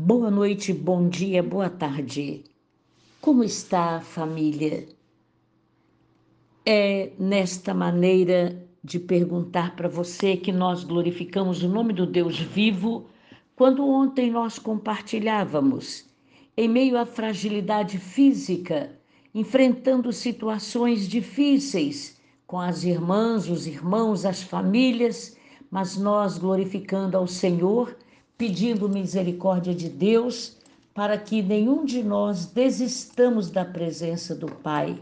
Boa noite, bom dia, boa tarde. Como está a família? É nesta maneira de perguntar para você que nós glorificamos o nome do Deus vivo quando ontem nós compartilhávamos, em meio à fragilidade física, enfrentando situações difíceis com as irmãs, os irmãos, as famílias, mas nós glorificando ao Senhor pedindo misericórdia de Deus para que nenhum de nós desistamos da presença do Pai.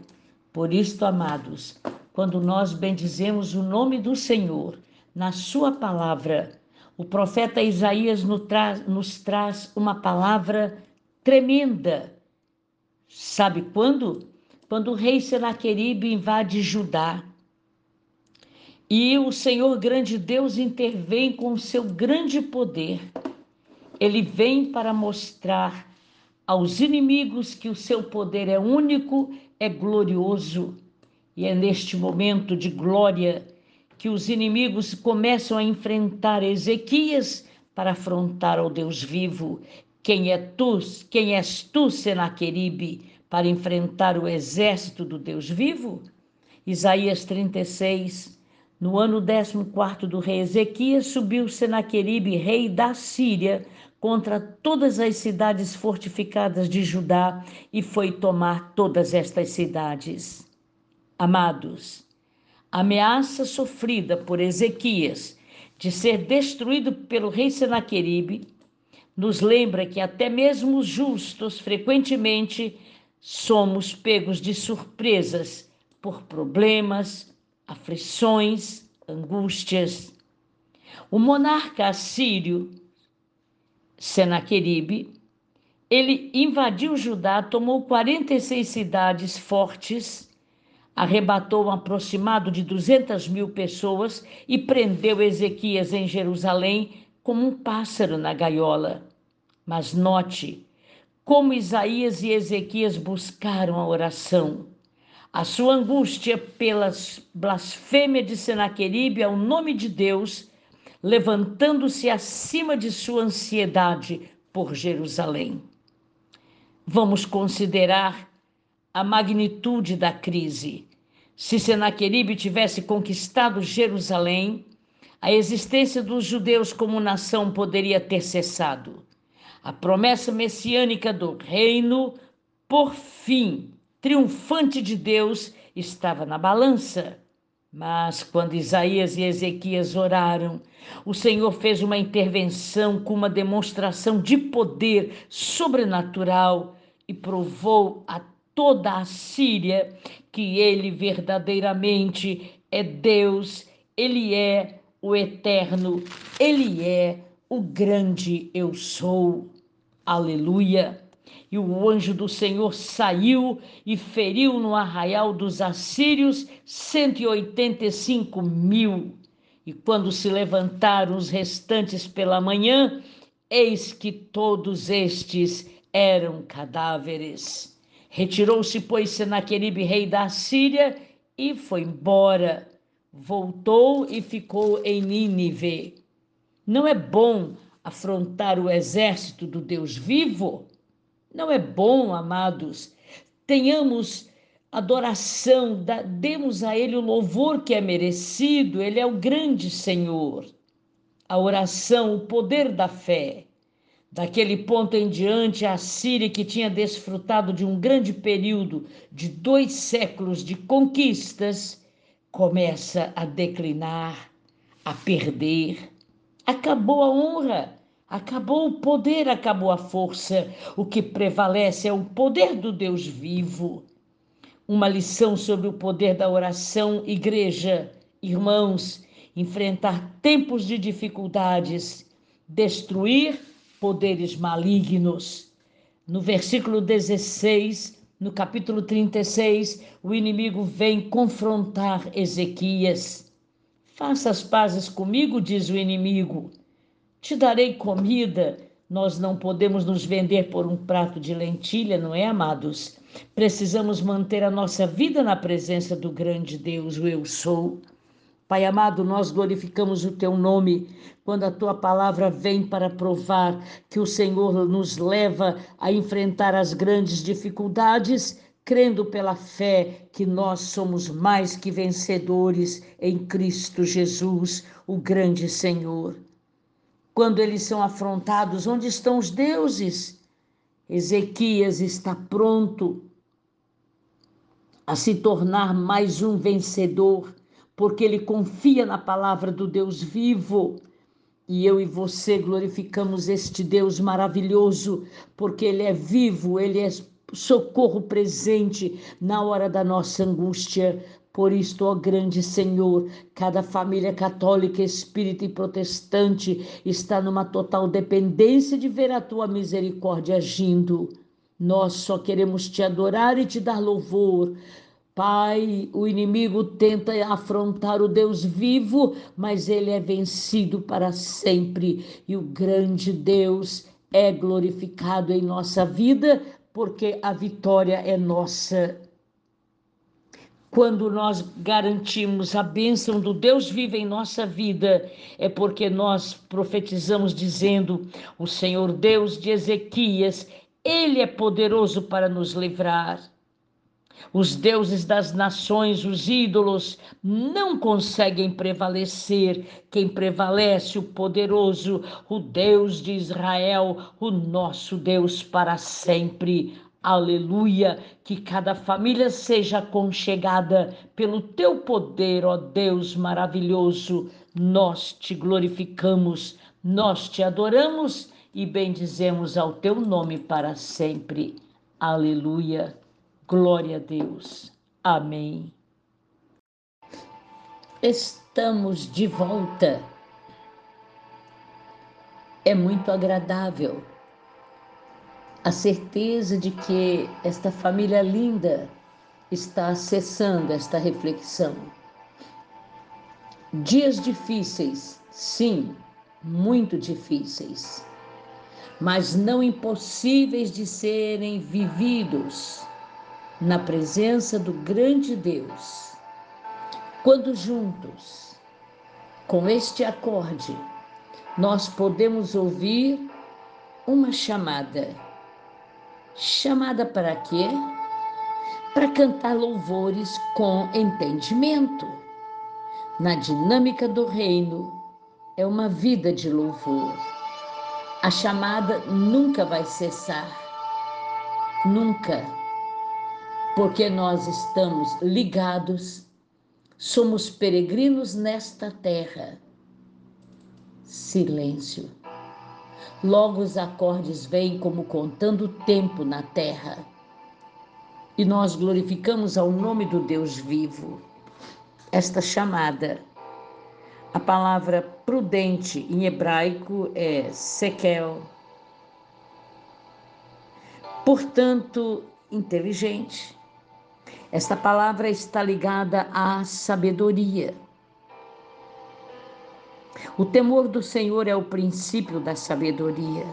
Por isto, amados, quando nós bendizemos o nome do Senhor na Sua palavra, o profeta Isaías nos traz, uma palavra tremenda. Sabe quando? Quando o rei Senaqueribe invade Judá. E o Senhor grande Deus intervém com seu grande poder ele vem para mostrar aos inimigos que o seu poder é único, é glorioso. E é neste momento de glória que os inimigos começam a enfrentar Ezequias para afrontar ao Deus vivo. Quem é tu? Quem és tu, Senaqueribe, para enfrentar o exército do Deus vivo? Isaías 36. No ano 14 do rei Ezequias, subiu Senaqueribe, rei da Síria, contra todas as cidades fortificadas de Judá e foi tomar todas estas cidades. Amados, a ameaça sofrida por Ezequias de ser destruído pelo rei Senaqueribe nos lembra que até mesmo os justos frequentemente somos pegos de surpresas por problemas, aflições, angústias. O monarca assírio Senaqueribe, ele invadiu Judá, tomou 46 cidades fortes, arrebatou um aproximado de 200 mil pessoas e prendeu Ezequias em Jerusalém como um pássaro na gaiola. Mas note como Isaías e Ezequias buscaram a oração. A sua angústia pela blasfêmia de Senaqueribe ao nome de Deus levantando-se acima de sua ansiedade por Jerusalém. Vamos considerar a magnitude da crise. Se Senaqueribe tivesse conquistado Jerusalém, a existência dos judeus como nação poderia ter cessado. A promessa messiânica do reino, por fim, triunfante de Deus, estava na balança. Mas quando Isaías e Ezequias oraram, o Senhor fez uma intervenção com uma demonstração de poder sobrenatural e provou a toda a Síria que ele verdadeiramente é Deus, ele é o eterno, ele é o grande eu sou. Aleluia e o anjo do Senhor saiu e feriu no arraial dos assírios cento e oitenta e cinco mil. E quando se levantaram os restantes pela manhã, eis que todos estes eram cadáveres. Retirou-se, pois, Senaqueribe, rei da Síria, e foi embora. Voltou e ficou em Nínive. Não é bom afrontar o exército do Deus vivo? Não é bom, amados, tenhamos adoração, demos a Ele o louvor que é merecido, Ele é o grande Senhor. A oração, o poder da fé. Daquele ponto em diante, a Síria, que tinha desfrutado de um grande período de dois séculos de conquistas, começa a declinar, a perder. Acabou a honra, Acabou o poder, acabou a força. O que prevalece é o poder do Deus vivo. Uma lição sobre o poder da oração, igreja, irmãos, enfrentar tempos de dificuldades, destruir poderes malignos. No versículo 16, no capítulo 36, o inimigo vem confrontar Ezequias. Faça as pazes comigo, diz o inimigo te darei comida. Nós não podemos nos vender por um prato de lentilha, não é, amados? Precisamos manter a nossa vida na presença do grande Deus, o Eu Sou. Pai amado, nós glorificamos o teu nome quando a tua palavra vem para provar que o Senhor nos leva a enfrentar as grandes dificuldades, crendo pela fé que nós somos mais que vencedores em Cristo Jesus, o grande Senhor. Quando eles são afrontados, onde estão os deuses? Ezequias está pronto a se tornar mais um vencedor porque ele confia na palavra do Deus vivo. E eu e você glorificamos este Deus maravilhoso, porque ele é vivo, ele é socorro presente na hora da nossa angústia. Por isto, ó grande Senhor, cada família católica, espírita e protestante está numa total dependência de ver a tua misericórdia agindo. Nós só queremos te adorar e te dar louvor. Pai, o inimigo tenta afrontar o Deus vivo, mas ele é vencido para sempre. E o grande Deus é glorificado em nossa vida, porque a vitória é nossa. Quando nós garantimos a bênção do Deus vivo em nossa vida, é porque nós profetizamos dizendo: o Senhor Deus de Ezequias, Ele é poderoso para nos livrar. Os deuses das nações, os ídolos, não conseguem prevalecer. Quem prevalece, o poderoso, o Deus de Israel, o nosso Deus para sempre. Aleluia! Que cada família seja aconchegada pelo teu poder, ó Deus maravilhoso. Nós te glorificamos, nós te adoramos e bendizemos ao teu nome para sempre. Aleluia. Glória a Deus. Amém. Estamos de volta. É muito agradável a certeza de que esta família linda está acessando esta reflexão. Dias difíceis, sim, muito difíceis, mas não impossíveis de serem vividos na presença do grande Deus. Quando juntos, com este acorde, nós podemos ouvir uma chamada. Chamada para quê? Para cantar louvores com entendimento. Na dinâmica do reino, é uma vida de louvor. A chamada nunca vai cessar. Nunca porque nós estamos ligados, somos peregrinos nesta terra. Silêncio. Logo os acordes vêm como contando o tempo na terra. E nós glorificamos ao nome do Deus vivo. Esta chamada, a palavra prudente em hebraico é sekel. Portanto, inteligente. Esta palavra está ligada à sabedoria. O temor do Senhor é o princípio da sabedoria.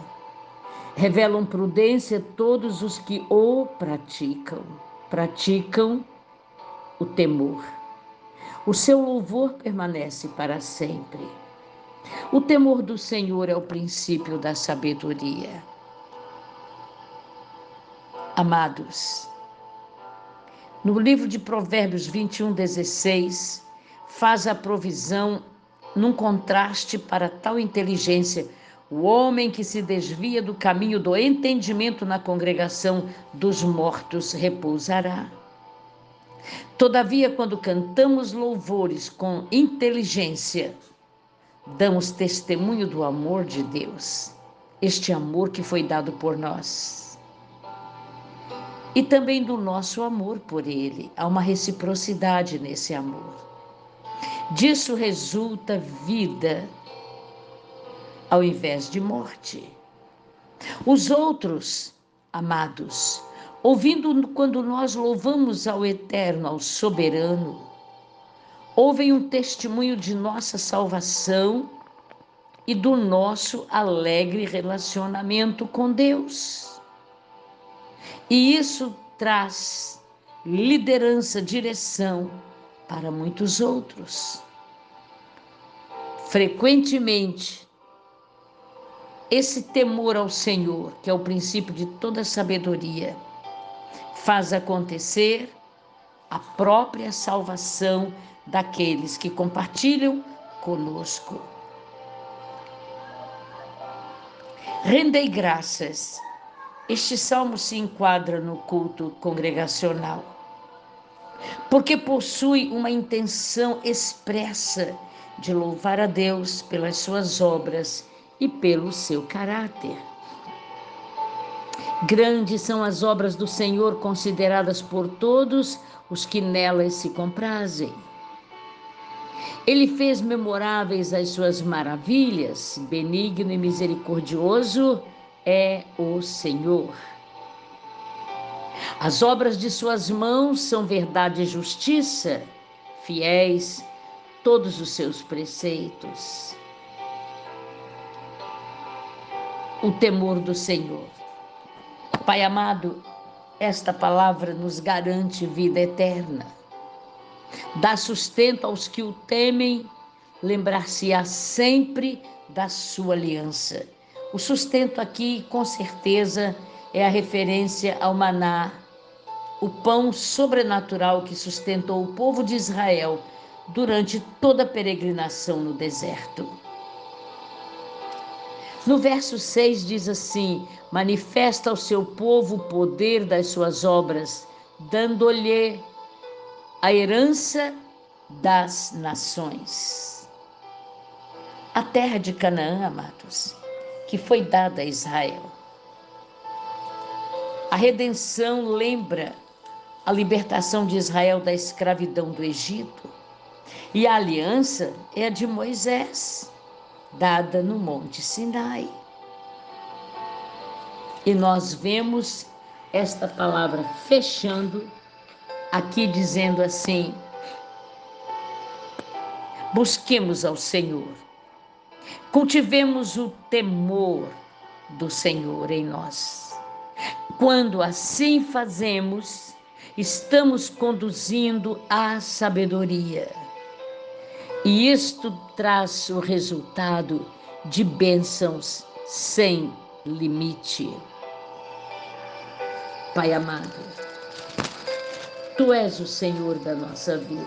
Revelam prudência todos os que o praticam. Praticam o temor. O seu louvor permanece para sempre. O temor do Senhor é o princípio da sabedoria. Amados, no livro de Provérbios 21, 16, faz a provisão num contraste para tal inteligência. O homem que se desvia do caminho do entendimento na congregação dos mortos repousará. Todavia, quando cantamos louvores com inteligência, damos testemunho do amor de Deus, este amor que foi dado por nós e também do nosso amor por Ele. Há uma reciprocidade nesse amor. Disso resulta vida ao invés de morte. Os outros, amados, ouvindo quando nós louvamos ao Eterno, ao Soberano, ouvem um testemunho de nossa salvação e do nosso alegre relacionamento com Deus. E isso traz liderança, direção para muitos outros. Frequentemente, esse temor ao Senhor, que é o princípio de toda sabedoria, faz acontecer a própria salvação daqueles que compartilham conosco. Rendei graças. Este salmo se enquadra no culto congregacional, porque possui uma intenção expressa de louvar a Deus pelas suas obras e pelo seu caráter. Grandes são as obras do Senhor consideradas por todos os que nelas se comprazem. Ele fez memoráveis as suas maravilhas, benigno e misericordioso é o Senhor. As obras de suas mãos são verdade e justiça, fiéis todos os seus preceitos. O temor do Senhor. Pai amado, esta palavra nos garante vida eterna dá sustento aos que o temem, lembrar-se-á sempre da sua aliança. O sustento aqui, com certeza, é a referência ao maná, o pão sobrenatural que sustentou o povo de Israel durante toda a peregrinação no deserto. No verso 6 diz assim: Manifesta ao seu povo o poder das suas obras, dando-lhe a herança das nações. A terra de Canaã, amados, que foi dada a Israel. A redenção lembra a libertação de Israel da escravidão do Egito. E a aliança é a de Moisés, dada no Monte Sinai. E nós vemos esta palavra fechando aqui dizendo assim: busquemos ao Senhor, cultivemos o temor do Senhor em nós. Quando assim fazemos, estamos conduzindo à sabedoria. E isto traz o resultado de bênçãos sem limite. Pai amado, Tu és o Senhor da nossa vida.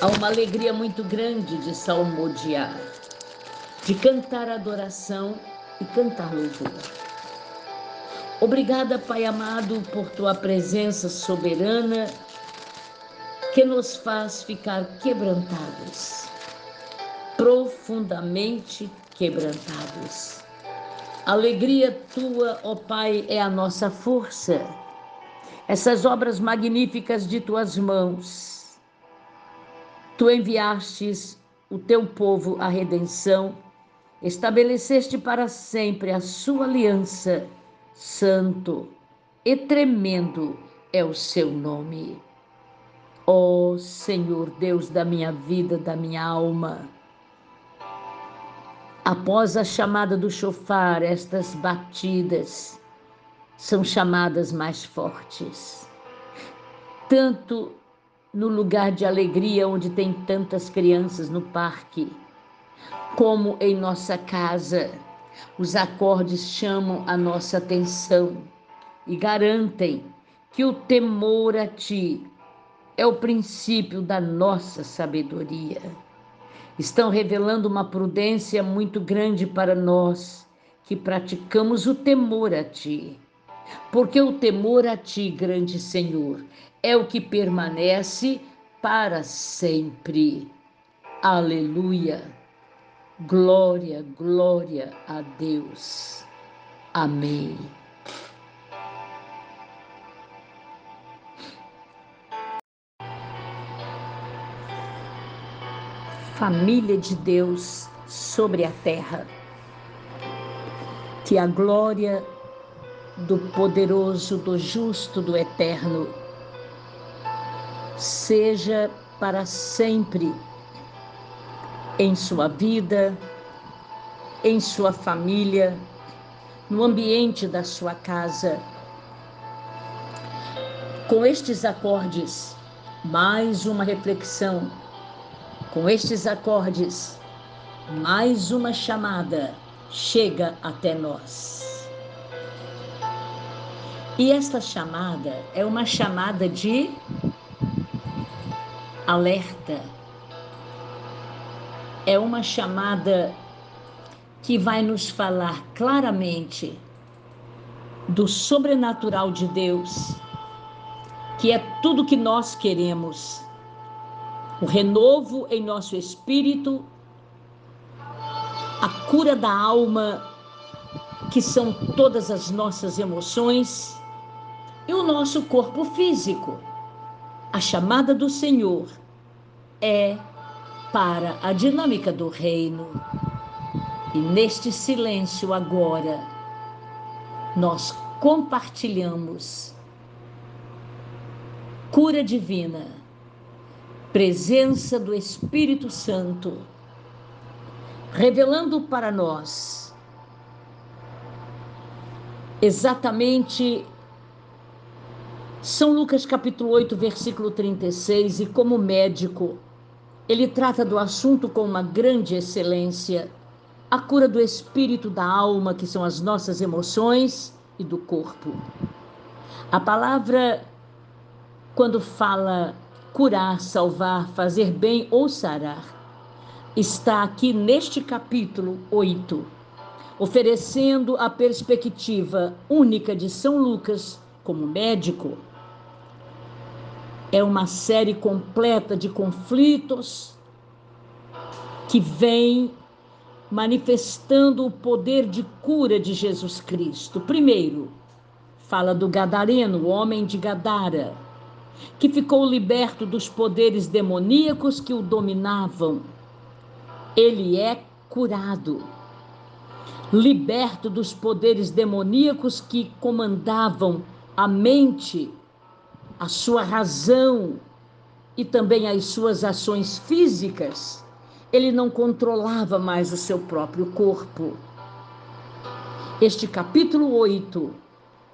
Há uma alegria muito grande de salmodiar, de cantar adoração e cantar louvor. Obrigada, Pai amado, por tua presença soberana que nos faz ficar quebrantados, profundamente quebrantados. alegria tua, ó Pai, é a nossa força essas obras magníficas de tuas mãos. Tu enviastes o teu povo à redenção, estabeleceste para sempre a sua aliança, santo e tremendo é o seu nome. Ó oh, Senhor Deus da minha vida, da minha alma, após a chamada do chofar, estas batidas, são chamadas mais fortes. Tanto no lugar de alegria onde tem tantas crianças no parque, como em nossa casa, os acordes chamam a nossa atenção e garantem que o temor a ti é o princípio da nossa sabedoria. Estão revelando uma prudência muito grande para nós que praticamos o temor a ti porque o temor a ti, grande Senhor, é o que permanece para sempre. Aleluia. Glória, glória a Deus. Amém. Família de Deus sobre a terra. Que a glória do poderoso, do justo, do eterno, seja para sempre em sua vida, em sua família, no ambiente da sua casa. Com estes acordes, mais uma reflexão Com estes acordes, mais uma chamada chega até nós. E esta chamada é uma chamada de alerta. É uma chamada que vai nos falar claramente do sobrenatural de Deus, que é tudo que nós queremos. O renovo em nosso espírito, a cura da alma, que são todas as nossas emoções, e o nosso corpo físico. A chamada do Senhor é para a dinâmica do reino. E neste silêncio agora, nós compartilhamos cura divina, presença do Espírito Santo, revelando para nós exatamente São Lucas capítulo 8, versículo 36, e como médico, ele trata do assunto com uma grande excelência a cura do espírito, da alma, que são as nossas emoções, e do corpo. A palavra, quando fala curar, salvar, fazer bem ou sarar, está aqui neste capítulo 8, oferecendo a perspectiva única de São Lucas como médico. É uma série completa de conflitos que vem manifestando o poder de cura de Jesus Cristo. Primeiro, fala do Gadareno, o homem de Gadara, que ficou liberto dos poderes demoníacos que o dominavam. Ele é curado. Liberto dos poderes demoníacos que comandavam a mente, a sua razão e também as suas ações físicas ele não controlava mais o seu próprio corpo. Este capítulo 8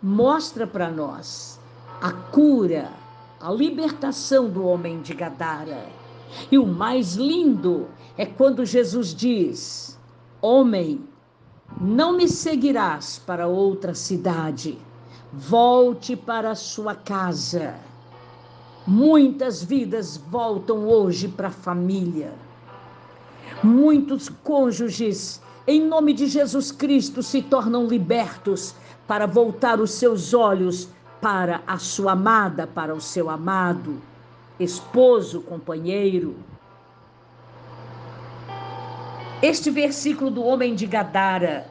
mostra para nós a cura, a libertação do homem de Gadara. E o mais lindo é quando Jesus diz: Homem, não me seguirás para outra cidade, volte para a sua casa. Muitas vidas voltam hoje para a família Muitos cônjuges, em nome de Jesus Cristo, se tornam libertos para voltar os seus olhos para a sua amada, para o seu amado, esposo, companheiro. Este versículo do homem de Gadara,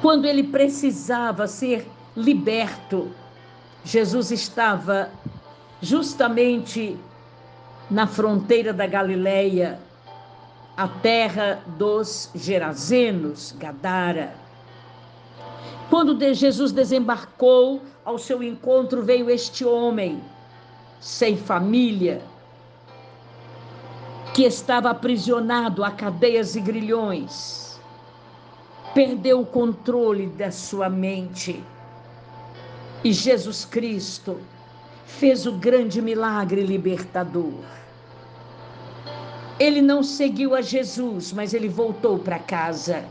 quando ele precisava ser liberto, Jesus estava justamente na fronteira da Galileia, a terra dos Gerazenos, Gadara. Quando Jesus desembarcou, ao seu encontro veio este homem, sem família, que estava aprisionado a cadeias e grilhões, perdeu o controle da sua mente. E Jesus Cristo fez o grande milagre libertador. Ele não seguiu a Jesus, mas ele voltou para casa.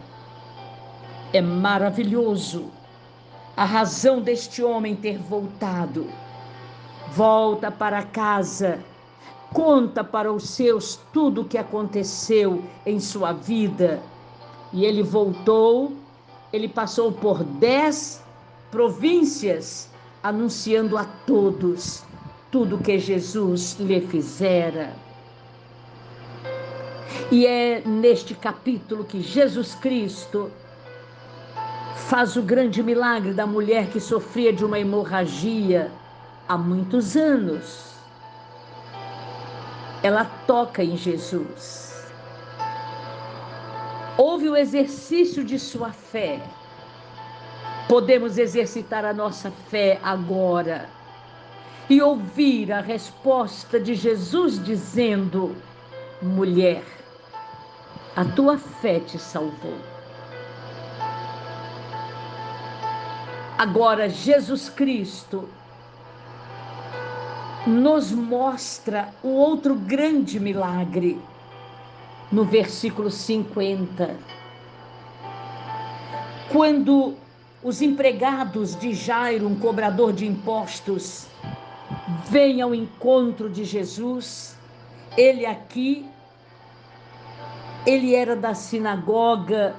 É maravilhoso a razão deste homem ter voltado. Volta para casa, conta para os seus tudo o que aconteceu em sua vida. E ele voltou, ele passou por dez províncias, anunciando a todos tudo que Jesus lhe fizera. E é neste capítulo que Jesus Cristo faz o grande milagre da mulher que sofria de uma hemorragia há muitos anos. Ela toca em Jesus. Houve o exercício de sua fé. Podemos exercitar a nossa fé agora e ouvir a resposta de Jesus dizendo: mulher, a tua fé te salvou. Agora, Jesus Cristo nos mostra o outro grande milagre no versículo 50. Quando os empregados de Jairo, um cobrador de impostos, vêm ao encontro de Jesus, ele aqui, ele era da sinagoga,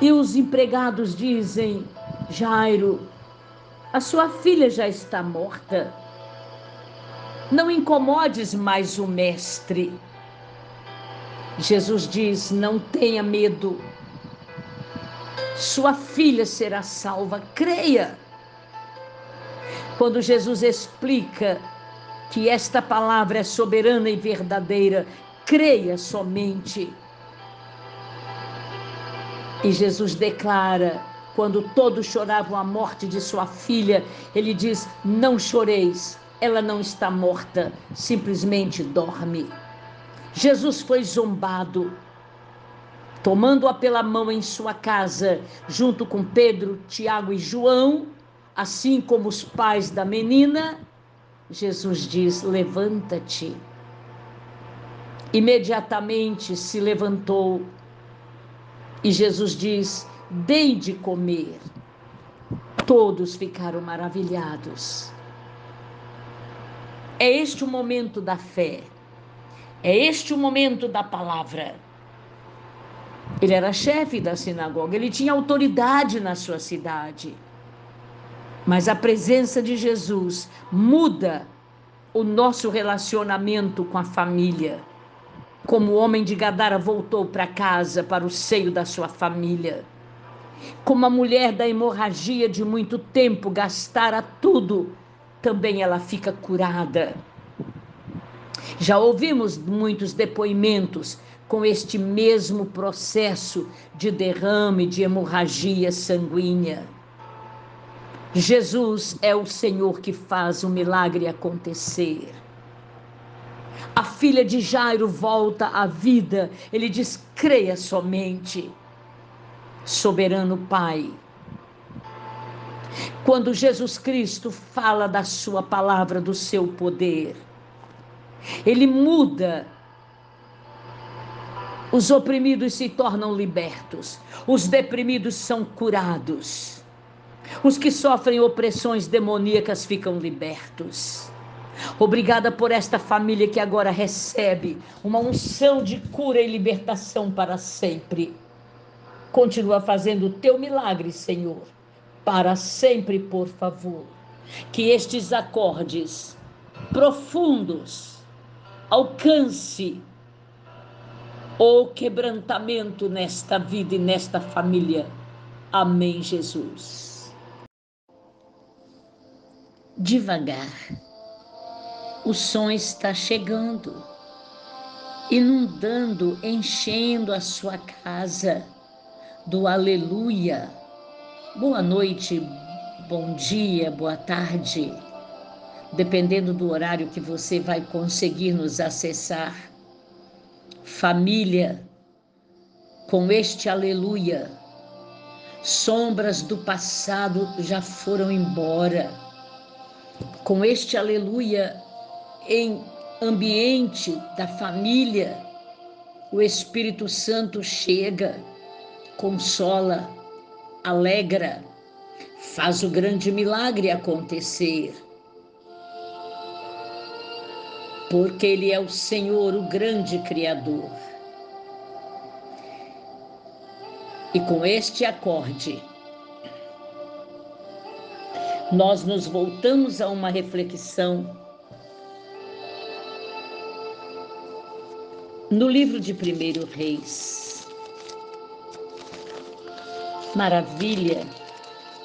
e os empregados dizem: Jairo, a sua filha já está morta. Não incomodes mais o mestre. Jesus diz: Não tenha medo. Sua filha será salva. Creia. Quando Jesus explica que esta palavra é soberana e verdadeira, creia somente. E Jesus declara, quando todos choravam a morte de sua filha, ele diz: Não choreis, ela não está morta, simplesmente dorme. Jesus foi zombado, tomando-a pela mão em sua casa, junto com Pedro, Tiago e João, assim como os pais da menina, Jesus diz: Levanta-te. Imediatamente se levantou e Jesus diz: Dei de comer. Todos ficaram maravilhados. É este o momento da fé. É este o momento da palavra. Ele era chefe da sinagoga, ele tinha autoridade na sua cidade. Mas a presença de Jesus muda o nosso relacionamento com a família. Como o homem de Gadara voltou para casa, para o seio da sua família. Como a mulher da hemorragia de muito tempo gastara tudo, também ela fica curada. Já ouvimos muitos depoimentos com este mesmo processo de derrame, de hemorragia sanguínea. Jesus é o Senhor que faz o milagre acontecer. A filha de Jairo volta à vida. Ele diz: creia somente. Soberano Pai. Quando Jesus Cristo fala da Sua palavra, do seu poder, ele muda. Os oprimidos se tornam libertos, os deprimidos são curados, os que sofrem opressões demoníacas ficam libertos. Obrigada por esta família que agora recebe uma unção de cura e libertação para sempre. Continua fazendo o teu milagre, Senhor, para sempre, por favor. Que estes acordes profundos alcance o quebrantamento nesta vida e nesta família. Amém, Jesus. Devagar, o som está chegando, inundando, enchendo a sua casa do aleluia. Boa noite, bom dia, boa tarde dependendo do horário que você vai conseguir nos acessar. Família, com este aleluia, sombras do passado já foram embora. Com este aleluia em ambiente da família, o Espírito Santo chega, consola, alegra, faz o grande milagre acontecer porque Ele é o Senhor, o grande Criador. E com este acorde, nós nos voltamos a uma reflexão no livro de Primeiro Reis. Maravilha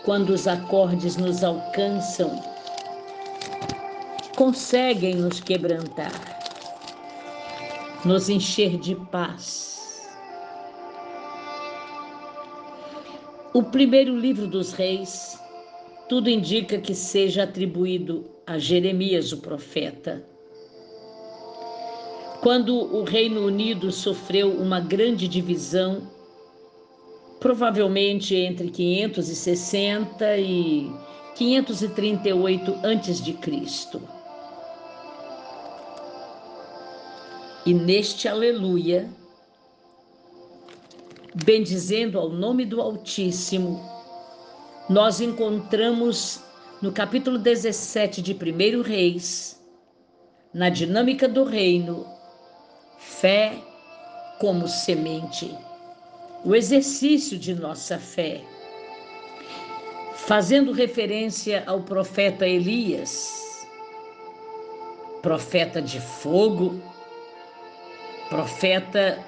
quando os acordes nos alcançam conseguem nos quebrantar, nos encher de paz. O primeiro livro dos reis, tudo indica que seja atribuído a Jeremias, o profeta. Quando o Reino Unido sofreu uma grande divisão, provavelmente entre 560 e 538 a.C. E neste aleluia, bendizendo ao nome do Altíssimo, nós encontramos no capítulo 17 de 1 Reis, na dinâmica do reino, fé como semente, o exercício de nossa fé, fazendo referência ao profeta Elias, profeta de fogo, profeta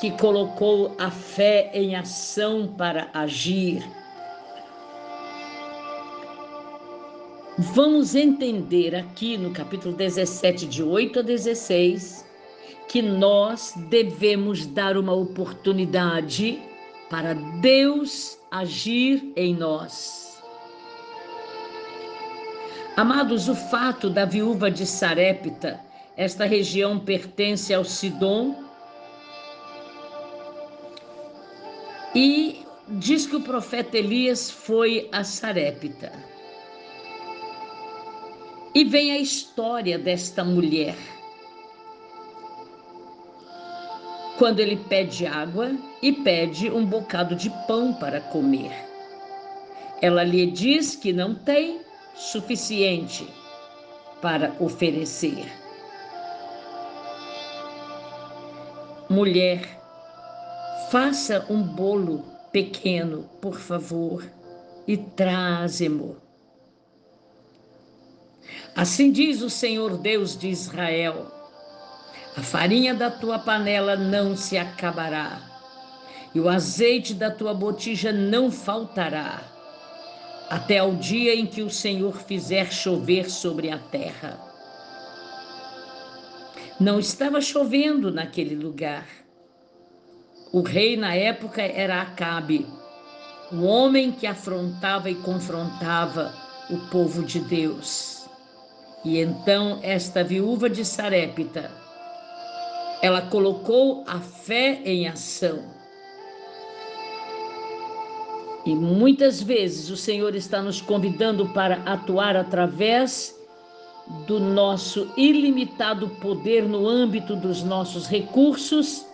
que colocou a fé em ação para agir Vamos entender aqui no capítulo 17, de 8 a 16, que nós devemos dar uma oportunidade para Deus agir em nós. Amados, o fato da viúva de Sarepta, esta região pertence ao Sidom, e diz que o profeta Elias foi a Sarepta. E vem a história desta mulher. Quando ele pede água e pede um bocado de pão para comer. Ela lhe diz que não tem suficiente para oferecer. Mulher, faça um bolo pequeno, por favor, e traze-mo Assim diz o Senhor Deus de Israel: a farinha da tua panela não se acabará, e o azeite da tua botija não faltará, até ao dia em que o Senhor fizer chover sobre a terra. Não estava chovendo naquele lugar. O rei na época era Acabe, o homem que afrontava e confrontava o povo de Deus. E então esta viúva de Sarepta, ela colocou a fé em ação. E muitas vezes o Senhor está nos convidando para atuar através do nosso ilimitado poder no âmbito dos nossos recursos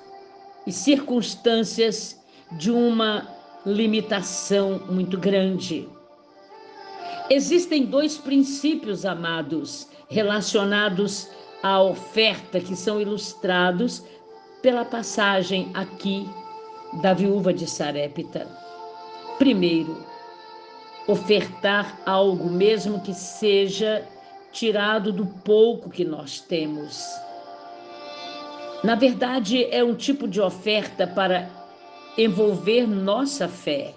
e circunstâncias de uma limitação muito grande. Existem dois princípios, amados, relacionados à oferta que são ilustrados pela passagem aqui da viúva de Sarepta. Primeiro, ofertar algo, mesmo que seja tirado do pouco que nós temos. Na verdade, é um tipo de oferta para envolver nossa fé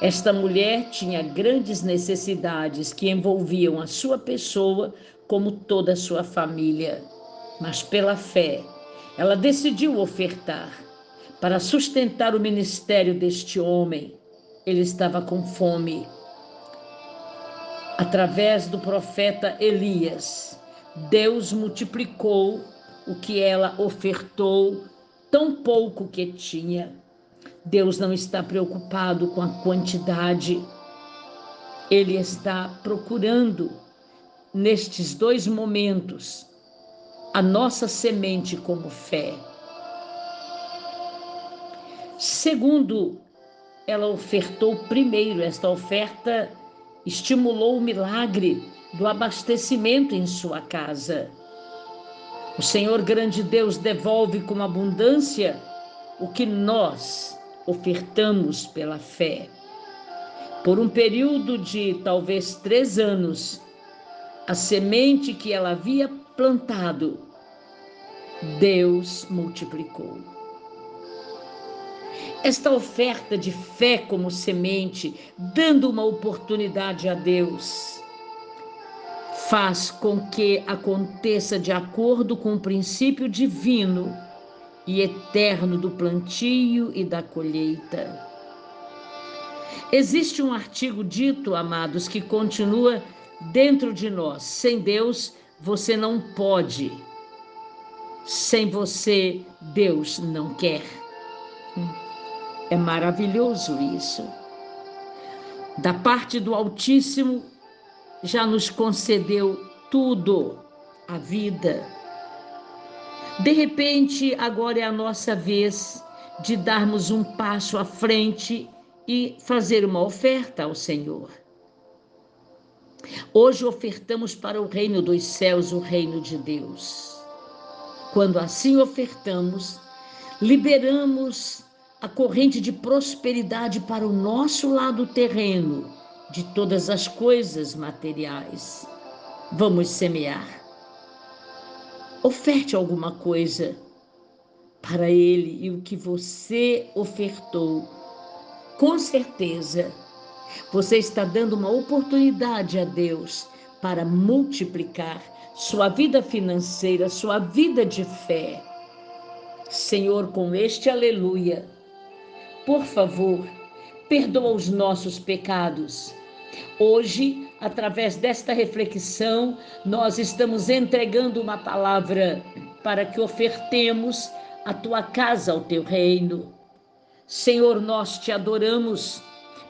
esta mulher tinha grandes necessidades que envolviam a sua pessoa como toda a sua família, mas pela fé, ela decidiu ofertar para sustentar o ministério deste homem. Ele estava com fome. Através do profeta Elias, Deus multiplicou o que ela ofertou, tão pouco que tinha. Deus não está preocupado com a quantidade, Ele está procurando, nestes dois momentos, a nossa semente como fé. Segundo, ela ofertou primeiro, esta oferta estimulou o milagre do abastecimento em sua casa. O Senhor grande Deus devolve com abundância o que nós ofertamos pela fé. Por um período de talvez três anos, a semente que ela havia plantado, Deus multiplicou. Esta oferta de fé como semente, dando uma oportunidade a Deus, faz com que aconteça de acordo com o princípio divino e eterno do plantio e da colheita. Existe um artigo dito, amados, que continua dentro de nós: sem Deus você não pode. Sem você, Deus não quer. É maravilhoso isso. Da parte do Altíssimo, já nos concedeu tudo, a vida. De repente, agora é a nossa vez de darmos um passo à frente e fazer uma oferta ao Senhor. Hoje ofertamos para o reino dos céus, o reino de Deus. Quando assim ofertamos, liberamos a corrente de prosperidade para o nosso lado terreno, de todas as coisas materiais. Vamos semear. Oferte alguma coisa para Ele e o que você ofertou, com certeza, você está dando uma oportunidade a Deus para multiplicar sua vida financeira, sua vida de fé. Senhor, com este aleluia, por favor, perdoa os nossos pecados. Hoje, através desta reflexão, nós estamos entregando uma palavra para que ofertemos a tua casa, ao teu reino. Senhor, nós te adoramos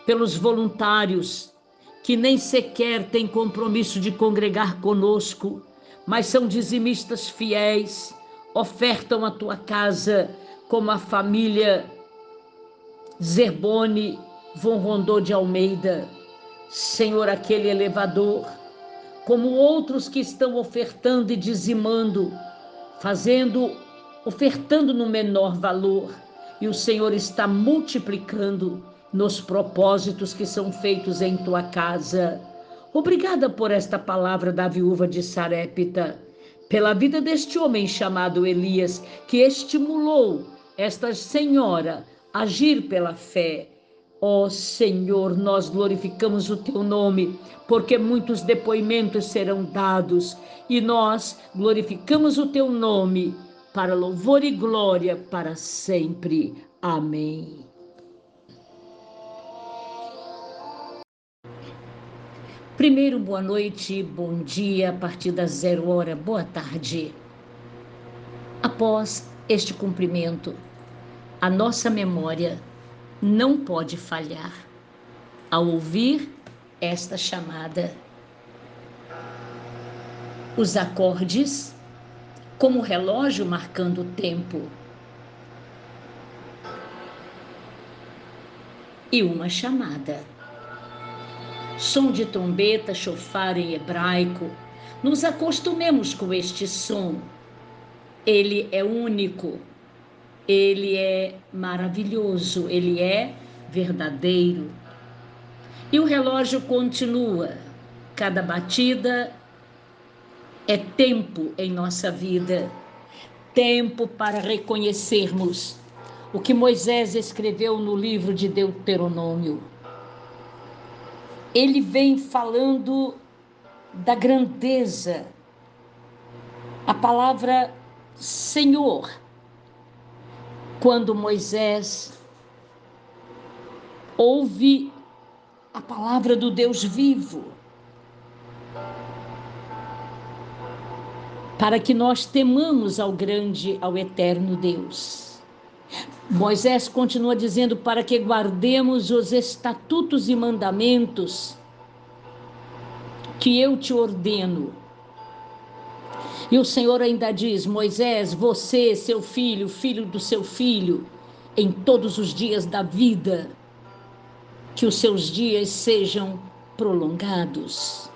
pelos voluntários que nem sequer têm compromisso de congregar conosco, mas são dizimistas fiéis, ofertam a tua casa, como a família Zerbone Von Rondô de Almeida. Senhor, aquele elevador, como outros que estão ofertando e dizimando, fazendo, ofertando no menor valor, e o Senhor está multiplicando nos propósitos que são feitos em tua casa. Obrigada por esta palavra da viúva de Sarepta, pela vida deste homem chamado Elias, que estimulou esta senhora agir pela fé. Ó oh, Senhor, nós glorificamos o teu nome, porque muitos depoimentos serão dados, e nós glorificamos o teu nome para louvor e glória para sempre. Amém. Primeiro, boa noite, bom dia, a partir das zero hora, boa tarde. Após este cumprimento, a nossa memória não pode falhar ao ouvir esta chamada. Os acordes, como relógio marcando o tempo, e uma chamada som de trombeta, chofar em hebraico. Nos acostumemos com este som. Ele é único, ele é maravilhoso, ele é verdadeiro. E o relógio continua. Cada batida é tempo em nossa vida tempo para reconhecermos o que Moisés escreveu no livro de Deuteronômio ele vem falando da grandeza. A palavra Senhor, quando Moisés ouve a palavra do Deus vivo, para que nós temamos ao grande, ao eterno Deus. Moisés continua dizendo para que guardemos os estatutos e mandamentos que eu te ordeno. E o Senhor ainda diz: Moisés, você, seu filho, filho do seu filho, em todos os dias da vida, que os seus dias sejam prolongados.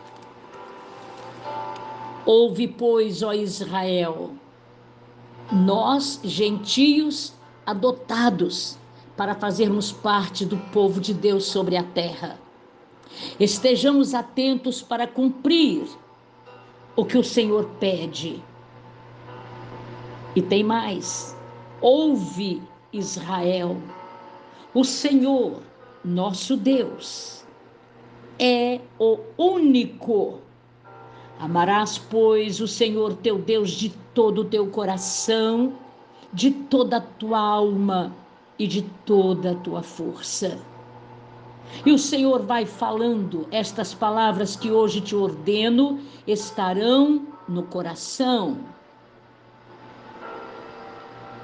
Ouve, pois, ó Israel, nós, gentios, adotados para fazermos parte do povo de Deus sobre a terra. Estejamos atentos para cumprir o que o Senhor pede. E tem mais. Ouve, Israel, o Senhor, nosso Deus, é o único. Amarás, pois, o Senhor teu Deus de todo o teu coração de toda a tua alma e de toda a tua força. E o Senhor vai falando, estas palavras que hoje te ordeno estarão no coração.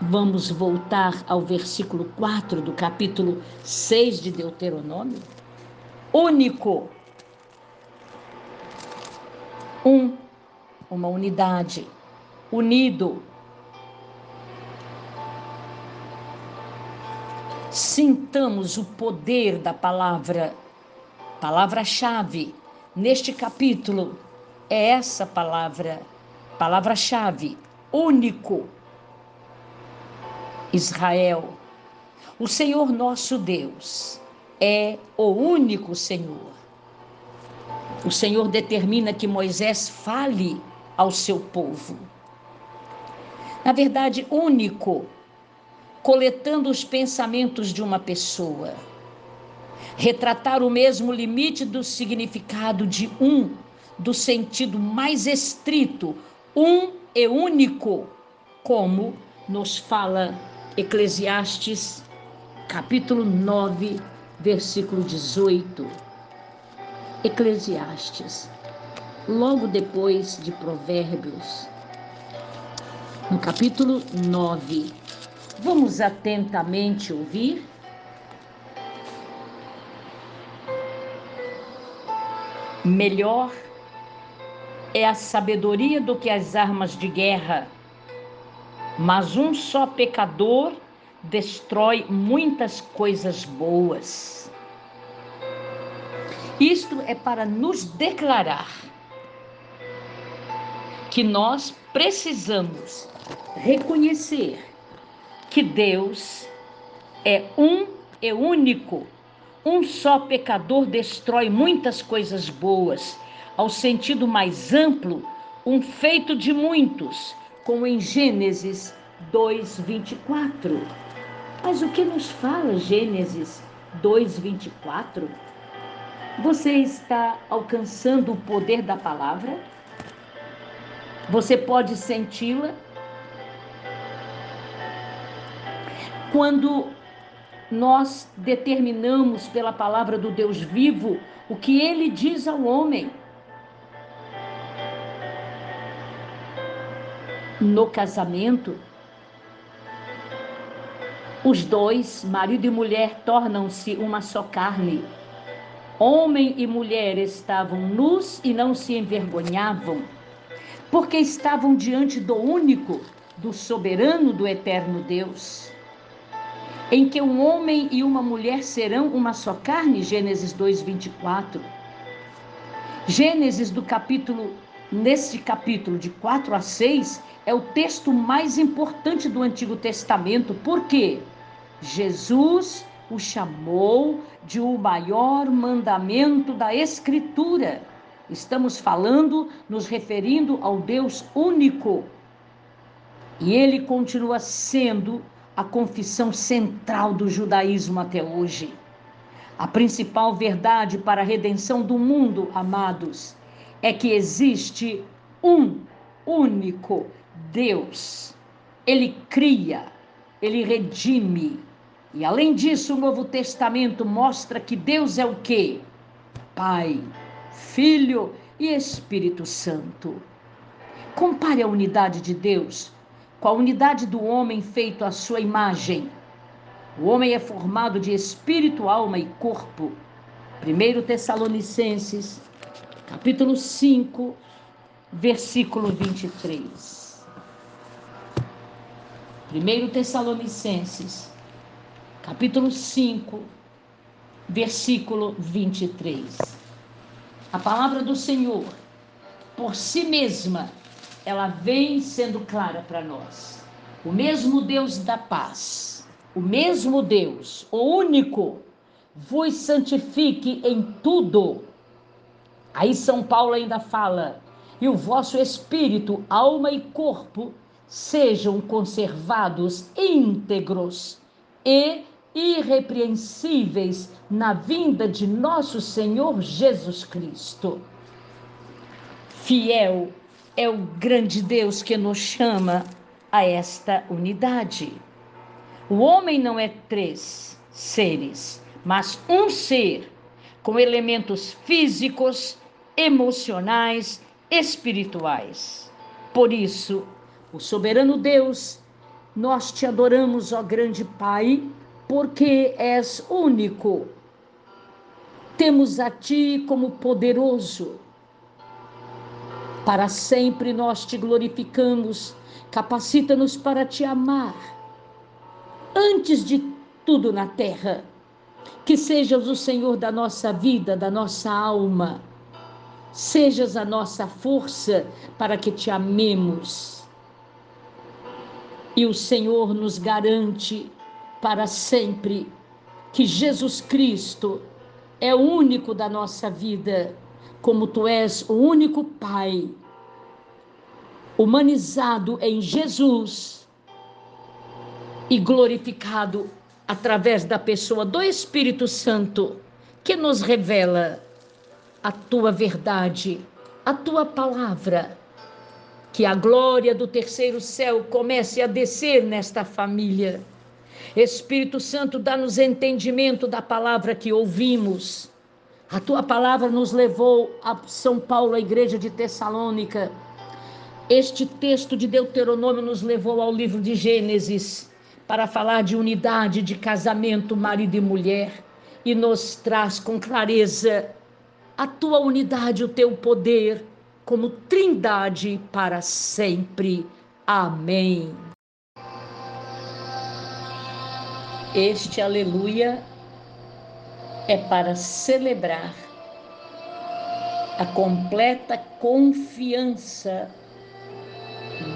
Vamos voltar ao versículo 4 do capítulo 6 de Deuteronômio. único. Um, uma unidade, unido. Sintamos o poder da palavra, palavra-chave neste capítulo é essa palavra, palavra-chave, único. Israel, o Senhor nosso Deus é o único Senhor. O Senhor determina que Moisés fale ao seu povo. Na verdade, único, coletando os pensamentos de uma pessoa. Retratar o mesmo limite do significado de um, do sentido mais estrito, um e único, como nos fala Eclesiastes, capítulo 9, versículo 18. Eclesiastes, logo depois de Provérbios, no capítulo 9. Vamos atentamente ouvir? Melhor é a sabedoria do que as armas de guerra, mas um só pecador destrói muitas coisas boas. Isto é para nos declarar que nós precisamos reconhecer que Deus é um e único. Um só pecador destrói muitas coisas boas. Ao sentido mais amplo, um feito de muitos, como em Gênesis 2:24. Mas o que nos fala Gênesis 2:24? Você está alcançando o poder da palavra? Você pode senti-la? Quando nós determinamos pela palavra do Deus vivo o que ele diz ao homem. No casamento, os dois, marido e mulher, tornam-se uma só carne. Homem e mulher estavam nus e não se envergonhavam, porque estavam diante do único, do soberano, do eterno Deus. Em que um homem e uma mulher serão uma só carne, Gênesis 2:24. Gênesis do capítulo neste capítulo de 4 a 6 é o texto mais importante do Antigo Testamento, porque Jesus o chamou de o maior mandamento da Escritura. Estamos falando, nos referindo ao Deus único. E ele continua sendo a confissão central do judaísmo até hoje. A principal verdade para a redenção do mundo, amados, é que existe um único Deus. Ele cria, ele redime. E além disso, o Novo Testamento mostra que Deus é o quê? Pai, Filho e Espírito Santo. Compare a unidade de Deus com a unidade do homem feito à sua imagem. O homem é formado de espírito, alma e corpo. 1 Tessalonicenses capítulo 5, versículo 23. 1 Tessalonicenses, capítulo 5, versículo 23. A palavra do Senhor, por si mesma, ela vem sendo clara para nós. O mesmo Deus da paz, o mesmo Deus, o único, vos santifique em tudo Aí São Paulo ainda fala: e o vosso espírito, alma e corpo sejam conservados íntegros e irrepreensíveis na vinda de nosso Senhor Jesus Cristo. Fiel é o grande Deus que nos chama a esta unidade. O homem não é três seres, mas um ser com elementos físicos, emocionais, espirituais. Por isso, o soberano Deus, nós te adoramos, ó grande Pai, porque és único. Temos a Ti como poderoso. Para sempre nós te glorificamos. Capacita-nos para te amar. Antes de tudo na terra, que sejas o Senhor da nossa vida, da nossa alma. Sejas a nossa força para que te amemos. E o Senhor nos garante para sempre que Jesus Cristo é o único da nossa vida, como tu és o único Pai, humanizado em Jesus e glorificado através da pessoa do Espírito Santo, que nos revela a tua verdade, a tua palavra. Que a glória do terceiro céu comece a descer nesta família Espírito Santo, dá-nos entendimento da palavra que ouvimos. A tua palavra nos levou a São Paulo, a igreja de Tessalônica. Este texto de Deuteronômio nos levou ao livro de Gênesis para falar de unidade de casamento, marido e mulher, e nos traz com clareza a tua unidade, o teu poder, como trindade para sempre. Amém. Este aleluia é para celebrar a completa confiança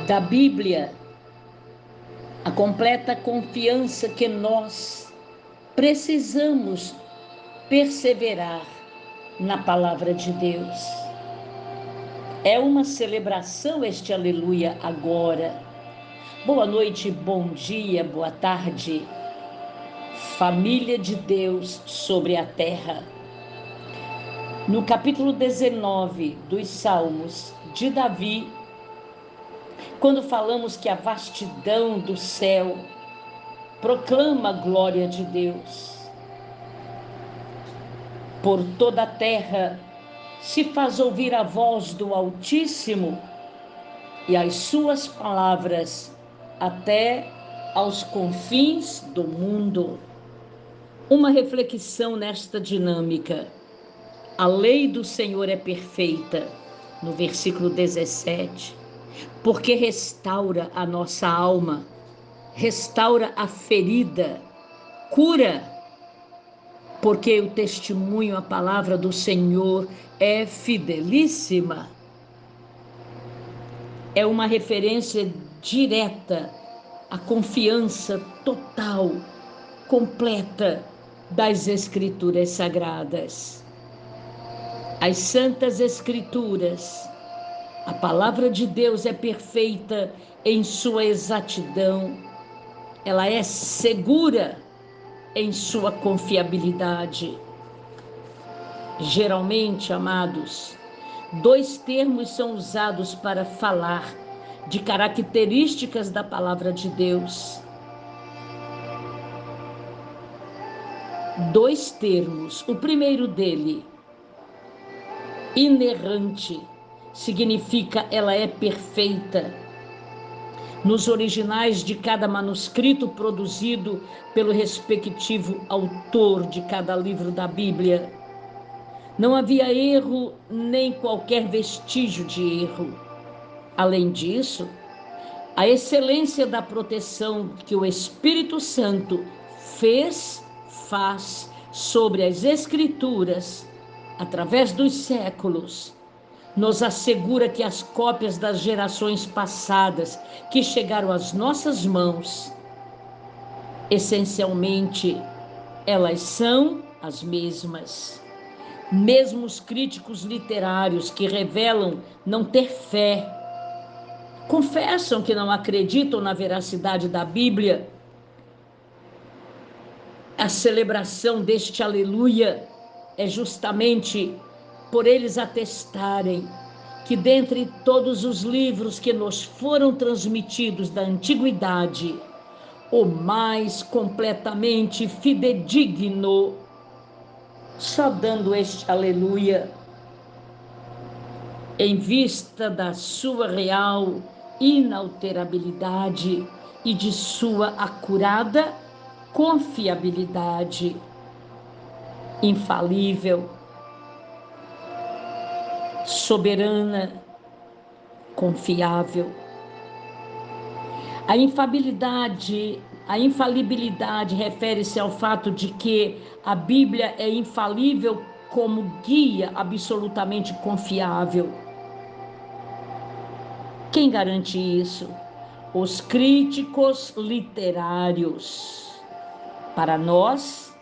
da Bíblia, a completa confiança que nós precisamos perseverar na palavra de Deus. É uma celebração este aleluia agora. Boa noite, bom dia, boa tarde família de Deus sobre a terra. No capítulo 19 dos Salmos de Davi, quando falamos que a vastidão do céu proclama a glória de Deus, por toda a terra se faz ouvir a voz do Altíssimo e as suas palavras até aos confins do mundo uma reflexão nesta dinâmica. A lei do Senhor é perfeita, no versículo 17, porque restaura a nossa alma, restaura a ferida, cura, porque o testemunho, a palavra do Senhor é fidelíssima. É uma referência direta à confiança total, completa das Escrituras Sagradas. As Santas Escrituras, a palavra de Deus é perfeita em sua exatidão, ela é segura em sua confiabilidade. Geralmente, amados, dois termos são usados para falar de características da palavra de Deus dois termos. O primeiro dele, inerrante, significa ela é perfeita. Nos originais de cada manuscrito produzido pelo respectivo autor de cada livro da Bíblia, não havia erro nem qualquer vestígio de erro. Além disso, a excelência da proteção que o Espírito Santo fez faz sobre as Escrituras, através dos séculos, nos assegura que as cópias das gerações passadas que chegaram às nossas mãos, essencialmente, elas são as mesmas. Mesmo os críticos literários que revelam não ter fé, confessam que não acreditam na veracidade da Bíblia a celebração deste aleluia é justamente por eles atestarem que dentre todos os livros que nos foram transmitidos da antiguidade, o mais completamente fidedigno, só dando este aleluia, em vista da sua real inalterabilidade e de sua acurada confiabilidade. infalível, soberana, confiável. A infabilidade, a infalibilidade refere-se ao fato de que a Bíblia é infalível como guia absolutamente confiável. Quem garante isso? Os críticos literários. Para nós,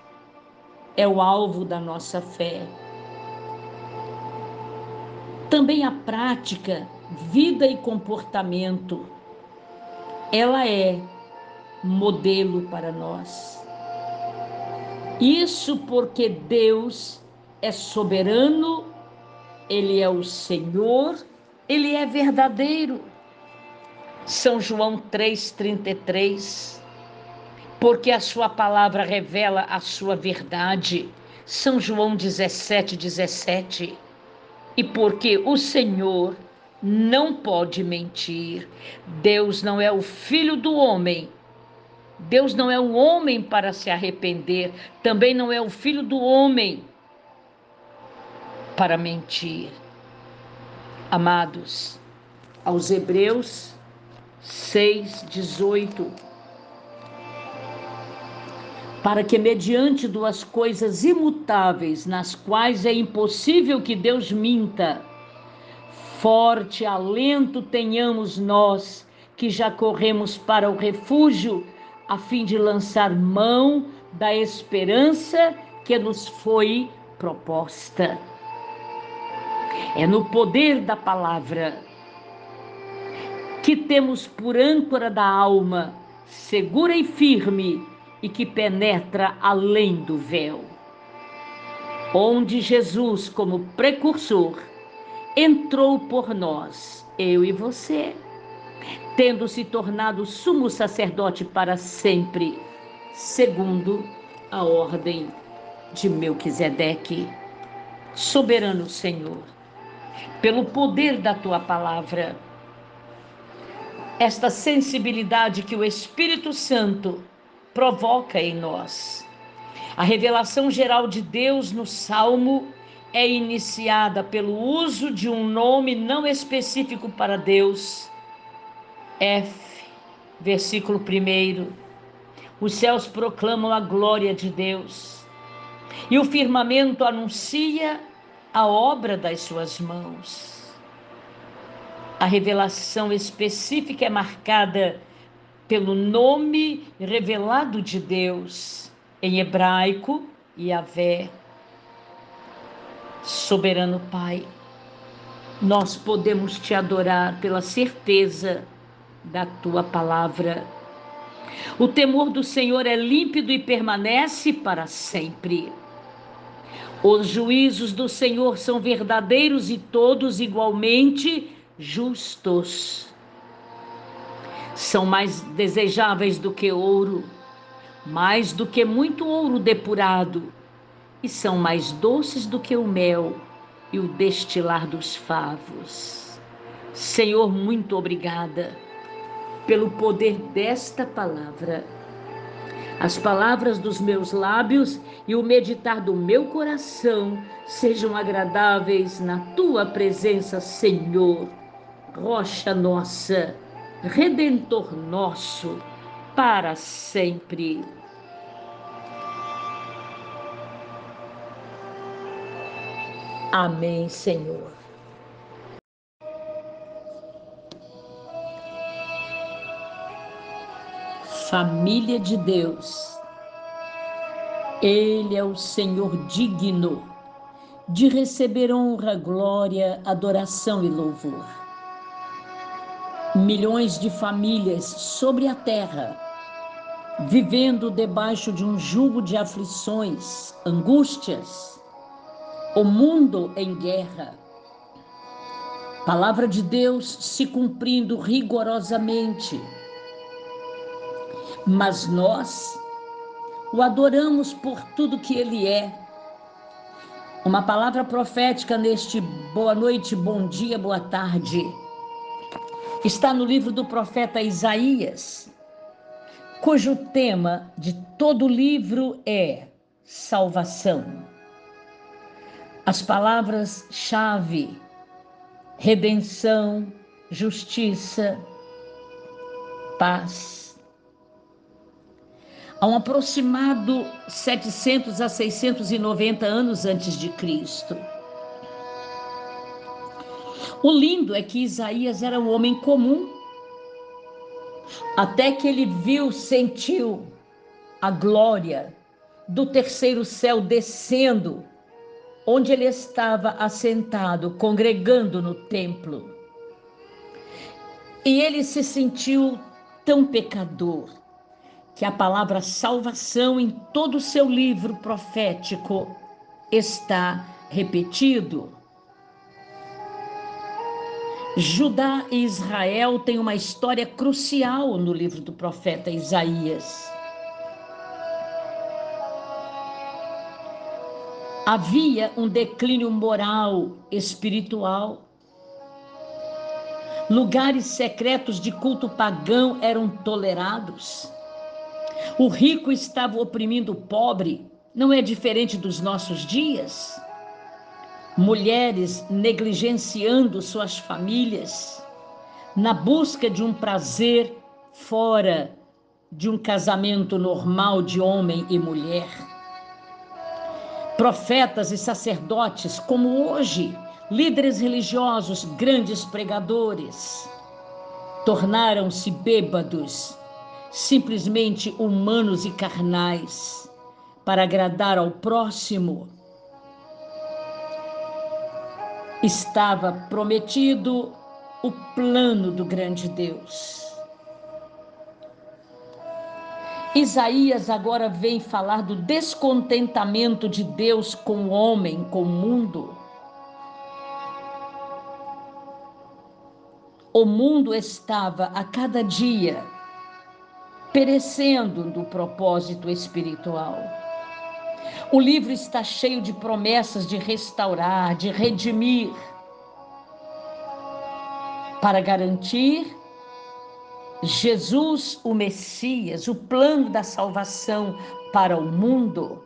é o alvo da nossa fé. Também a prática, vida e comportamento, ela é modelo para nós. Isso porque Deus é soberano, Ele é o Senhor, Ele é verdadeiro. São João 3,33. Porque a Sua palavra revela a Sua verdade. São João 17, 17. E porque o Senhor não pode mentir. Deus não é o filho do homem. Deus não é o homem para se arrepender. Também não é o filho do homem para mentir. Amados, aos Hebreus 6, 18. Para que, mediante duas coisas imutáveis, nas quais é impossível que Deus minta, forte alento tenhamos nós, que já corremos para o refúgio, a fim de lançar mão da esperança que nos foi proposta. É no poder da palavra que temos por âncora da alma, segura e firme, e que penetra além do véu. Onde Jesus, como precursor, entrou por nós, eu e você, tendo se tornado sumo sacerdote para sempre, segundo a ordem de Melquisedeque. Soberano Senhor, pelo poder da tua palavra, esta sensibilidade que o Espírito Santo provoca em nós. A revelação geral de Deus no Salmo é iniciada pelo uso de um nome não específico para Deus. F, versículo 1. Os céus proclamam a glória de Deus, e o firmamento anuncia a obra das suas mãos. A revelação específica é marcada pelo nome revelado de Deus, em hebraico, Yahvé Soberano Pai, nós podemos te adorar pela certeza da tua palavra. O temor do Senhor é límpido e permanece para sempre. Os juízos do Senhor são verdadeiros e todos igualmente justos. São mais desejáveis do que ouro, mais do que muito ouro depurado e são mais doces do que o mel e o destilar dos favos. Senhor, muito obrigada pelo poder desta palavra. As palavras dos meus lábios e o meditar do meu coração sejam agradáveis na tua presença, Senhor, rocha nossa, redentor nosso, para sempre. Amém, Senhor. Família de Deus, Ele é o Senhor digno de receber honra, glória, adoração e louvor. Milhões de famílias sobre a terra, vivendo debaixo de um jugo de aflições, angústias, o mundo em guerra. Palavra de Deus se cumprindo rigorosamente. Mas nós o adoramos por tudo que ele é. Uma palavra profética neste boa noite, bom dia, boa tarde. Está no livro do profeta Isaías, cujo tema de todo o livro é salvação As palavras-chave: redenção, justiça, paz. Há um aproximado 700 a 690 anos antes de Cristo. O lindo é que Isaías era um homem comum, até que ele viu, sentiu a glória do terceiro céu descendo, onde ele estava assentado, congregando no templo. E ele se sentiu tão pecador que a palavra salvação em todo o seu livro profético está repetido. Judá e Israel têm uma história crucial no livro do profeta Isaías. Havia um declínio moral, espiritual. Lugares secretos de culto pagão eram tolerados. O rico estava oprimindo o pobre, não é diferente dos nossos dias mulheres negligenciando suas famílias na busca de um prazer fora de um casamento normal de homem e mulher. Profetas e sacerdotes, como hoje, líderes religiosos, grandes pregadores, tornaram-se bêbados, simplesmente humanos e carnais, para agradar ao próximo estava prometido o plano do grande Deus. Isaías agora vem falar do descontentamento de Deus com o homem, com o mundo. O mundo estava a cada dia perecendo do propósito espiritual. O livro está cheio de promessas de restaurar, de redimir, para garantir Jesus, o Messias, o plano da salvação para o mundo.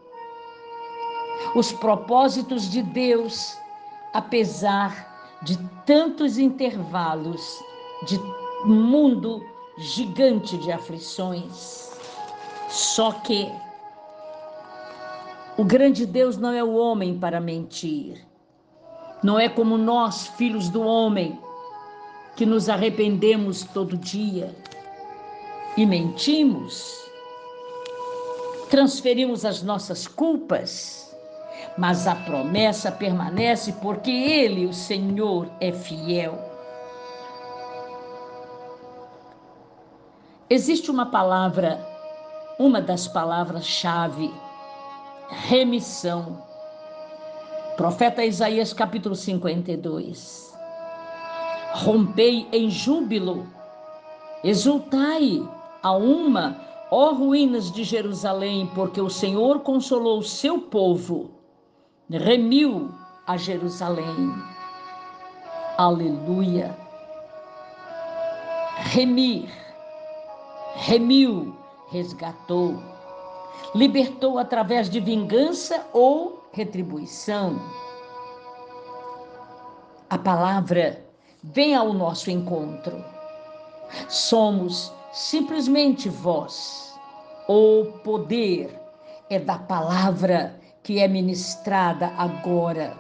Os propósitos de Deus, apesar de tantos intervalos de mundo gigante de aflições. Só que o grande Deus não é o homem para mentir. Não é como nós, filhos do homem, que nos arrependemos todo dia e mentimos, transferimos as nossas culpas, mas a promessa permanece porque Ele, o Senhor, é fiel. Existe uma palavra, uma das palavras-chave remissão. Profeta Isaías capítulo 52. Rompei em júbilo, exultai a uma, ó ruínas de Jerusalém, porque o Senhor consolou o seu povo, remiu a Jerusalém. Aleluia. Remir, remiu, resgatou libertou através de vingança ou retribuição. A palavra vem ao nosso encontro. Somos simplesmente voz. O poder é da palavra que é ministrada agora.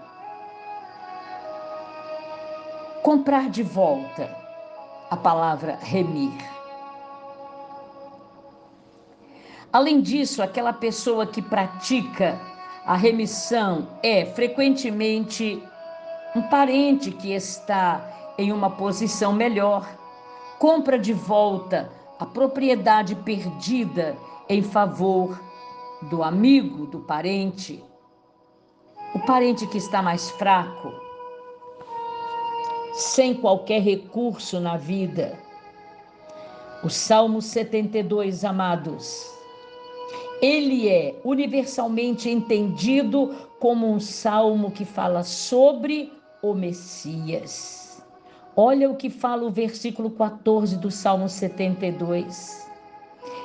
Comprar de volta a palavra remir Além disso, aquela pessoa que pratica a remissão é frequentemente um parente que está em uma posição melhor, compra de volta a propriedade perdida em favor do amigo, do parente, o parente que está mais fraco, sem qualquer recurso na vida. O Salmo 72, amados ele é universalmente entendido como um salmo que fala sobre o Messias. Olha o que fala o versículo 14 do Salmo 72.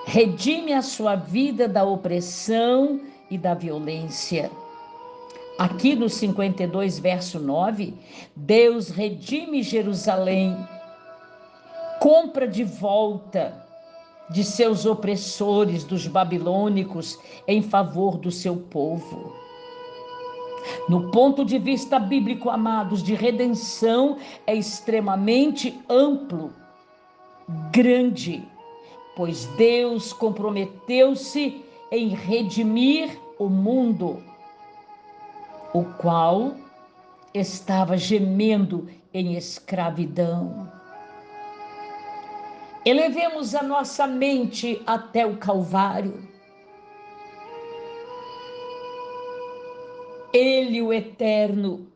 Redime a sua vida da opressão e da violência. Aqui no 52, verso 9, Deus redime Jerusalém, compra de volta de seus opressores, dos babilônicos, em favor do seu povo. No ponto de vista bíblico, amados, de redenção é extremamente amplo, grande, pois Deus comprometeu-se em redimir o mundo, o qual estava gemendo em escravidão. Elevemos a nossa mente até o Calvário. Ele, o Eterno,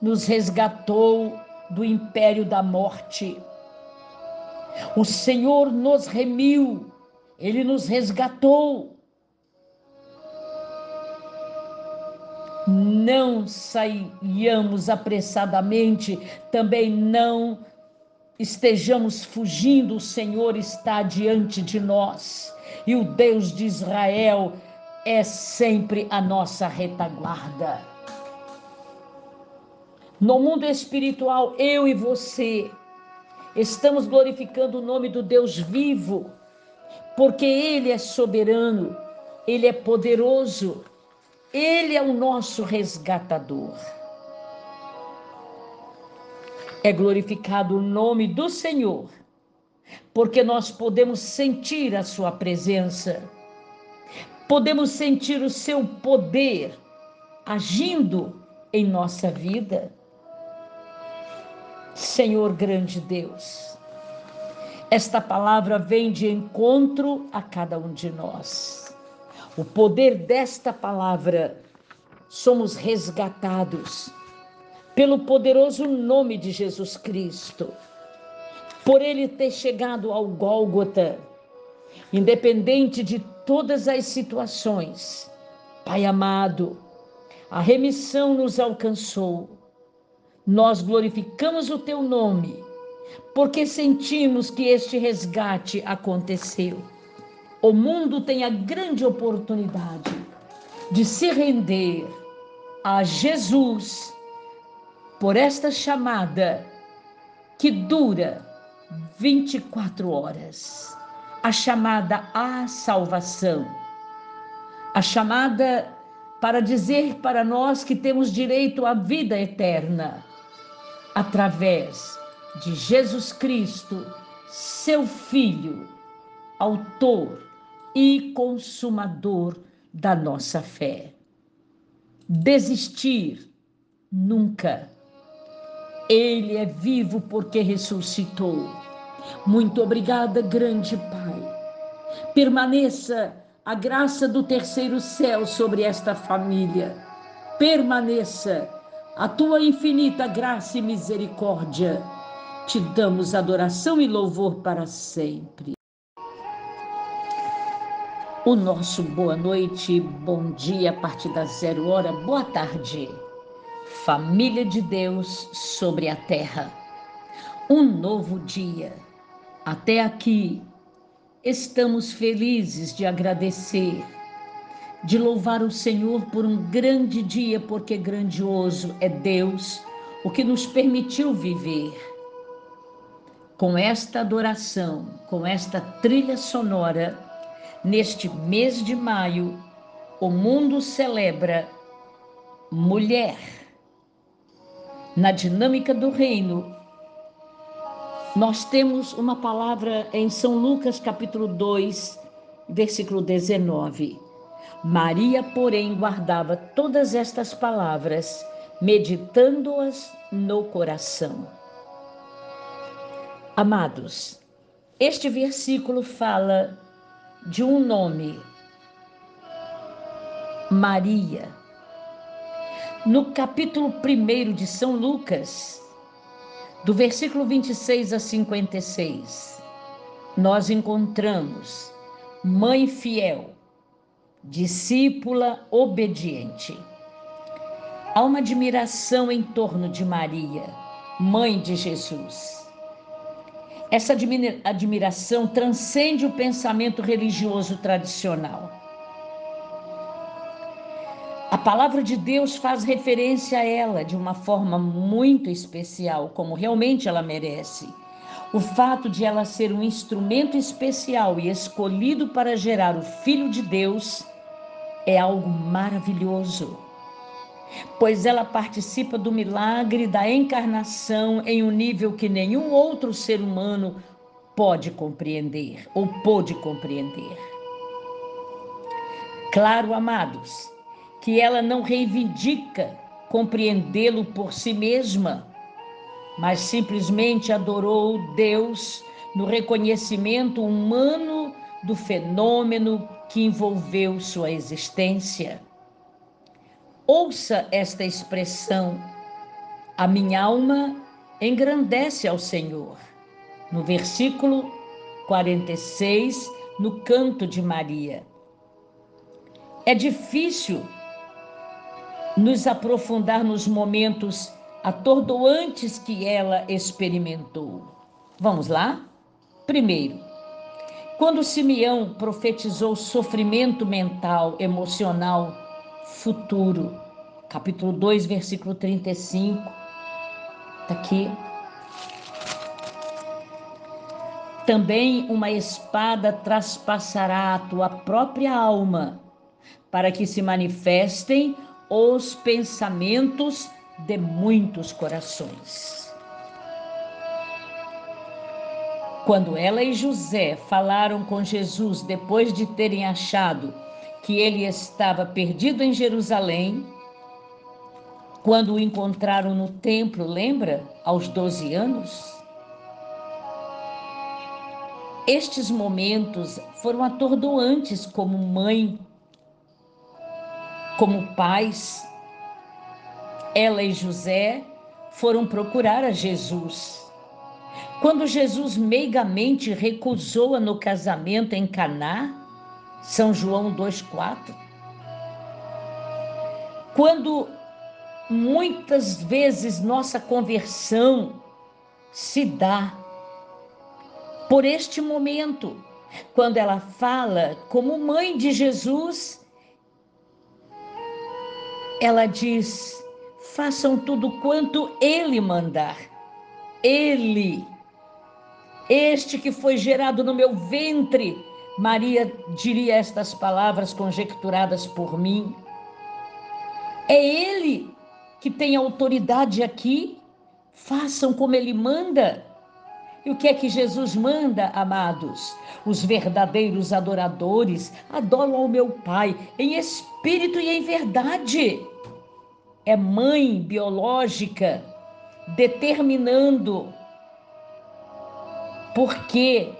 nos resgatou do império da morte. O Senhor nos remiu, ele nos resgatou. Não saiamos apressadamente, também não estejamos fugindo, o Senhor está diante de nós. E o Deus de Israel é sempre a nossa retaguarda. No mundo espiritual, eu e você estamos glorificando o nome do Deus vivo, porque Ele é soberano, Ele é poderoso, Ele é o nosso resgatador é glorificado o nome do Senhor, porque nós podemos sentir a Sua presença, podemos sentir o Seu poder agindo em nossa vida. Senhor grande Deus, esta palavra vem de encontro a cada um de nós. O poder desta palavra, somos resgatados pelo poderoso nome de Jesus Cristo, por ele ter chegado ao Gólgota, independente de todas as situações. Pai amado, a remissão nos alcançou. Nós glorificamos o teu nome, porque sentimos que este resgate aconteceu. O mundo tem a grande oportunidade de se render a Jesus por esta chamada que dura 24 horas. A chamada à salvação, a chamada para dizer para nós que temos direito à vida eterna através de Jesus Cristo, seu Filho, Autor e Consumador da nossa fé. Desistir nunca ele é vivo porque ressuscitou. Muito obrigada, grande Pai. Permaneça a graça do terceiro céu sobre esta família. Permaneça a tua infinita graça e misericórdia. Te damos adoração e louvor para sempre. O nosso boa noite, bom dia a partir das zero hora, boa tarde família de Deus sobre a terra. Um novo dia. Até aqui, estamos felizes de agradecer, de louvar o Senhor por um grande dia, porque grandioso é Deus, o que nos permitiu viver. Com esta adoração, com esta trilha sonora, neste mês de maio, o mundo celebra mulher na dinâmica do reino, nós temos uma palavra em São Lucas capítulo 2, versículo 19. Maria, porém, guardava todas estas palavras, meditando-as no coração. Amados, este versículo fala de um nome, Maria no capítulo 1 de São Lucas, do versículo 26 a 56, nós encontramos mãe fiel, discípula obediente. Há uma admiração em torno de Maria, mãe de Jesus. Essa admiração transcende o pensamento religioso tradicional A palavra de Deus faz referência a ela de uma forma muito especial, como realmente ela merece. O fato de ela ser um instrumento especial e escolhido para gerar o Filho de Deus é algo maravilhoso, pois ela participa do milagre da encarnação em um nível que nenhum outro ser humano pode compreender ou pôde compreender. Claro, amados, que ela não reivindica compreendê-lo por si mesma, mas simplesmente adorou Deus no reconhecimento humano do fenômeno que envolveu sua existência. Ouça esta expressão: a minha alma engrandece ao Senhor. No versículo 46, no canto de Maria. É difícil nos aprofundar nos momentos atordoantes que ela experimentou. Vamos lá? Primeiro, quando Simeão profetizou sofrimento mental, emocional futuro, capítulo 2, versículo 35, está aqui. Também uma espada traspassará a tua própria alma, para que se manifestem os pensamentos de muitos corações. Quando ela e José falaram com Jesus depois de terem achado que ele estava perdido em Jerusalém, quando o encontraram no templo, lembra? Aos 12 anos? Estes momentos foram atordoantes como mãe, como pais. Ela e José foram procurar a Jesus quando Jesus meigamente recusou-a no casamento em Caná, São João 2:4. Quando muitas vezes nossa conversão se dá por este momento, quando ela fala como mãe de Jesus, ela diz: façam tudo quanto ele mandar. Ele este que foi gerado no meu ventre. Maria diria estas palavras conjecturadas por mim. É Ele que tem autoridade aqui. Façam como Ele manda. E o que é que Jesus manda, amados? Os verdadeiros adoradores adoram ao meu Pai em espírito e em verdade. É mãe biológica determinando porque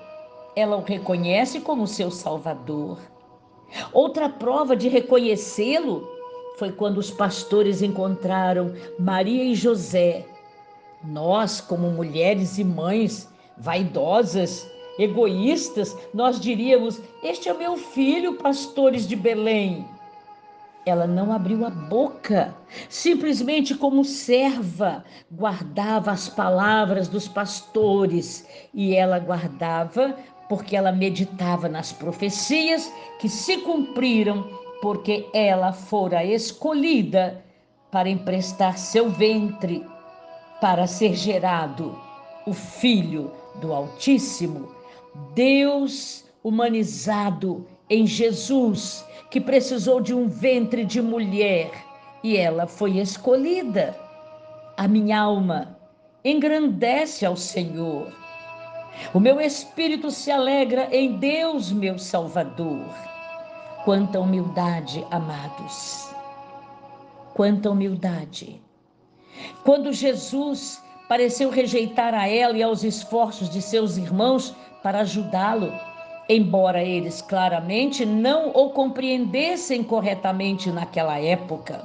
ela o reconhece como seu Salvador. Outra prova de reconhecê-lo foi quando os pastores encontraram Maria e José. Nós, como mulheres e mães vaidosas, egoístas, nós diríamos: Este é o meu filho, pastores de Belém. Ela não abriu a boca, simplesmente como serva, guardava as palavras dos pastores e ela guardava porque ela meditava nas profecias que se cumpriram, porque ela fora escolhida para emprestar seu ventre para ser gerado o Filho do Altíssimo, Deus humanizado em Jesus que precisou de um ventre de mulher e ela foi escolhida. A minha alma engrandece ao Senhor. O meu espírito se alegra em Deus, meu Salvador. Quanta humildade, amados. Quanta humildade. Quando Jesus pareceu rejeitar a ela e aos esforços de seus irmãos para ajudá-lo, embora eles claramente não o compreendessem corretamente naquela época.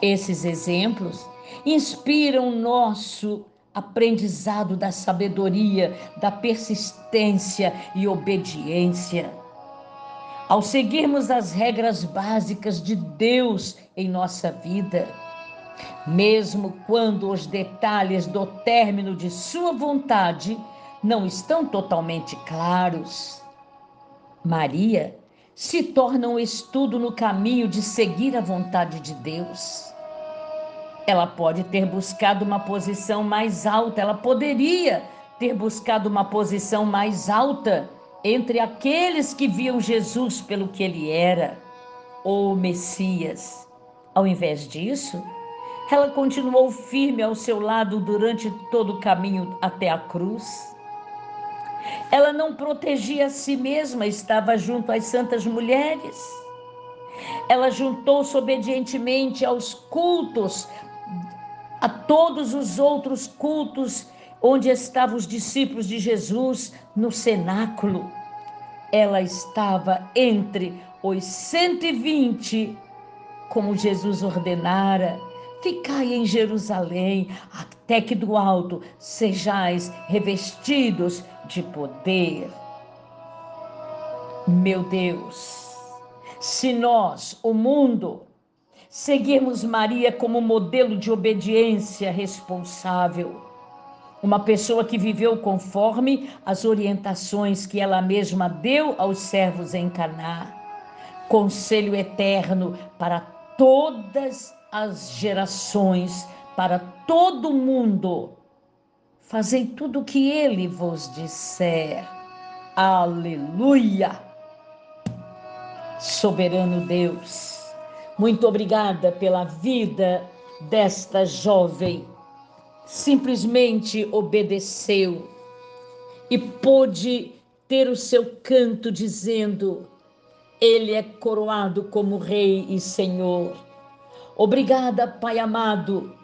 Esses exemplos inspiram nosso aprendizado da sabedoria, da persistência e obediência. Ao seguirmos as regras básicas de Deus em nossa vida, mesmo quando os detalhes do término de Sua vontade não estão totalmente claros. Maria se torna um estudo no caminho de seguir a vontade de Deus. Ela pode ter buscado uma posição mais alta, ela poderia ter buscado uma posição mais alta entre aqueles que viam Jesus pelo que ele era, ou Messias. Ao invés disso, ela continuou firme ao seu lado durante todo o caminho até a cruz. Ela não protegia a si mesma, estava junto às santas mulheres. Ela juntou-se obedientemente aos cultos, a todos os outros cultos onde estavam os discípulos de Jesus no cenáculo. Ela estava entre os 120, como Jesus ordenara. Ficai em Jerusalém, até que do alto sejais revestidos de poder. Meu Deus, se nós, o mundo, seguirmos Maria como modelo de obediência responsável, uma pessoa que viveu conforme as orientações que ela mesma deu aos servos em Caná, conselho eterno para todas as gerações, para todo mundo. Fazei tudo o que ele vos disser. Aleluia! Soberano Deus, muito obrigada pela vida desta jovem. Simplesmente obedeceu e pôde ter o seu canto dizendo: Ele é coroado como Rei e Senhor. Obrigada, Pai amado,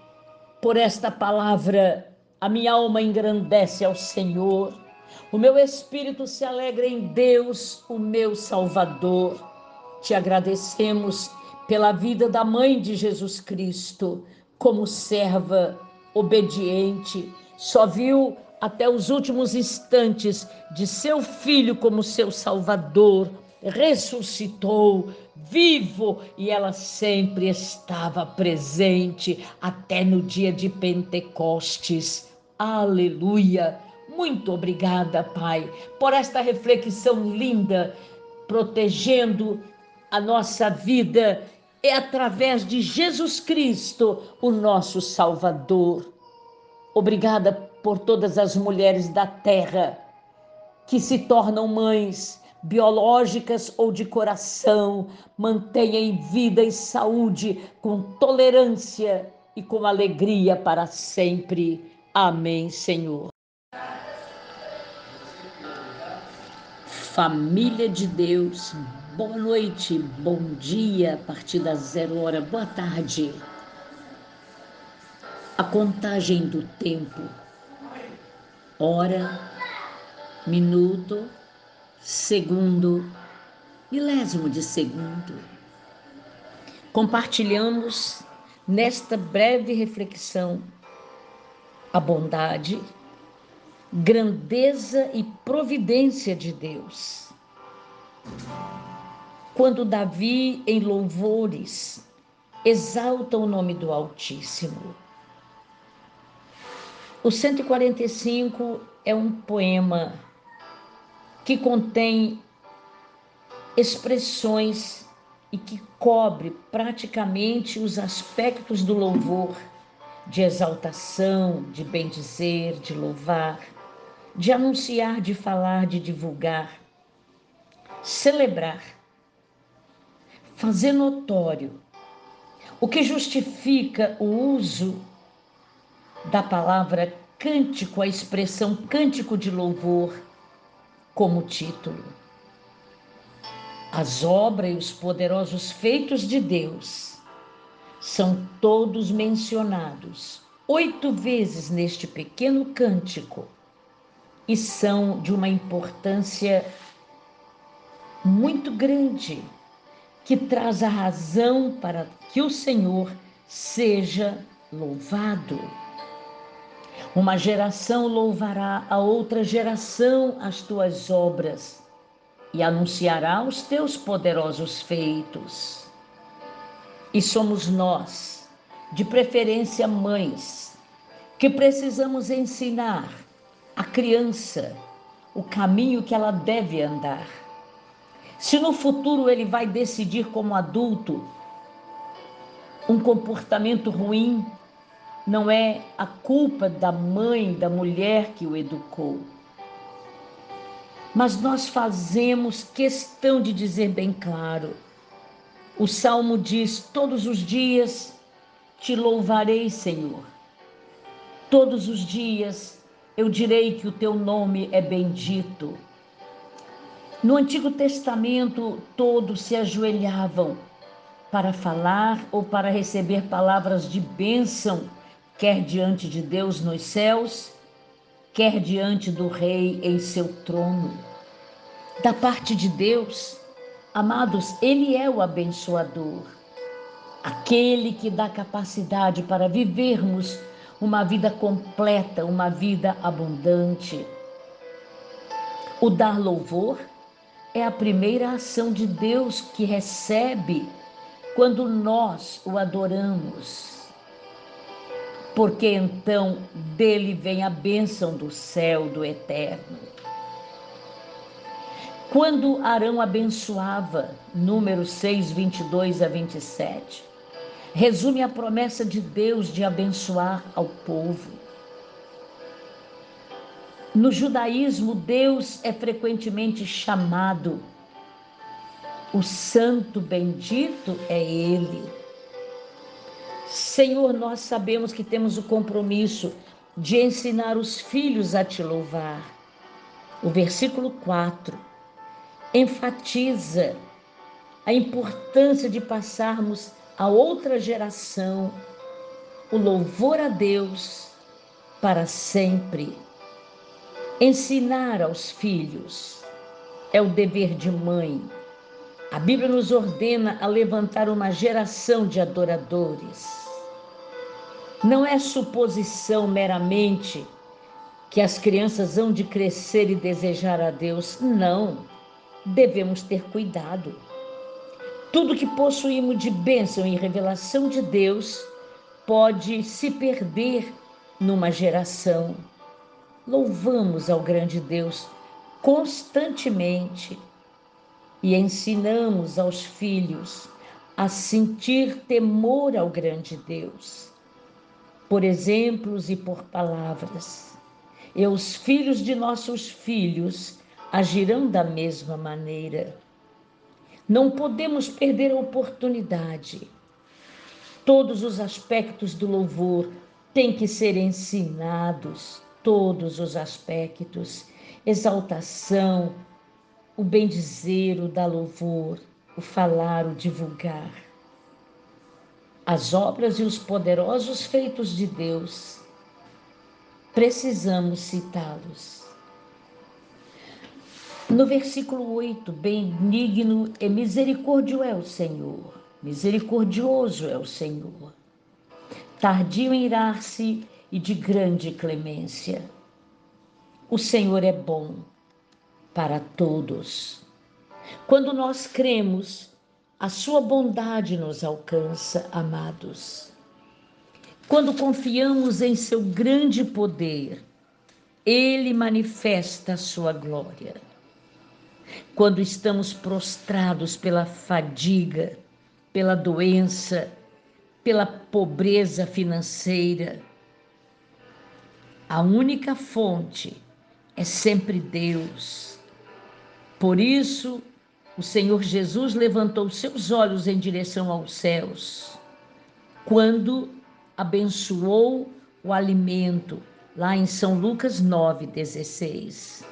por esta palavra. A minha alma engrandece ao Senhor. O meu espírito se alegra em Deus, o meu Salvador. Te agradecemos pela vida da mãe de Jesus Cristo, como serva obediente, só viu até os últimos instantes de seu filho como seu Salvador, ressuscitou, vivo, e ela sempre estava presente até no dia de Pentecostes. Aleluia! Muito obrigada, Pai, por esta reflexão linda, protegendo a nossa vida é através de Jesus Cristo, o nosso Salvador. Obrigada por todas as mulheres da terra que se tornam mães biológicas ou de coração, mantenha em vida e saúde, com tolerância e com alegria para sempre. Amém, Senhor. Família de Deus, boa noite, bom dia, a partir das zero hora, boa tarde. A contagem do tempo, hora, minuto, segundo, milésimo de segundo. Compartilhamos nesta breve reflexão a bondade, grandeza e providência de Deus. Quando Davi, em louvores, exalta o nome do Altíssimo. O 145 é um poema que contém expressões e que cobre praticamente os aspectos do louvor, de exaltação, de bendizer, de louvar, de anunciar, de falar, de divulgar, celebrar, fazer notório, o que justifica o uso da palavra cântico, a expressão cântico de louvor como título. As obras e os poderosos feitos de Deus são todos mencionados oito vezes neste pequeno cântico e são de uma importância muito grande que traz a razão para que o Senhor seja louvado. Uma geração louvará a outra geração as tuas obras e anunciará os teus poderosos feitos. E somos nós, de preferência mães, que precisamos ensinar a criança o caminho que ela deve andar. Se no futuro ele vai decidir como adulto um comportamento ruim, não é a culpa da mãe, da mulher que o educou. Mas nós fazemos questão de dizer bem claro. O salmo diz: Todos os dias te louvarei, Senhor. Todos os dias eu direi que o teu nome é bendito. No Antigo Testamento, todos se ajoelhavam para falar ou para receber palavras de bênção, quer diante de Deus nos céus, quer diante do Rei em seu trono. Da parte de Deus, amados, Ele é o abençoador, aquele que dá capacidade para vivermos uma vida completa, uma vida abundante. O dar louvor é a primeira ação de Deus que recebe quando nós o adoramos. Porque então dele vem a bênção do céu, do eterno. Quando Arão abençoava, número 6, 22 a 27, resume a promessa de Deus de abençoar ao povo. No judaísmo, Deus é frequentemente chamado o santo bendito é Ele. Senhor, nós sabemos que temos o compromisso de ensinar os filhos a te louvar. O versículo 4 enfatiza a importância de passarmos a outra geração o louvor a Deus para sempre. Ensinar aos filhos é o dever de mãe. A Bíblia nos ordena a levantar uma geração de adoradores. Não é suposição meramente que as crianças hão de crescer e desejar a Deus. Não. Devemos ter cuidado. Tudo que possuímos de bênção e revelação de Deus pode se perder numa geração. Louvamos ao grande Deus constantemente e ensinamos aos filhos a sentir temor ao grande Deus, por exemplos e por palavras. E os filhos de nossos filhos agirão da mesma maneira. Não podemos perder a oportunidade. Todos os aspectos do louvor têm que ser ensinados, todos os aspectos, exaltação, o bendizer, o dar louvor, o falar, o divulgar. As obras e os poderosos feitos de Deus, precisamos citá-los. No versículo 8, benigno e misericórdio é o Senhor, misericordioso é o Senhor, tardio em irar-se e de grande clemência. O Senhor é bom para todos. Quando nós cremos, a sua bondade nos alcança, amados. Quando confiamos em seu grande poder, ele manifesta a sua glória quando estamos prostrados pela fadiga, pela doença, pela pobreza financeira. A única fonte é sempre Deus. Por isso, o Senhor Jesus levantou seus olhos em direção aos céus, quando abençoou o alimento, lá em São Lucas 9,16.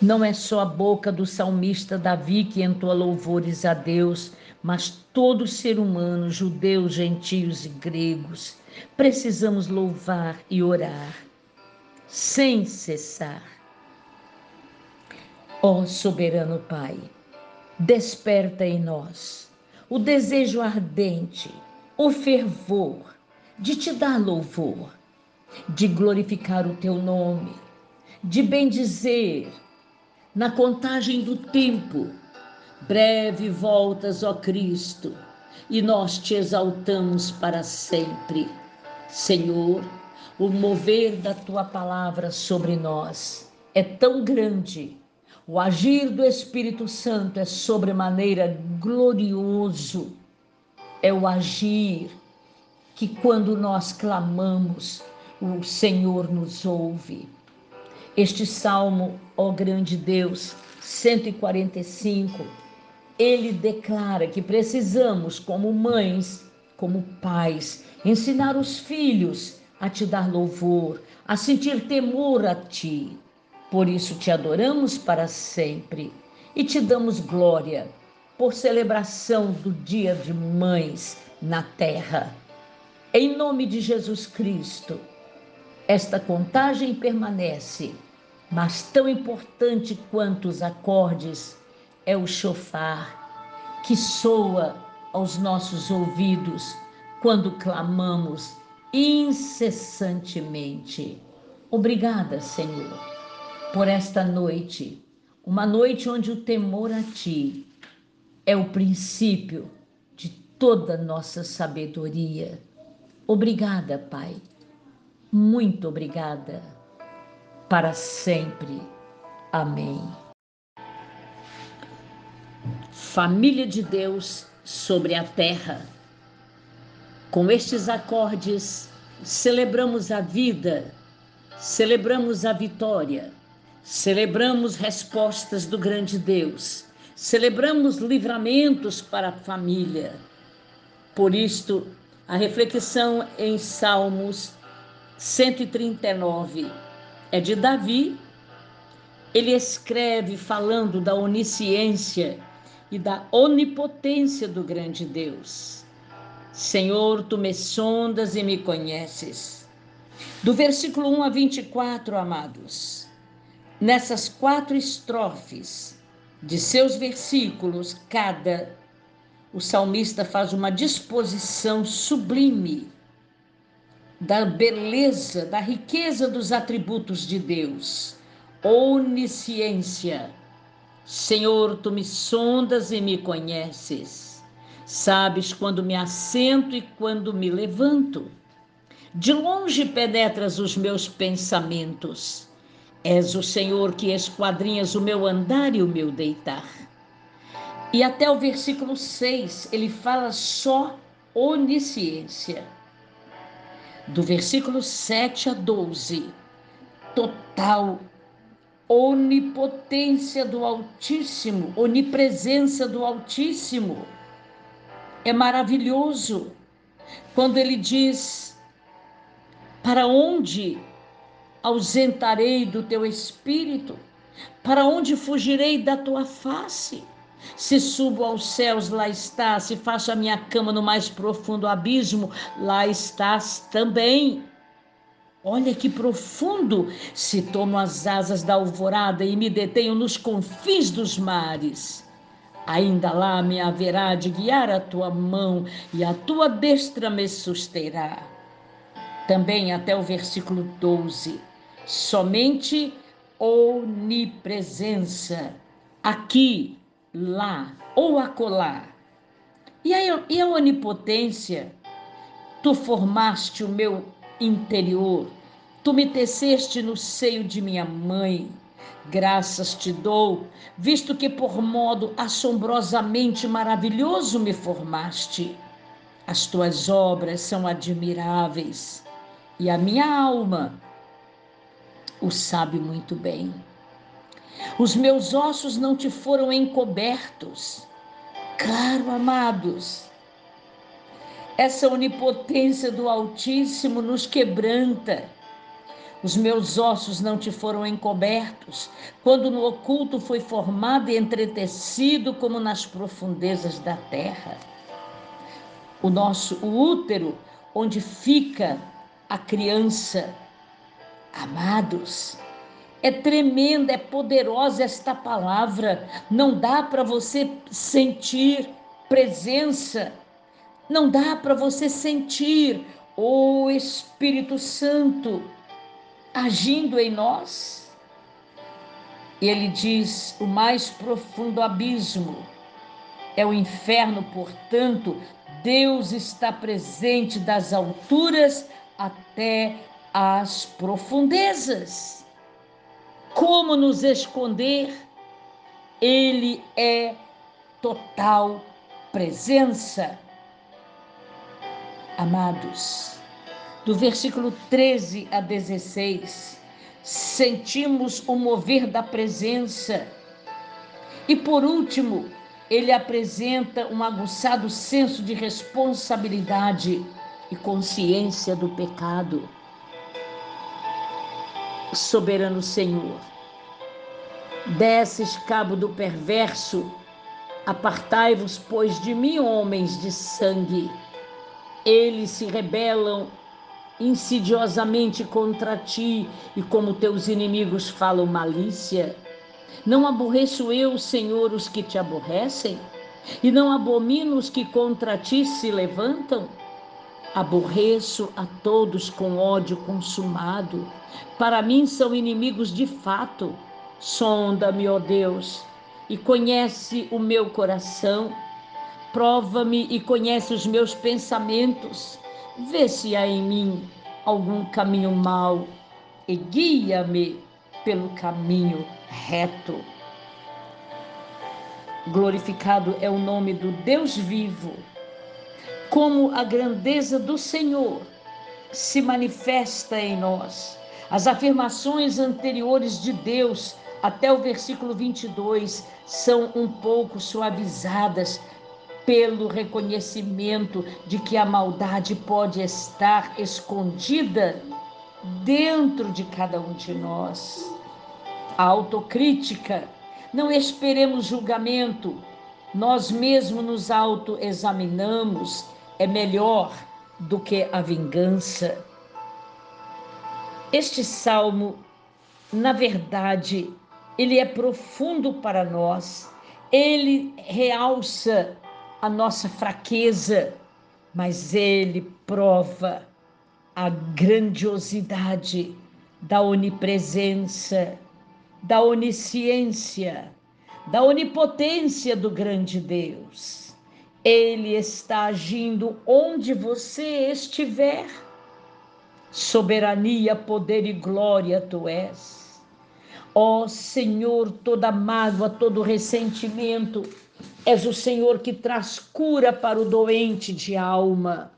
Não é só a boca do salmista Davi que entoa louvores a Deus, mas todo ser humano, judeus, gentios e gregos, precisamos louvar e orar sem cessar. Ó soberano Pai, desperta em nós o desejo ardente, o fervor de te dar louvor, de glorificar o teu nome, de bendizer na contagem do tempo. Breve voltas, ó Cristo, e nós te exaltamos para sempre. Senhor, o mover da tua palavra sobre nós é tão grande, O agir do Espírito Santo é sobremaneira glorioso. É o agir que, quando nós clamamos, o Senhor nos ouve. Este salmo, ó grande Deus, 145, ele declara que precisamos, como mães, como pais, ensinar os filhos a te dar louvor, a sentir temor a ti, por isso te adoramos para sempre e te damos glória por celebração do Dia de Mães na Terra. Em nome de Jesus Cristo, esta contagem permanece, mas tão importante quanto os acordes é o chofar que soa aos nossos ouvidos quando clamamos incessantemente. Obrigada, Senhor por esta noite, uma noite onde o temor a Ti é o princípio de toda nossa sabedoria. Obrigada, Pai. Muito obrigada. Para sempre. Amém. Família de Deus sobre a terra. Com estes acordes, celebramos a vida, celebramos a vitória Celebramos respostas do grande Deus, celebramos livramentos para a família. Por isto, a reflexão em Salmos 139 é de Davi. Ele escreve falando da onisciência e da onipotência do grande Deus. Senhor, tu me sondas e me conheces. Do versículo 1 a 24, amados. Nessas quatro estrofes de seus versículos, cada, o salmista faz uma disposição sublime da beleza, da riqueza dos atributos de Deus. Onisciência. Senhor, tu me sondas e me conheces. Sabes quando me assento e quando me levanto. De longe penetras os meus pensamentos És o Senhor que esquadrinhas o meu andar e o meu deitar. E até o versículo 6, ele fala só onisciência. Do versículo 7 a 12, total onipotência do Altíssimo, onipresença do Altíssimo. É maravilhoso quando ele diz: Para onde ausentarei do teu espírito? Para onde fugirei da tua face? Se subo aos céus, lá estás. Se faço a minha cama no mais profundo abismo, lá estás também. Olha que profundo! Se tomo as asas da alvorada e me detenho nos confins dos mares, ainda lá me haverá de guiar a tua mão e a tua destra me susterá. Também até o versículo 12 somente onipresença, aqui, lá ou acolá. E a, e a onipotência? Tu formaste o meu interior, tu me teceste no seio de minha mãe. Graças te dou, visto que por modo assombrosamente maravilhoso me formaste. As tuas obras são admiráveis e a minha alma o sabe muito bem. Os meus ossos não te foram encobertos. Claro, amados, essa onipotência do Altíssimo nos quebranta. Os meus ossos não te foram encobertos, quando no oculto foi formado e entretecido como nas profundezas da terra. O nosso o útero, onde fica a criança, Amados, é tremenda, é poderosa esta palavra. Não dá para você sentir presença, não dá para você sentir o Espírito Santo agindo em nós. E ele diz: o mais profundo abismo é o inferno, portanto, Deus está presente das alturas até as profundezas. Como nos esconder? Ele é total presença. Amados, do versículo 13 a 16, sentimos o mover da presença. E por último, ele apresenta um aguçado senso de responsabilidade e consciência do pecado. Soberano Senhor, desces cabo do perverso, apartai-vos, pois, de mim, homens de sangue. Eles se rebelam insidiosamente contra ti e como teus inimigos falam malícia. Não aborreço eu, Senhor, os que te aborrecem? E não abomino os que contra ti se levantam? Aborreço a todos com ódio consumado. Para mim são inimigos de fato. Sonda-me, ó Deus, e conhece o meu coração. Prova-me e conhece os meus pensamentos. Vê se há em mim algum caminho mau e guia-me pelo caminho reto. Glorificado é o nome do Deus vivo, como a grandeza do Senhor se manifesta em nós. As afirmações anteriores de Deus, até o versículo 22, são um pouco suavizadas pelo reconhecimento de que a maldade pode estar escondida dentro de cada um de nós. A autocrítica, não esperemos julgamento, nós mesmos nos autoexaminamos, é melhor do que a vingança. Este salmo, na verdade, ele é profundo para nós, ele realça a nossa fraqueza, mas ele prova a grandiosidade da onipresença, da onisciência, da onipotência do grande Deus. Ele está agindo onde você estiver. Soberania, poder e glória tu és. Ó Senhor, toda mágoa, todo ressentimento, És o Senhor que traz cura para o doente de alma.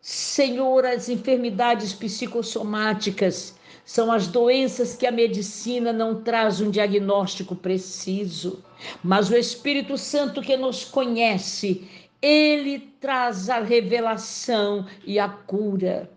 Senhor, as enfermidades psicossomáticas são as doenças que a medicina não traz um diagnóstico preciso, mas o Espírito Santo que nos conhece, ele traz a revelação e a cura.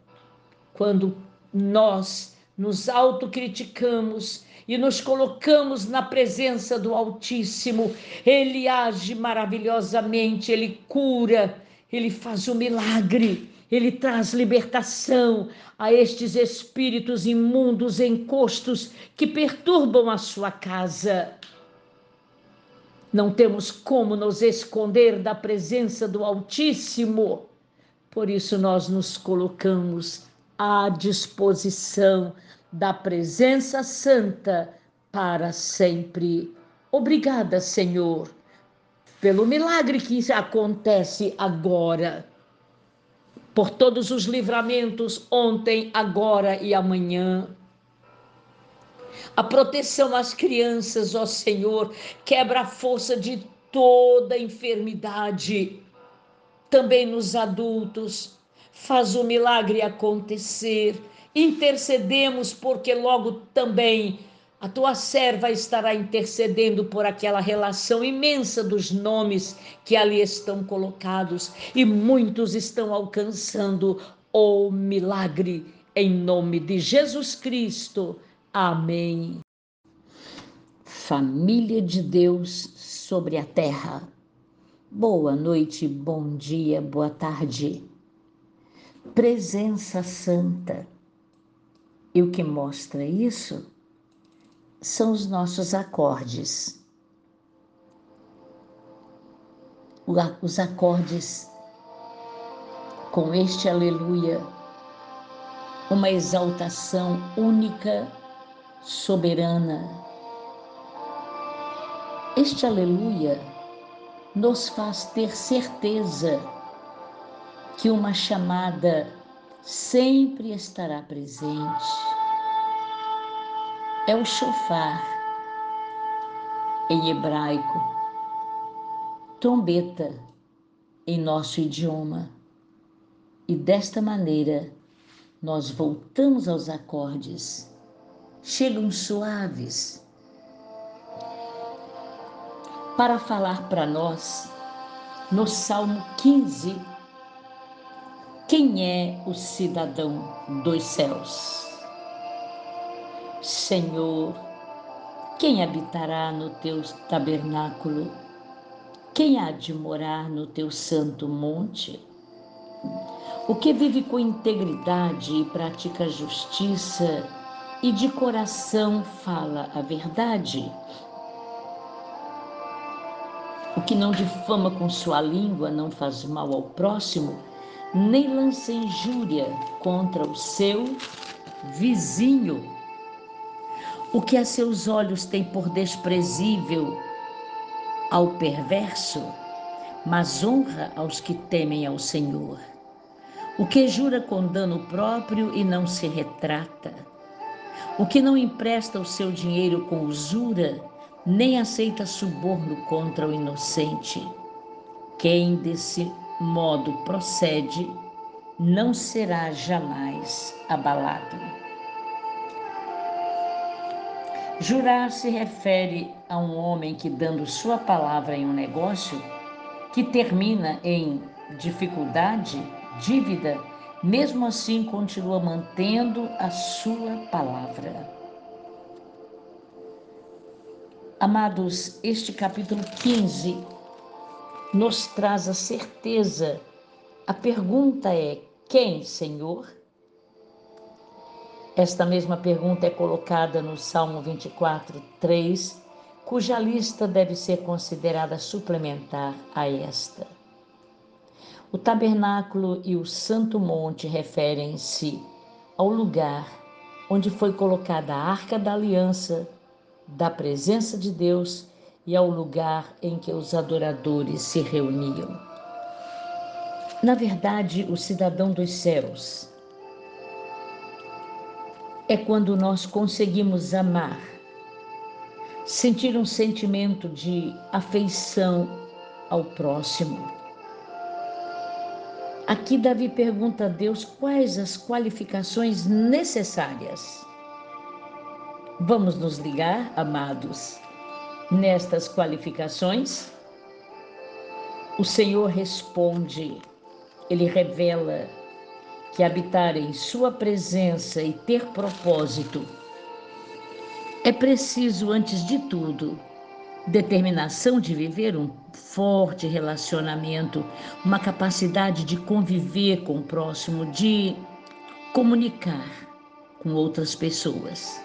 Quando nós nos autocriticamos, e nos colocamos na presença do Altíssimo, Ele age maravilhosamente, Ele cura, Ele faz o milagre, Ele traz libertação a estes espíritos imundos, encostos que perturbam a sua casa. Não temos como nos esconder da presença do Altíssimo, por isso nós nos colocamos à disposição da presença santa para sempre. Obrigada, Senhor, pelo milagre que acontece agora, por todos os livramentos ontem, agora e amanhã. A proteção às crianças, ó Senhor, quebra a força de toda enfermidade, também nos adultos, faz o milagre acontecer intercedemos, porque logo também a tua serva estará intercedendo por aquela relação imensa dos nomes que ali estão colocados e muitos estão alcançando o milagre em nome de Jesus Cristo. Amém. Família de Deus sobre a terra. Boa noite, bom dia, boa tarde. Presença Santa e o que mostra isso são os nossos acordes. Os acordes com este aleluia, uma exaltação única, soberana. Este aleluia nos faz ter certeza que uma chamada sempre estará presente. É o chofar em hebraico, trombeta em nosso idioma. E desta maneira nós voltamos aos acordes. Chegam suaves para falar para nós no Salmo 15 quem é o cidadão dos céus? Senhor, quem habitará no teu tabernáculo? Quem há de morar no teu santo monte? O que vive com integridade e pratica justiça e de coração fala a verdade? O que não difama com sua língua, não faz mal ao próximo, nem lança injúria contra o seu vizinho. O que a seus olhos tem por desprezível ao perverso, mas honra aos que temem ao Senhor. O que jura com dano próprio e não se retrata. O que não empresta o seu dinheiro com usura, nem aceita suborno contra o inocente. Quem desse modo procede, não será jamais abalado. Jurar se refere a um homem que, dando sua palavra em um negócio, que termina em dificuldade, dívida, mesmo assim continua mantendo a sua palavra. Amados, este capítulo 15 nos traz a certeza. A pergunta é: quem, Senhor? Esta mesma pergunta é colocada no Salmo 24, 3, cuja lista deve ser considerada suplementar a esta. O tabernáculo e o santo monte referem-se ao lugar onde foi colocada a arca da aliança da presença de Deus e ao lugar em que os adoradores se reuniam. Na verdade, o cidadão dos céus é quando nós conseguimos amar, sentir um sentimento de afeição ao próximo. Aqui Davi pergunta a Deus quais as qualificações necessárias Vamos nos ligar, amados, nestas qualificações? O Senhor responde, ele revela que habitar em Sua presença e ter propósito é preciso, antes de tudo, determinação de viver um forte relacionamento, uma capacidade de conviver com o próximo, de comunicar com outras pessoas.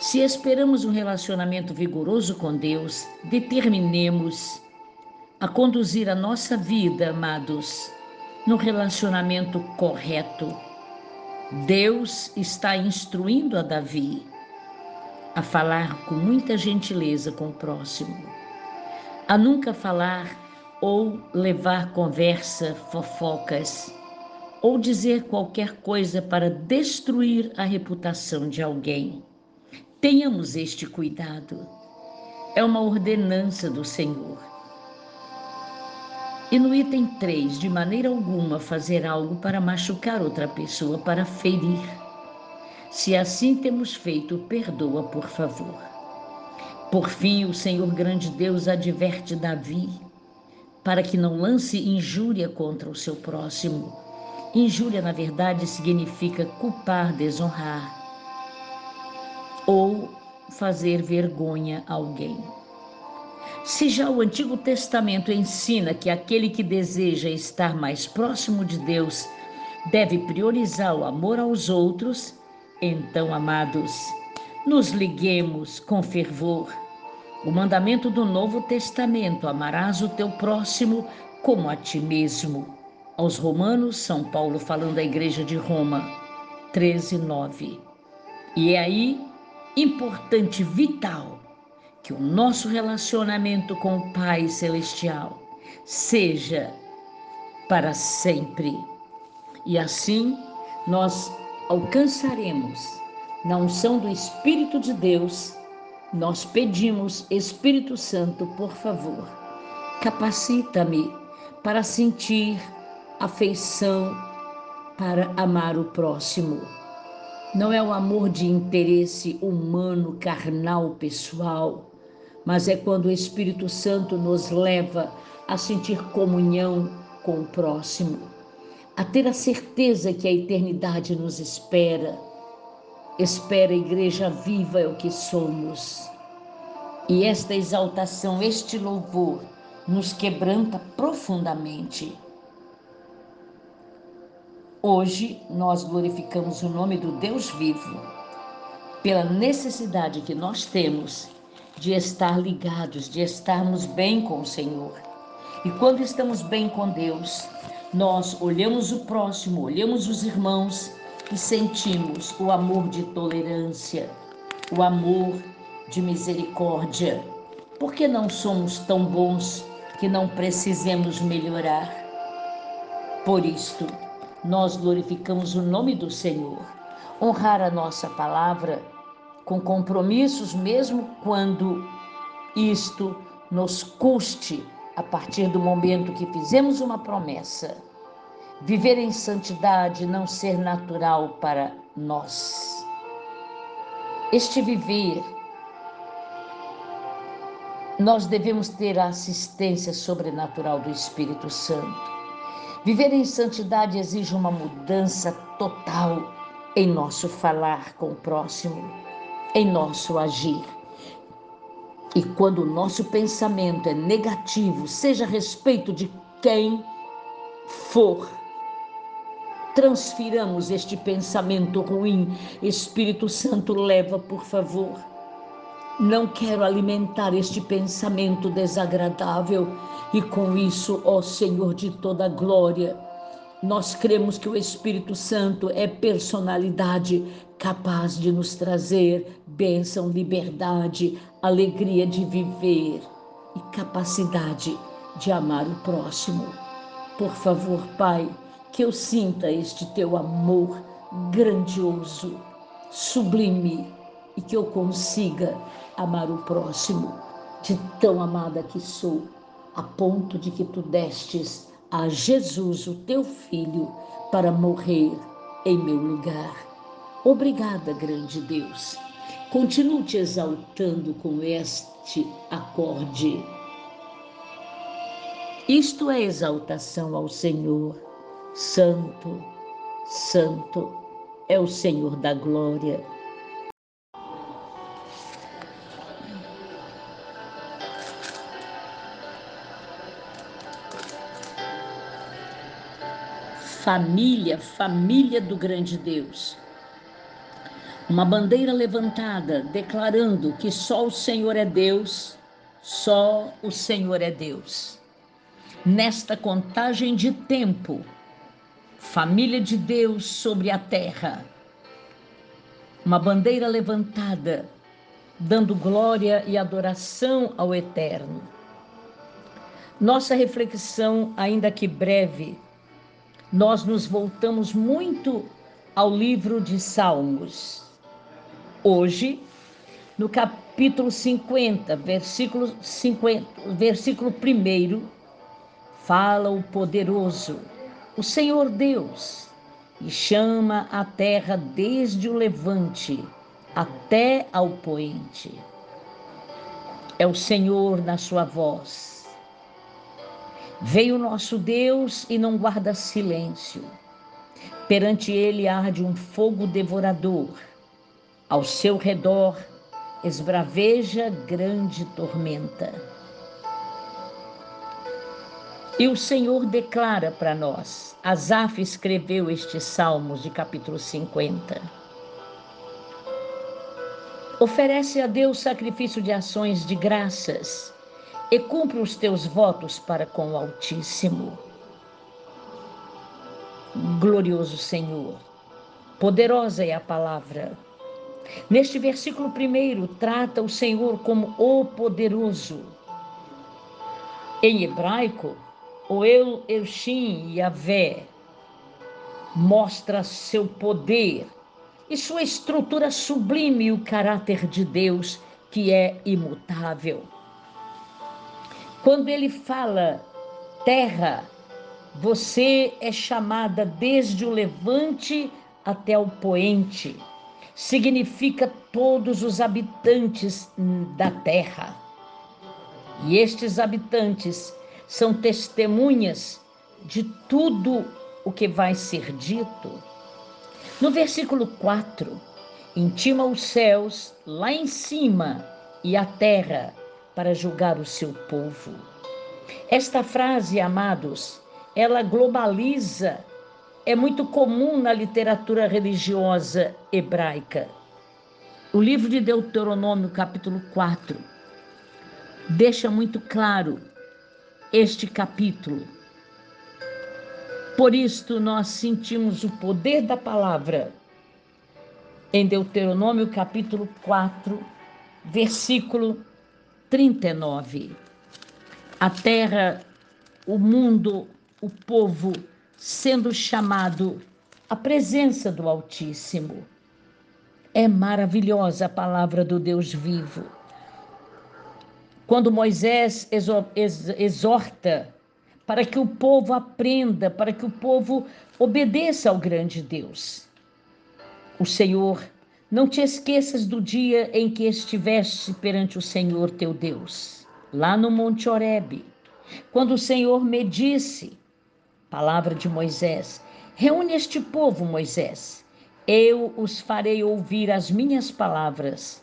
Se esperamos um relacionamento vigoroso com Deus, determinemos a conduzir a nossa vida, amados, no relacionamento correto. Deus está instruindo a Davi a falar com muita gentileza com o próximo, a nunca falar ou levar conversa, fofocas, ou dizer qualquer coisa para destruir a reputação de alguém. Tenhamos este cuidado. É uma ordenança do Senhor. E no item 3, de maneira alguma fazer algo para machucar outra pessoa, para ferir. Se assim temos feito, perdoa, por favor. Por fim, o Senhor grande Deus adverte Davi para que não lance injúria contra o seu próximo. Injúria, na verdade, significa culpar, desonrar ou fazer vergonha a alguém. Se já o Antigo Testamento ensina que aquele que deseja estar mais próximo de Deus deve priorizar o amor aos outros, então, amados, nos liguemos com fervor. O mandamento do Novo Testamento: amarás o teu próximo como a ti mesmo. Aos Romanos, São Paulo falando à Igreja de Roma, 13, 9. E é aí importante, vital, que o nosso relacionamento com o Pai Celestial seja para sempre. E assim nós alcançaremos, na unção do Espírito de Deus, nós pedimos, Espírito Santo, por favor, capacita-me para sentir afeição para amar o próximo. Não é o amor de interesse humano, carnal, pessoal, mas é quando o Espírito Santo nos leva a sentir comunhão com o próximo, a ter a certeza que a eternidade nos espera. Espera a igreja viva é o que somos. E esta exaltação, este louvor, nos quebranta profundamente. Hoje nós glorificamos o nome do Deus vivo pela necessidade que nós temos de estar ligados, de estarmos bem com o Senhor. E quando estamos bem com Deus, nós olhamos o próximo, olhamos os irmãos e sentimos o amor de tolerância, o amor de misericórdia. Porque não somos tão bons que não precisemos melhorar? Por isto, nós glorificamos o nome do Senhor. Honrar a nossa palavra com compromissos, mesmo quando isto nos custe a partir do momento que fizemos uma promessa. Viver em santidade não ser natural para nós. Este viver, nós devemos ter a assistência sobrenatural do Espírito Santo. Viver em santidade exige uma mudança total em nosso falar com o próximo em nosso agir. E quando o nosso pensamento é negativo, seja a respeito de quem for, transfiramos este pensamento ruim. Espírito Santo, leva, por favor. Não quero alimentar este pensamento desagradável e com isso, ó Senhor de toda glória, nós cremos que o Espírito Santo é personalidade capaz de nos trazer bênção, liberdade, alegria de viver e capacidade de amar o próximo. Por favor, Pai, que eu sinta este teu amor grandioso, sublime e que eu consiga amar o próximo de tão amada que sou, a ponto de que tu destes a Jesus, o teu filho, para morrer em meu lugar. Obrigada, grande Deus. Continuo te exaltando com este acorde. Isto é exaltação ao Senhor. Santo, Santo é o Senhor da glória. Família, família do grande Deus. Uma bandeira levantada declarando que só o Senhor é Deus, só o Senhor é Deus. Nesta contagem de tempo, família de Deus sobre a terra. Uma bandeira levantada, dando glória e adoração ao Eterno. Nossa reflexão, ainda que breve, nós nos voltamos muito ao livro de Salmos. Hoje, no capítulo 50, versículo 50, versículo 1, fala o poderoso, o Senhor Deus, e chama a terra desde o levante até ao poente. É o Senhor na sua voz Veio nosso Deus e não guarda silêncio. Perante ele arde um fogo devorador. Ao seu redor esbraveja grande tormenta. E o Senhor declara para nós. Asaf escreveu estes salmos de capítulo 50. Oferece a Deus sacrifício de ações de graças e cumpre os teus votos para com o Altíssimo. Glorioso Senhor, poderosa é a palavra. Neste versículo primeiro, trata o Senhor como o poderoso. Em hebraico, o El Elshim Yahvé mostra seu poder e sua estrutura sublime e o caráter de Deus que é imutável. Quando ele fala terra, você é chamada desde o levante até o poente. Significa todos os habitantes da terra. E estes habitantes são testemunhas de tudo o que vai ser dito. No versículo 4, intima os céus lá em cima e a terra para julgar o seu povo. Esta frase, amados, ela globaliza, é muito comum na literatura religiosa hebraica. O livro de Deuteronômio, capítulo 4, deixa muito claro este capítulo. Por isto, nós sentimos o poder da palavra em Deuteronômio, capítulo 4, versículo 39. A terra, o mundo, o povo sendo chamado à presença do Altíssimo. É maravilhosa a palavra do Deus vivo. Quando Moisés exorta para que o povo aprenda, para que o povo obedeça ao grande Deus. O Senhor não te esqueças do dia em que estiveste perante o Senhor teu Deus, lá no Monte Horebe, quando o Senhor me disse, palavra de Moisés, reúne este povo, Moisés, eu os farei ouvir as minhas palavras,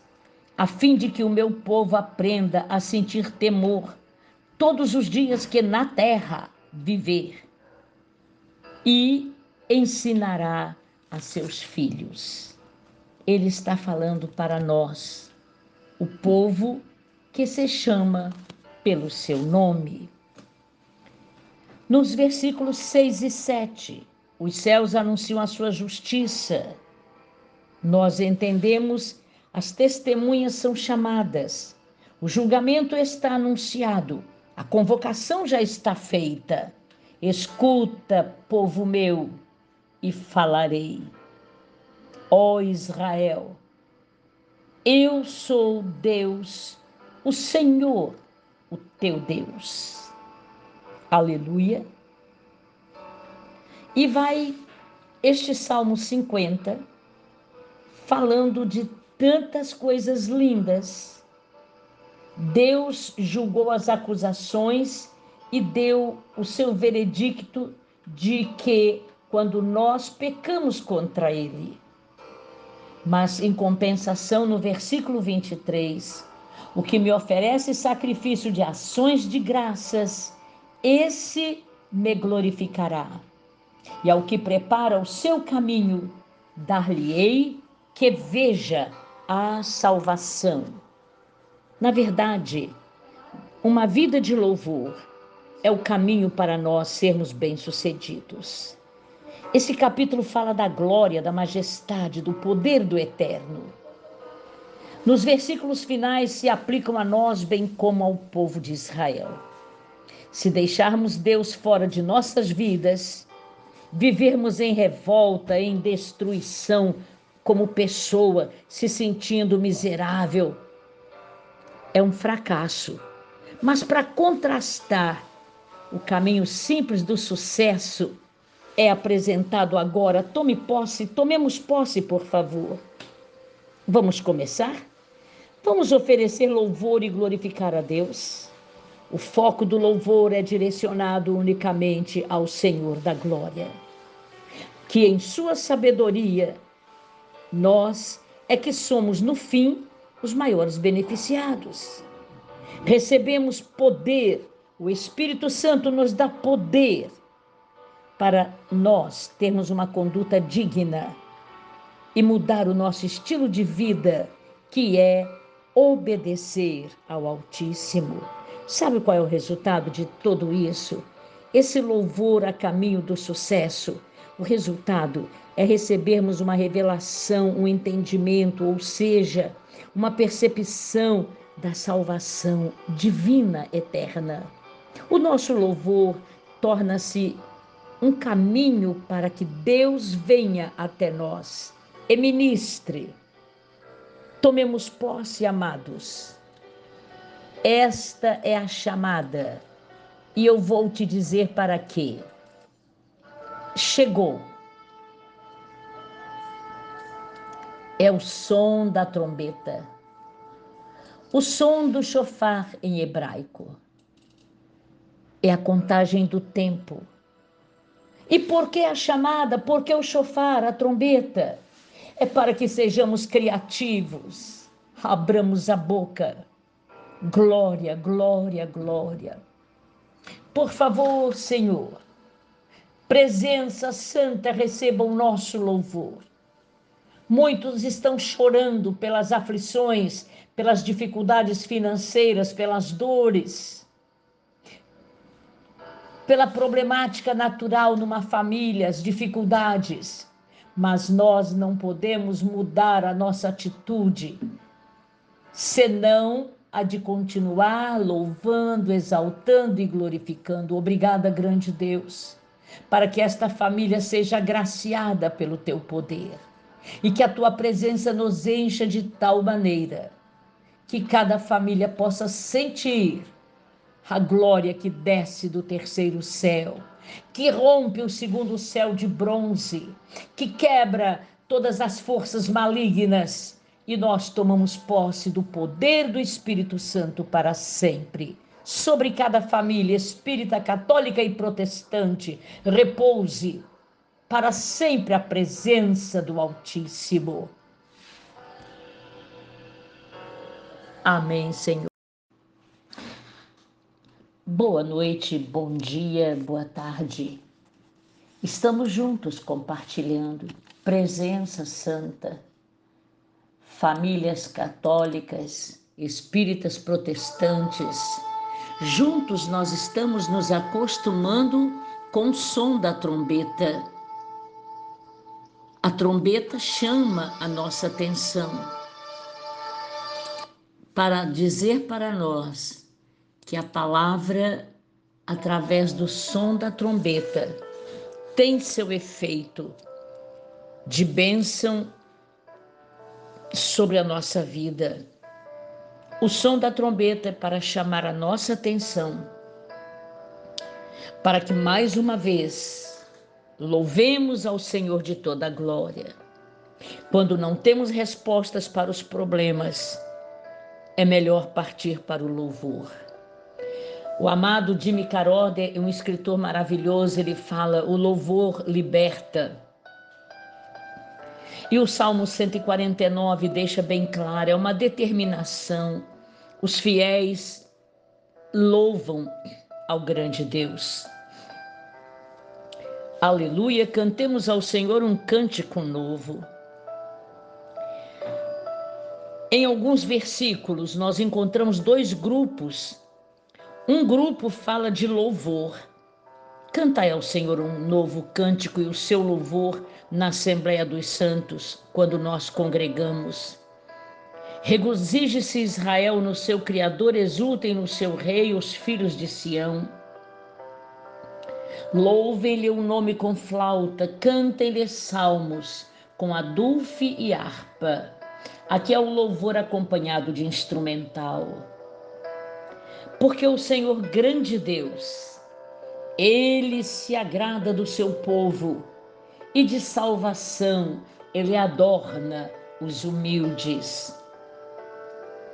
a fim de que o meu povo aprenda a sentir temor todos os dias que na terra viver, e ensinará a seus filhos ele está falando para nós, o povo que se chama pelo seu nome. Nos versículos 6 e 7, os céus anunciam a sua justiça. Nós entendemos, as testemunhas são chamadas, o julgamento está anunciado, a convocação já está feita. Escuta, povo meu, e falarei. Ó Israel, eu sou Deus, o Senhor, o teu Deus. Aleluia. E vai este Salmo 50 falando de tantas coisas lindas. Deus julgou as acusações e deu o seu veredicto de que quando nós pecamos contra Ele, mas em compensação, no versículo 23, o que me oferece sacrifício de ações de graças, esse me glorificará. E ao que prepara o seu caminho, dar-lhe-ei que veja a salvação. Na verdade, uma vida de louvor é o caminho para nós sermos bem-sucedidos. Esse capítulo fala da glória, da majestade, do poder do eterno. Nos versículos finais se aplicam a nós, bem como ao povo de Israel. Se deixarmos Deus fora de nossas vidas, vivermos em revolta, em destruição, como pessoa, se sentindo miserável, é um fracasso. Mas para contrastar o caminho simples do sucesso, é apresentado agora. Tome posse, tomemos posse, por favor. Vamos começar? Vamos oferecer louvor e glorificar a Deus. O foco do louvor é direcionado unicamente ao Senhor da glória. Que em sua sabedoria, nós é que somos, no fim, os maiores beneficiados. Recebemos poder, o Espírito Santo nos dá poder para nós termos uma conduta digna e mudar o nosso estilo de vida, que é obedecer ao Altíssimo. Sabe qual é o resultado de tudo isso? Esse louvor a caminho do sucesso. O resultado é recebermos uma revelação, um entendimento, ou seja, uma percepção da salvação divina eterna. O nosso louvor torna-se um caminho para que Deus venha até nós e ministre Tomemos posse, amados. Esta é a chamada, e eu vou te dizer para quê. Chegou. É o som da trombeta, o som do chofar em hebraico. É a contagem do tempo. E por que a chamada? Por que o chofar, a trombeta? É para que sejamos criativos, abramos a boca Glória, glória, glória. Por favor, Senhor, presença santa, receba o nosso louvor. Muitos estão chorando pelas aflições, pelas dificuldades financeiras, pelas dores, pela problemática natural numa família, as dificuldades. Mas nós não podemos mudar a nossa atitude, senão a de continuar louvando, exaltando e glorificando. Obrigada, grande Deus, para que esta família seja agraciada pelo teu poder e que a tua presença nos encha de tal maneira que cada família possa sentir a glória que desce do terceiro céu, que rompe o segundo céu de bronze, que quebra todas as forças malignas e nós tomamos posse do poder do Espírito Santo para sempre. Sobre cada família espírita, católica e protestante, repouse para sempre a presença do Altíssimo. Amém, Senhor. Boa noite, bom dia, boa tarde. Estamos juntos compartilhando presença santa famílias católicas, espíritas protestantes. Juntos nós estamos nos acostumando com o som da trombeta. A trombeta chama a nossa atenção para dizer para nós que a palavra, através do som da trombeta, tem seu efeito de bênção sobre a nossa vida. O som da trombeta é para chamar a nossa atenção, para que mais uma vez louvemos ao Senhor de toda a glória. Quando não temos respostas para os problemas, é melhor partir para o louvor. O amado Jimmy Carode é um escritor maravilhoso, ele fala: o louvor liberta. E o Salmo 149 deixa bem claro, é uma determinação. Os fiéis louvam ao grande Deus. Aleluia, cantemos ao Senhor um cântico novo. Em alguns versículos, nós encontramos dois grupos. Um grupo fala de louvor. Cantai ao Senhor um novo cântico e o seu louvor na Assembleia dos Santos, quando nós congregamos. Regozije-se Israel no seu Criador, exultem no seu Rei os filhos de Sião. Louvem-lhe o nome com flauta, cantem-lhe salmos com adulfe e harpa. Aqui é o louvor acompanhado de instrumental. Porque o Senhor grande Deus, ele se agrada do seu povo e de salvação ele adorna os humildes.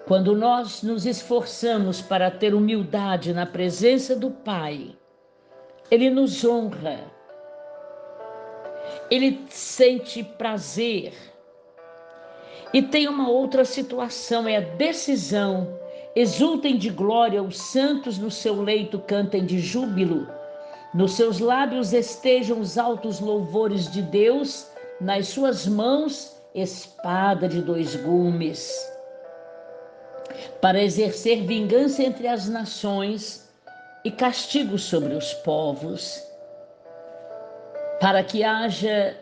Quando nós nos esforçamos para ter humildade na presença do Pai, ele nos honra, ele sente prazer. E tem uma outra situação, é a decisão. Exultem de glória, os santos no seu leito cantem de júbilo. Nos seus lábios estejam os altos louvores de Deus, nas suas mãos, espada de dois gumes. Para exercer vingança entre as nações e castigo sobre os povos. Para que haja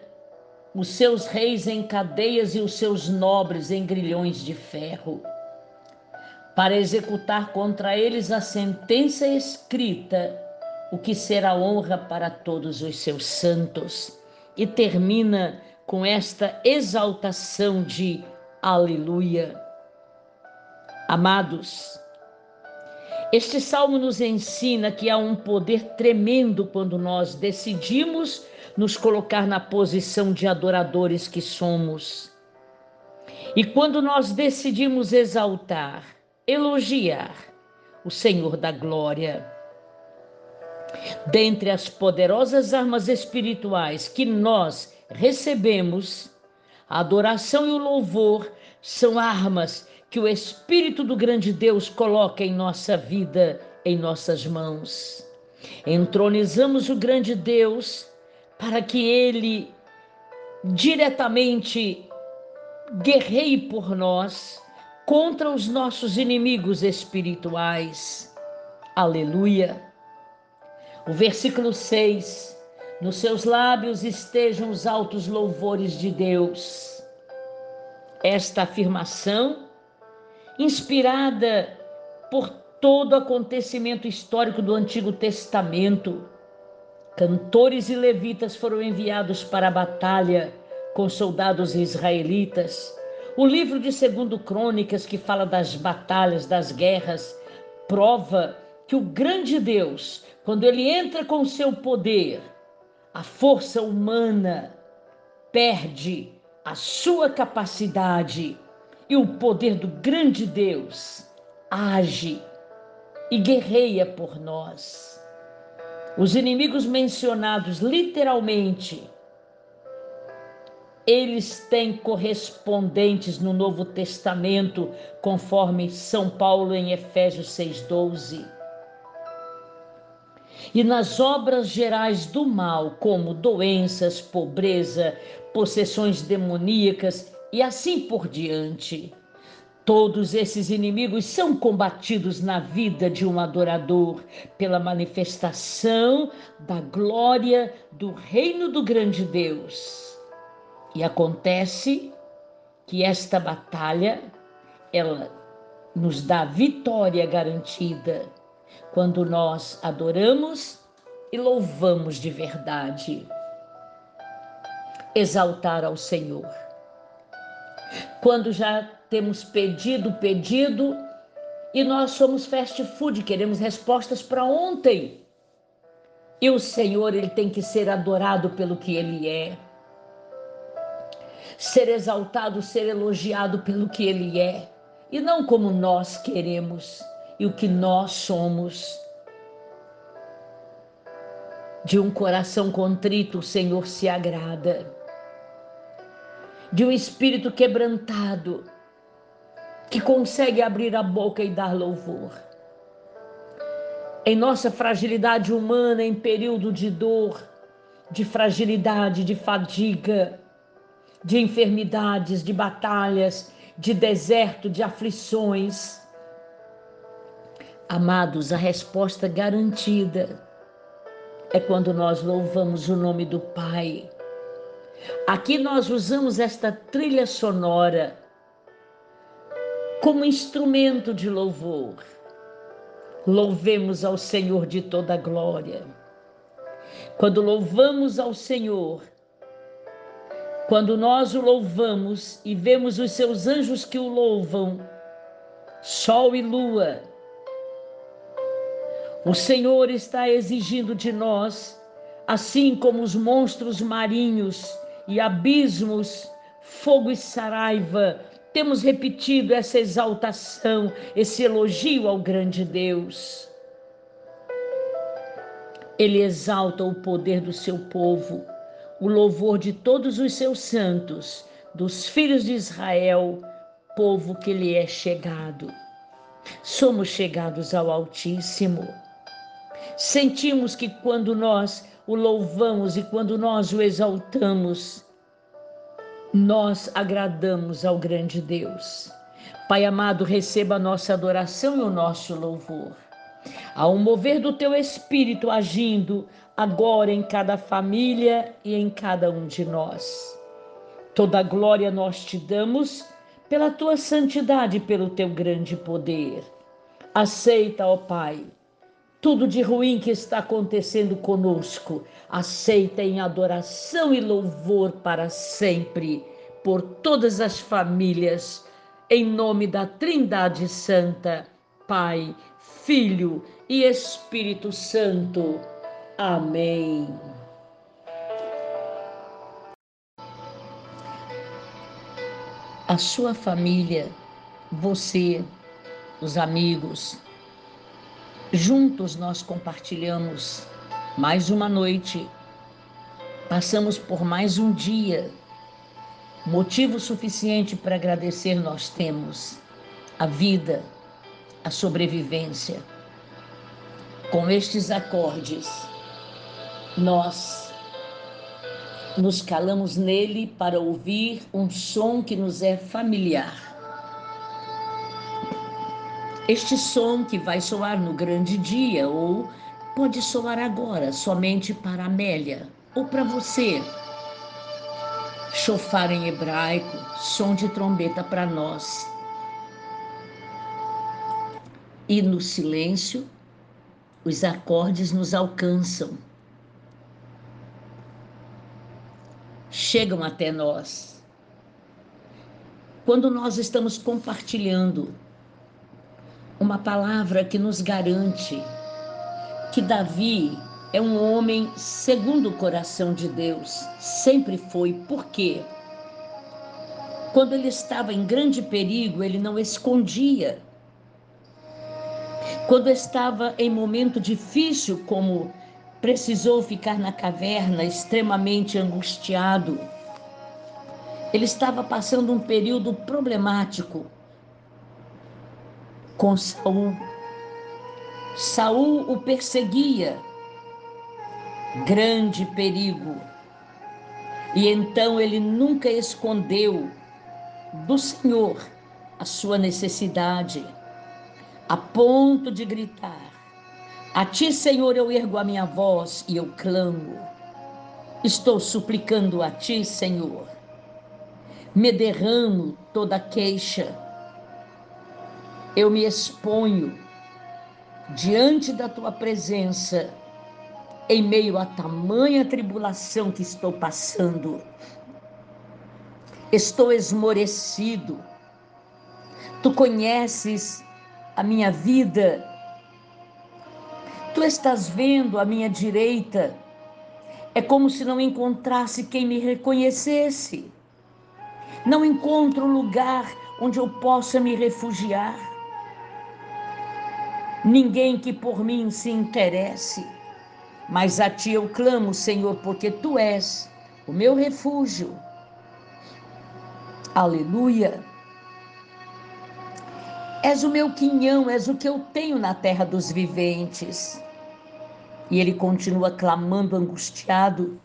os seus reis em cadeias e os seus nobres em grilhões de ferro, para executar contra eles a sentença escrita o que será honra para todos os seus santos. E termina com esta exaltação de Aleluia. Amados, este salmo nos ensina que há um poder tremendo quando nós decidimos nos colocar na posição de adoradores que somos. E quando nós decidimos exaltar, elogiar o Senhor da glória. Dentre as poderosas armas espirituais que nós recebemos, a adoração e o louvor são armas que o Espírito do grande Deus coloca em nossa vida, em nossas mãos. Entronizamos o grande Deus para que ele diretamente guerreie por nós contra os nossos inimigos espirituais. Aleluia. O versículo 6: Nos seus lábios estejam os altos louvores de Deus. Esta afirmação, inspirada por todo acontecimento histórico do Antigo Testamento, cantores e levitas foram enviados para a batalha com soldados israelitas. O livro de Segundo Crônicas, que fala das batalhas, das guerras, prova que o grande Deus, quando ele entra com seu poder, a força humana perde a sua capacidade e o poder do grande Deus age e guerreia por nós. Os inimigos mencionados literalmente eles têm correspondentes no Novo Testamento, conforme São Paulo em Efésios 6,12. E nas obras gerais do mal, como doenças, pobreza, possessões demoníacas e assim por diante. Todos esses inimigos são combatidos na vida de um adorador pela manifestação da glória do reino do grande Deus. E acontece que esta batalha ela nos dá vitória garantida quando nós adoramos e louvamos de verdade. Exaltar ao Senhor. Quando já temos pedido, pedido, e nós somos fast food, queremos respostas para ontem. E o Senhor, ele tem que ser adorado pelo que ele é ser exaltado, ser elogiado pelo que Ele é e não como nós queremos e o que nós somos. De um coração contrito, o Senhor se agrada. De um espírito quebrantado, que consegue abrir a boca e dar louvor. Em nossa fragilidade humana, em período de dor, de fragilidade, de fadiga, de enfermidades, de batalhas, de deserto, de aflições. Amados, a resposta garantida é quando nós louvamos o nome do Pai. Aqui nós usamos esta trilha sonora como instrumento de louvor. Louvemos ao Senhor de toda glória. Quando louvamos ao Senhor, quando nós o louvamos e vemos os seus anjos que o louvam, sol e lua, o Senhor está exigindo de nós, assim como os monstros marinhos e abismos, fogo e saraiva, temos repetido essa exaltação, esse elogio ao grande Deus. Ele exalta o poder do seu povo o louvor de todos os seus santos, dos filhos de Israel, povo que lhe é chegado. Somos chegados ao Altíssimo. Sentimos que quando nós o louvamos e quando nós o exaltamos, nós agradamos ao grande Deus. Pai amado, receba a nossa adoração e o nosso louvor. Ao mover do teu espírito agindo, agora em cada família e em cada um de nós. Toda glória nós te damos pela tua santidade e pelo teu grande poder. Aceita, ó Pai, tudo de ruim que está acontecendo conosco. Aceita em adoração e louvor para sempre, por todas as famílias, em nome da Trindade Santa, Pai, Filho e Espírito Santo. Amém. A sua família, você, os amigos, juntos nós compartilhamos mais uma noite, passamos por mais um dia. Motivo suficiente para agradecer nós temos a vida, a sobrevivência. Com estes acordes, nós nos calamos nele para ouvir um som que nos é familiar. Este som que vai soar no grande dia ou pode soar agora somente para Amélia ou para você. Chofar em hebraico, som de trombeta para nós. E no silêncio, os acordes nos alcançam chegam até nós. Quando nós estamos compartilhando uma palavra que nos garante que Davi é um homem segundo o coração de Deus, sempre foi. Por quê? Quando ele estava em grande perigo, ele não escondia. Quando estava em momento difícil, como precisou ficar na caverna extremamente angustiado. Ele estava passando um período problemático com Saul. Saul o perseguia, grande perigo. E então ele nunca escondeu do Senhor a sua necessidade, a ponto de gritar: a ti, Senhor, eu ergo a minha voz e eu clamo. Estou suplicando a ti, Senhor. Me derramo toda queixa. Eu me exponho diante da tua presença em meio a tamanha tribulação que estou passando. Estou esmorecido. Tu conheces a minha vida Tu estás vendo à minha direita. É como se não encontrasse quem me reconhecesse. Não encontro lugar onde eu possa me refugiar. Ninguém que por mim se interesse. Mas a ti eu clamo, Senhor, porque tu és o meu refúgio. Aleluia. És o meu quinhão, és o que eu tenho na terra dos viventes. E ele continua clamando angustiado: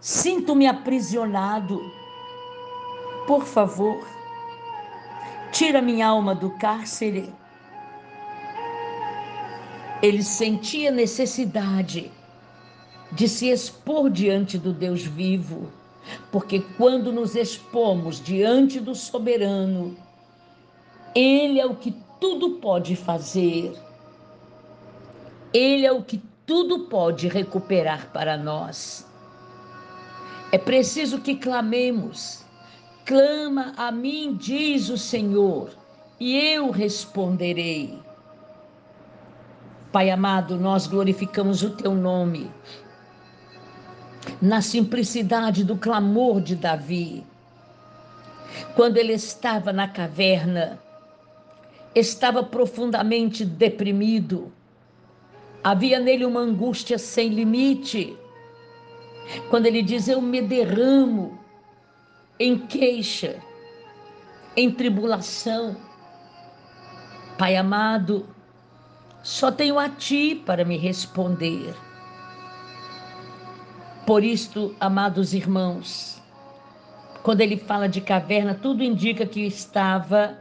Sinto-me aprisionado. Por favor, tira minha alma do cárcere. Ele sentia necessidade de se expor diante do Deus vivo, porque quando nos expomos diante do soberano, ele é o que tudo pode fazer. Ele é o que tudo pode recuperar para nós. É preciso que clamemos. Clama a mim, diz o Senhor, e eu responderei. Pai amado, nós glorificamos o teu nome. Na simplicidade do clamor de Davi, quando ele estava na caverna, estava profundamente deprimido, Havia nele uma angústia sem limite. Quando ele diz: Eu me derramo em queixa, em tribulação. Pai amado, só tenho a Ti para me responder. Por isto, amados irmãos, quando ele fala de caverna, tudo indica que estava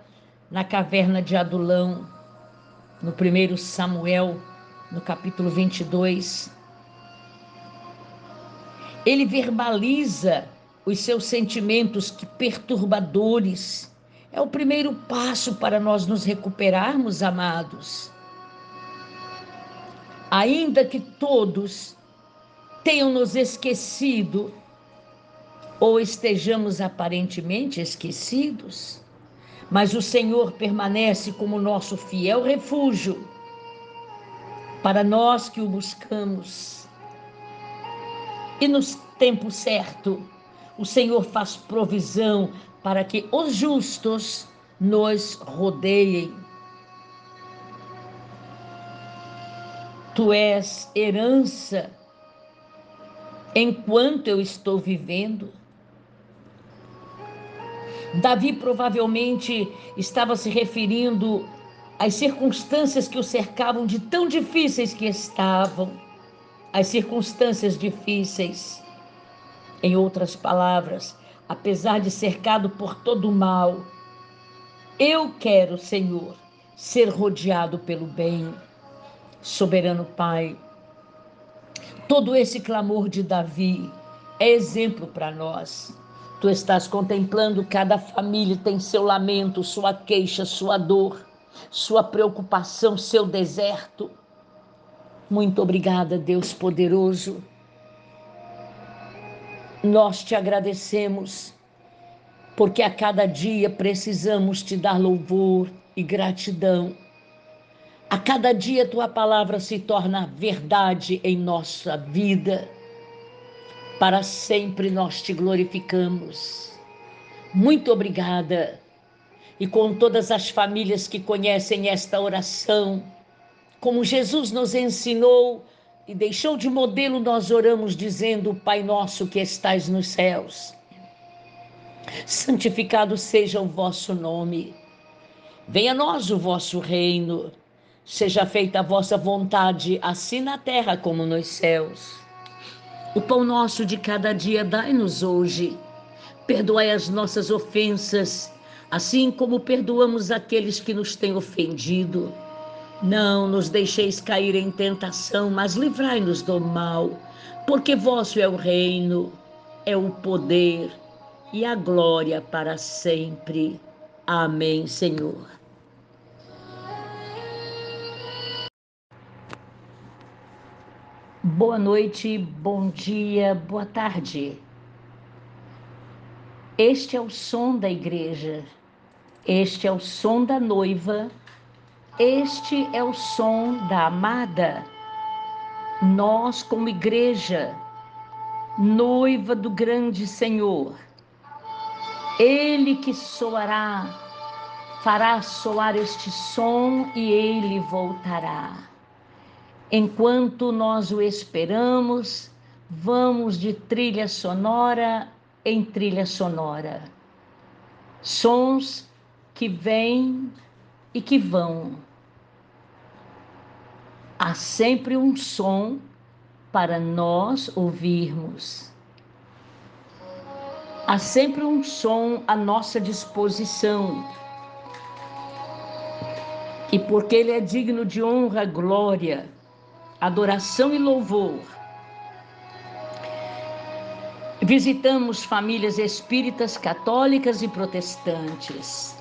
na caverna de Adulão, no primeiro Samuel no capítulo 22. Ele verbaliza os seus sentimentos que perturbadores. É o primeiro passo para nós nos recuperarmos, amados. Ainda que todos tenham nos esquecido, ou estejamos aparentemente esquecidos, mas o Senhor permanece como nosso fiel refúgio para nós que o buscamos. E no tempo certo, o Senhor faz provisão para que os justos nos rodeiem. Tu és herança enquanto eu estou vivendo. Davi provavelmente estava se referindo às circunstâncias que o cercavam de tão difíceis que estavam, as circunstâncias difíceis. Em outras palavras, apesar de cercado por todo o mal, eu quero, Senhor, ser rodeado pelo bem. Soberano Pai, todo esse clamor de Davi é exemplo para nós. Tu estás contemplando cada família tem seu lamento, sua queixa, sua dor, sua preocupação, seu deserto. Muito obrigada, Deus poderoso. Nós te agradecemos, porque a cada dia precisamos te dar louvor e gratidão. A cada dia tua palavra se torna verdade em nossa vida. Para sempre nós te glorificamos. Muito obrigada. E com todas as famílias que conhecem esta oração, como Jesus nos ensinou e deixou de modelo, nós oramos dizendo: Pai nosso que estais nos céus, santificado seja o vosso nome. Venha a nós o vosso reino. Seja feita a vossa vontade, assim na terra como nos céus. O pão nosso de cada dia dai-nos hoje. Perdoai as nossas ofensas, assim como perdoamos aqueles que nos têm ofendido. Não nos deixeis cair em tentação, mas livrai-nos do mal, porque vosso é o reino, é o poder e a glória para sempre. Amém, Senhor. Boa noite, bom dia, boa tarde. Este é o som da igreja, este é o som da noiva, este é o som da amada. Nós, como igreja, noiva do grande Senhor, Ele que soará, fará soar este som e ele voltará. Enquanto nós o esperamos, vamos de trilha sonora em trilha sonora. Sons que vêm e que vão. Há sempre um som para nós ouvirmos. Há sempre um som à nossa disposição. E porque ele é digno de honra, glória, adoração e louvor. Visitamos famílias espíritas, católicas e protestantes,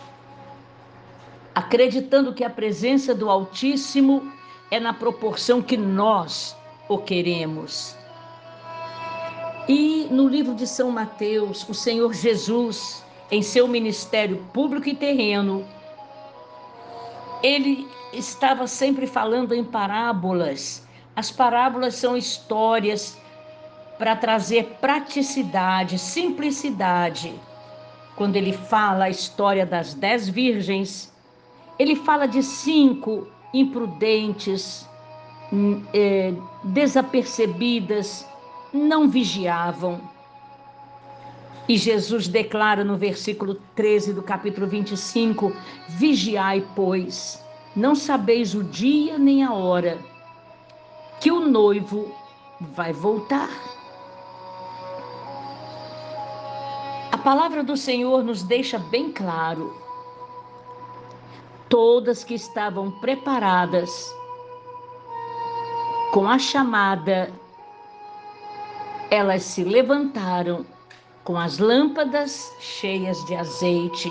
acreditando que a presença do Altíssimo é na proporção que nós o queremos. E no livro de São Mateus, o Senhor Jesus, em seu ministério público e terreno, ele estava sempre falando em parábolas as parábolas são histórias para trazer praticidade, simplicidade. Quando ele fala a história das dez virgens, ele fala de cinco imprudentes, hum, é, desapercebidas, não vigiavam. E Jesus declara no versículo 13 do capítulo 25: Vigiai, pois, não sabeis o dia nem a hora que o noivo vai voltar. A palavra do Senhor nos deixa bem claro. Todas que estavam preparadas com a chamada, elas se levantaram com as lâmpadas cheias de azeite.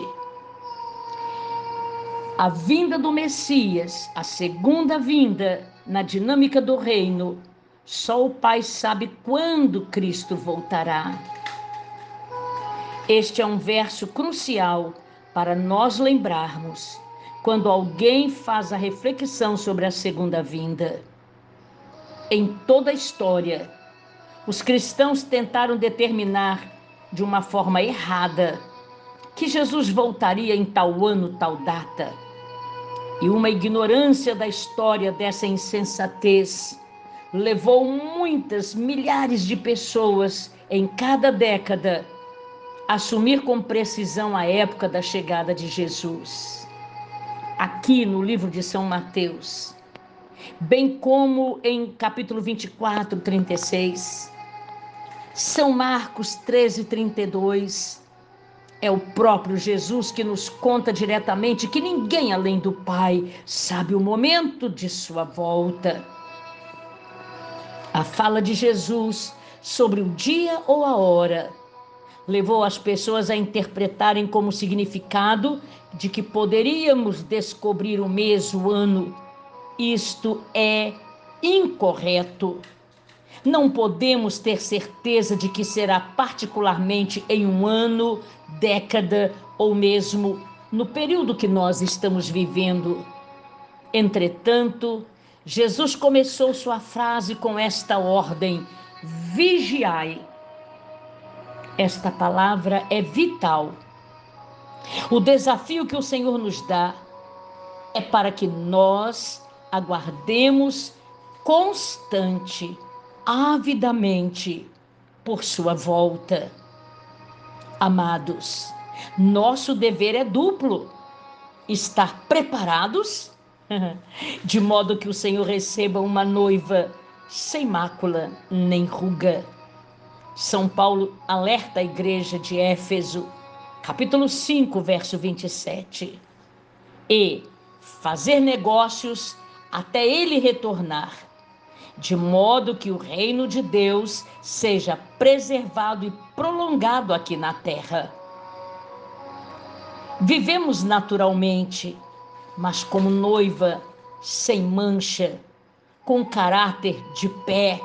A vinda do Messias, a segunda vinda, na dinâmica do reino, só o Pai sabe quando Cristo voltará. Este é um verso crucial para nós lembrarmos quando alguém faz a reflexão sobre a segunda vinda. Em toda a história, os cristãos tentaram determinar de uma forma errada que Jesus voltaria em tal ano, tal data. E uma ignorância da história dessa insensatez levou muitas, milhares de pessoas em cada década a assumir com precisão a época da chegada de Jesus. Aqui no livro de São Mateus, bem como em capítulo 24, 36. São Marcos 13, 32. É o próprio Jesus que nos conta diretamente que ninguém além do Pai sabe o momento de sua volta. A fala de Jesus sobre o dia ou a hora levou as pessoas a interpretarem como significado de que poderíamos descobrir o mês, o ano isto é incorreto. Não podemos ter certeza de que será particularmente em um ano, década ou mesmo no período que nós estamos vivendo. Entretanto, Jesus começou sua frase com esta ordem: vigiai. Esta palavra é vital. O desafio que o Senhor nos dá é para que nós aguardemos constante, avidamente por sua volta. Amados, nosso dever é duplo: estar preparados, de modo que o Senhor receba uma noiva sem mácula nem ruga. São Paulo alerta a igreja de Éfeso, capítulo 5, verso 27. E fazer negócios até ele retornar, de modo que o reino de Deus seja preservado e prolongado aqui na terra. Vivemos naturalmente, mas como noiva, sem mancha, com caráter de pé,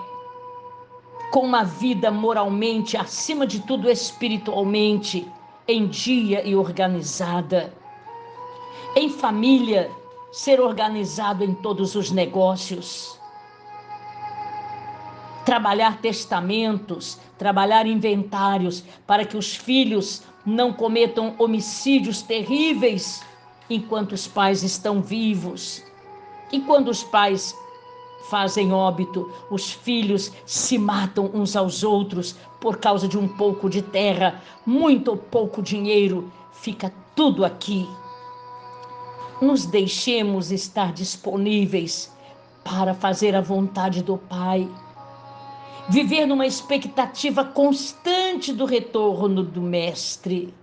com uma vida moralmente, acima de tudo espiritualmente, em dia e organizada. Em família, ser organizado em todos os negócios, trabalhar testamentos, trabalhar inventários, para que os filhos não cometam homicídios terríveis enquanto os pais estão vivos. E quando os pais fazem óbito, os filhos se matam uns aos outros por causa de um pouco de terra, muito ou pouco dinheiro, fica tudo aqui nos deixemos estar disponíveis para fazer a vontade do Pai. Viver numa expectativa constante do retorno do Mestre.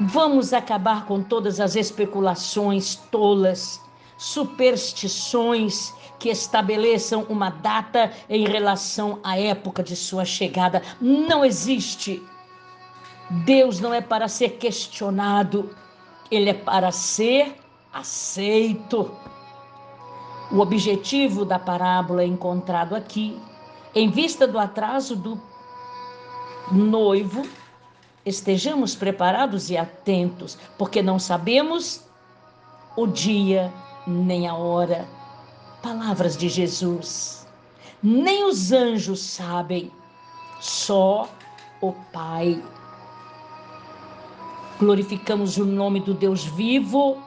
Vamos acabar com todas as especulações tolas, superstições que estabeleçam uma data em relação à época de sua chegada. Não existe. Deus não é para ser questionado ele é para ser aceito. O objetivo da parábola é encontrado aqui, em vista do atraso do noivo, estejamos preparados e atentos, porque não sabemos o dia nem a hora. Palavras de Jesus. Nem os anjos sabem, só o Pai glorificamos o nome do Deus vivo,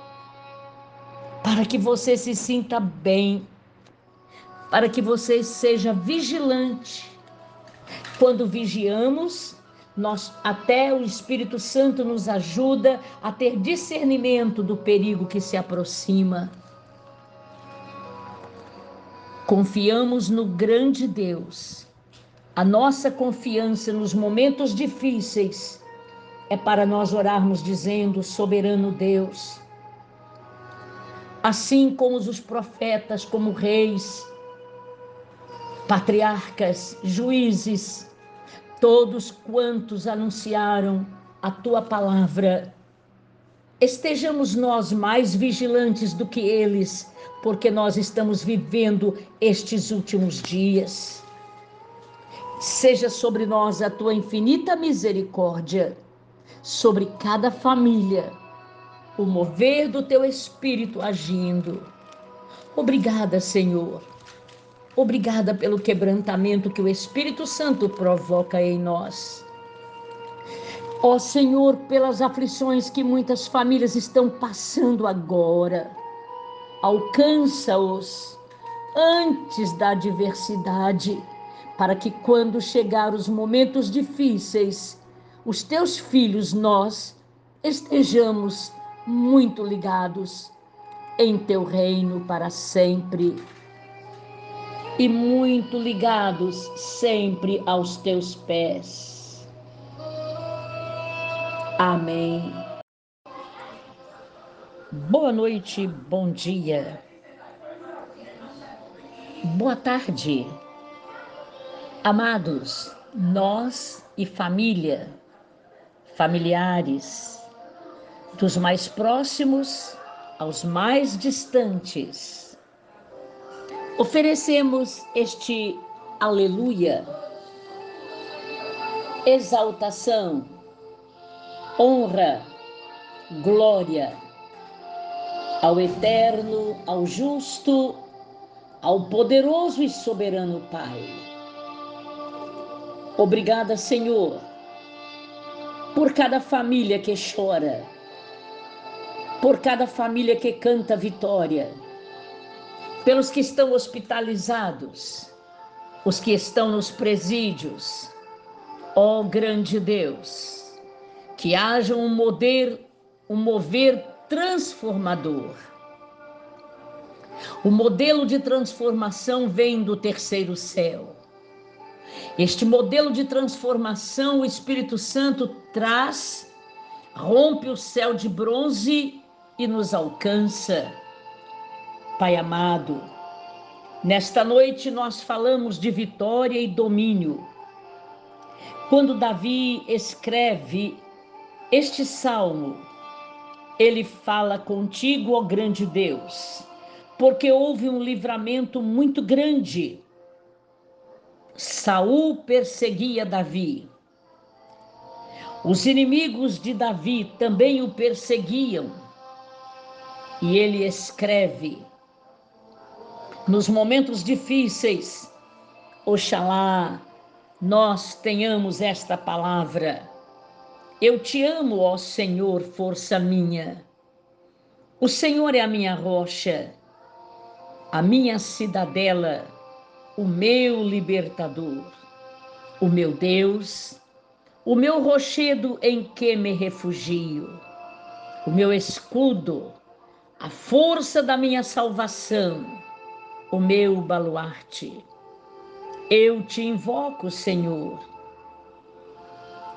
para que você se sinta bem, para que você seja vigilante. Quando vigiamos, nós até o Espírito Santo nos ajuda a ter discernimento do perigo que se aproxima. Confiamos no grande Deus. A nossa confiança nos momentos difíceis é para nós orarmos dizendo: Soberano Deus. Assim como os profetas, como reis, patriarcas, juízes, todos quantos anunciaram a tua palavra, estejamos nós mais vigilantes do que eles, porque nós estamos vivendo estes últimos dias. Seja sobre nós a tua infinita misericórdia, sobre cada família, o mover do teu espírito agindo. Obrigada, Senhor. Obrigada pelo quebrantamento que o Espírito Santo provoca em nós. Ó Senhor, pelas aflições que muitas famílias estão passando agora, alcança-os antes da adversidade, para que quando chegar os momentos difíceis, os teus filhos, nós, estejamos muito ligados em teu reino para sempre e muito ligados sempre aos teus pés. Amém. Boa noite, bom dia. Boa tarde. Amados, nós e família, familiares, dos mais próximos aos mais distantes, oferecemos este aleluia, exaltação, honra, glória ao eterno, ao justo, ao poderoso e soberano Pai. Obrigada, Senhor, por cada família que chora, por cada família que canta vitória, pelos que estão hospitalizados, os que estão nos presídios. Ó oh, grande Deus, que haja um mover, um mover transformador. O modelo de transformação vem do terceiro céu. Este modelo de transformação o Espírito Santo traz, rompe o céu de bronze e nos alcança. Pai amado, nesta noite nós falamos de vitória e domínio. Quando Davi escreve este salmo, ele fala contigo, ó grande Deus, porque houve um livramento muito grande. Saul perseguia Davi. Os inimigos de Davi também o perseguiam. E ele escreve: Nos momentos difíceis, oxalá nós tenhamos esta palavra eu te amo, ó Senhor, força minha. O Senhor é a minha rocha, a minha cidadela, o meu libertador, o meu Deus, o meu rochedo em que me refugio, o meu escudo, a força da minha salvação, o meu baluarte. Eu te invoco, Senhor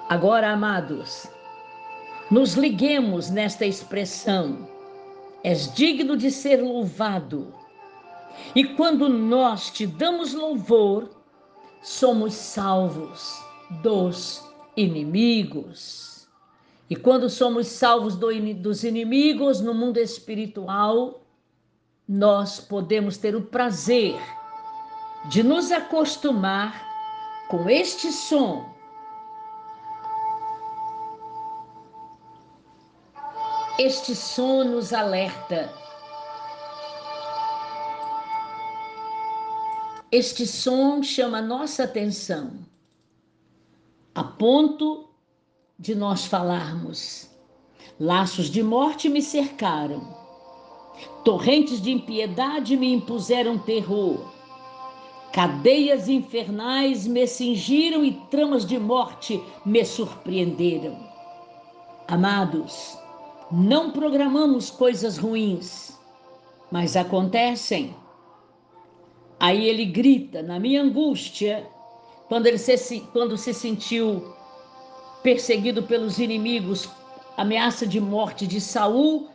Agora, amados, nos liguemos nesta expressão. És digno de ser louvado. E quando nós te damos louvor, somos salvos dos inimigos. E quando somos salvos do, dos inimigos no mundo espiritual, nós podemos ter o prazer de nos acostumar com este som Este som nos alerta. Este som chama nossa atenção, a ponto de nós falarmos: laços de morte me cercaram, torrentes de impiedade me impuseram terror, cadeias infernais me cingiram e tramas de morte me surpreenderam. Amados, não programamos coisas ruins, mas acontecem. Aí ele grita, na minha angústia, quando, ele se, quando se sentiu perseguido pelos inimigos, ameaça de morte de Saul,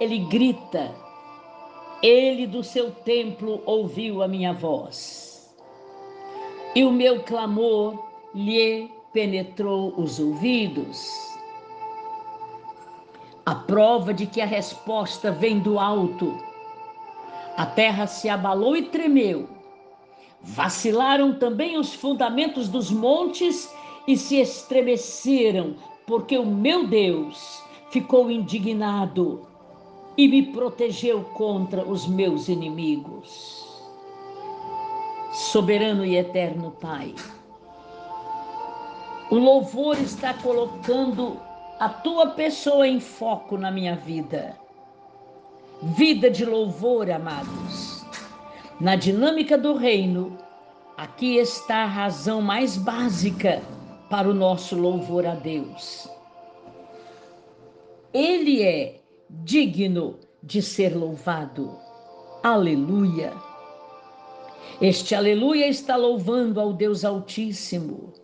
ele grita: Ele do seu templo ouviu a minha voz, e o meu clamor lhe penetrou os ouvidos a prova de que a resposta vem do alto. A terra se abalou e tremeu. Vacilaram também os fundamentos dos montes e se estremeceram, porque o meu Deus ficou indignado e me protegeu contra os meus inimigos. Soberano e eterno Pai, o louvor está colocando a tua pessoa em foco na minha vida. Vida de louvor, amados. Na dinâmica do reino, aqui está a razão mais básica para o nosso louvor a Deus. Ele é digno de ser louvado. Aleluia. Este aleluia está louvando ao Deus Altíssimo.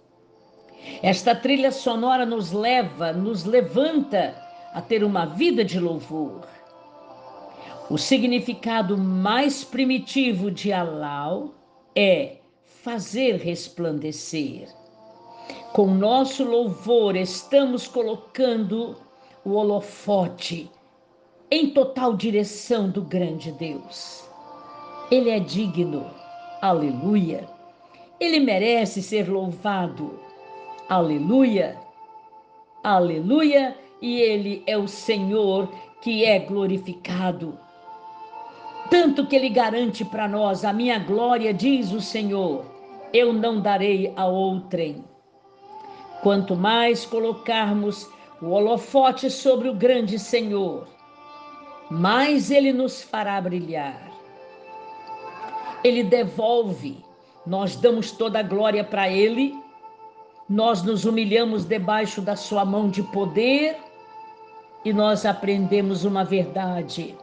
Esta trilha sonora nos leva, nos levanta a ter uma vida de louvor. O significado mais primitivo de Alau é fazer resplandecer. Com nosso louvor, estamos colocando o holofote em total direção do grande Deus. Ele é digno, aleluia. Ele merece ser louvado, aleluia, aleluia. E ele é o Senhor que é glorificado. Tanto que ele garante para nós: a minha glória, diz o Senhor, eu não darei a outrem. Quanto mais colocarmos o holofote sobre o grande Senhor, mais ele nos fará brilhar. Ele devolve, nós damos toda a glória para ele, nós nos humilhamos debaixo da sua mão de poder e nós aprendemos uma verdade.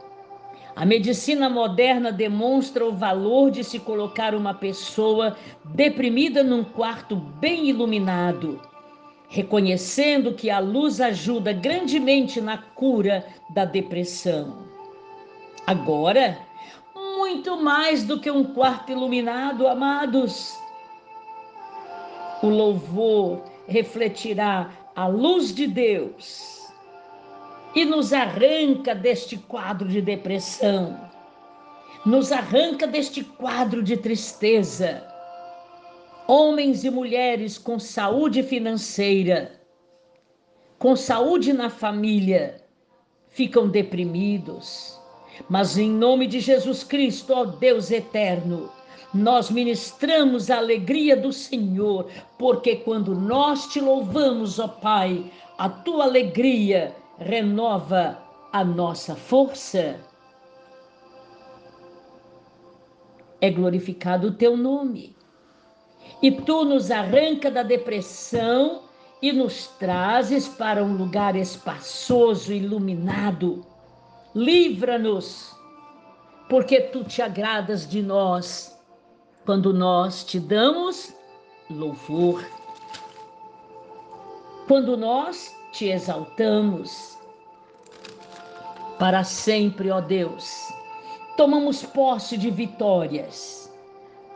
A medicina moderna demonstra o valor de se colocar uma pessoa deprimida num quarto bem iluminado reconhecendo que a luz ajuda grandemente na cura da depressão. Agora, muito mais do que um quarto iluminado, amados, o louvor refletirá a luz de Deus e nos arranca deste quadro de depressão, nos arranca deste quadro de tristeza homens e mulheres com saúde financeira, com saúde na família, ficam deprimidos. Mas em nome de Jesus Cristo, ó Deus eterno, nós ministramos a alegria do Senhor, porque quando nós te louvamos, ó Pai, a tua alegria renova a nossa força. É glorificado o teu nome e tu nos arranca da depressão e nos trazes para um lugar espaçoso, iluminado. Livra-nos, porque tu te agradas de nós quando nós te damos louvor. Quando nós te exaltamos. Para sempre, ó Deus, tomamos posse de vitórias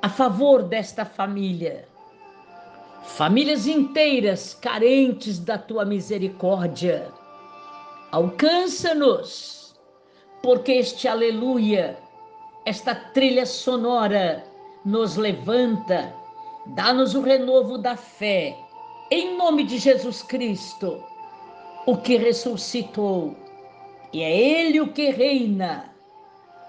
a favor desta família. Famílias inteiras carentes da tua misericórdia. Alcança-nos, porque este aleluia, esta trilha sonora nos levanta, dá-nos o renovo da fé, em nome de Jesus Cristo, o que ressuscitou, e é Ele o que reina,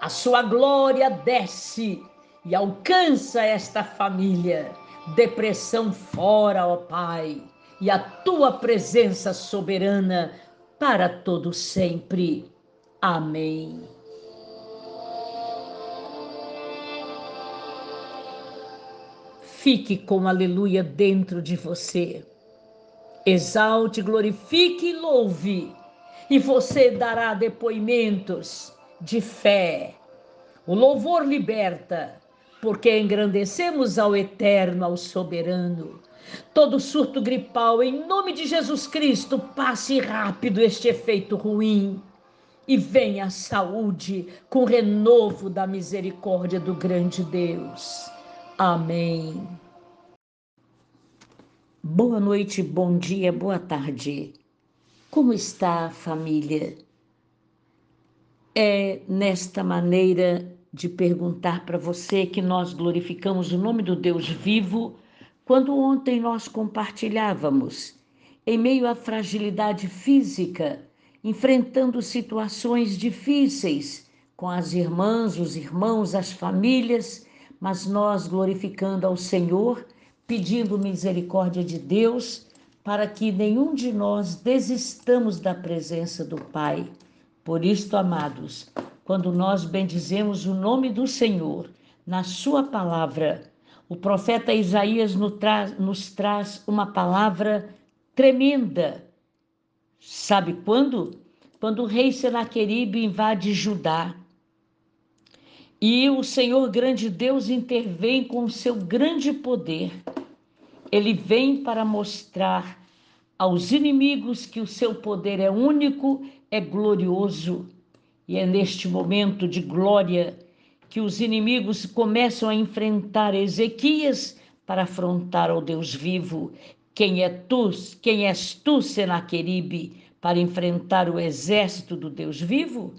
a sua glória desce e alcança esta família. Depressão fora, ó Pai, e a tua presença soberana para todo sempre. Amém. Fique com aleluia dentro de você. Exalte, glorifique e louve, e você dará depoimentos de fé. O louvor liberta, porque engrandecemos ao eterno, ao soberano. Todo surto gripal, em nome de Jesus Cristo, passe rápido este efeito ruim e venha a saúde com renovo da misericórdia do grande Deus. Amém. Boa noite, bom dia, boa tarde. Como está a família? É nesta maneira de perguntar para você que nós glorificamos o nome do Deus vivo quando ontem nós compartilhávamos, em meio à fragilidade física, enfrentando situações difíceis com as irmãs, os irmãos, as famílias, mas nós glorificando ao Senhor, pedindo misericórdia de Deus, para que nenhum de nós desistamos da presença do Pai. Por isto, amados, quando nós bendizemos o nome do Senhor na Sua palavra, o profeta Isaías nos traz, uma palavra tremenda. Sabe quando? Quando o rei Senaqueribe invade Judá. E o Senhor grande Deus intervém com o seu grande poder. Ele vem para mostrar aos inimigos que o seu poder é único, é glorioso. E é neste momento de glória que os inimigos começam a enfrentar Ezequias para afrontar ao Deus vivo. Quem é tu? Quem és tu, Senaqueribe, para enfrentar o exército do Deus vivo?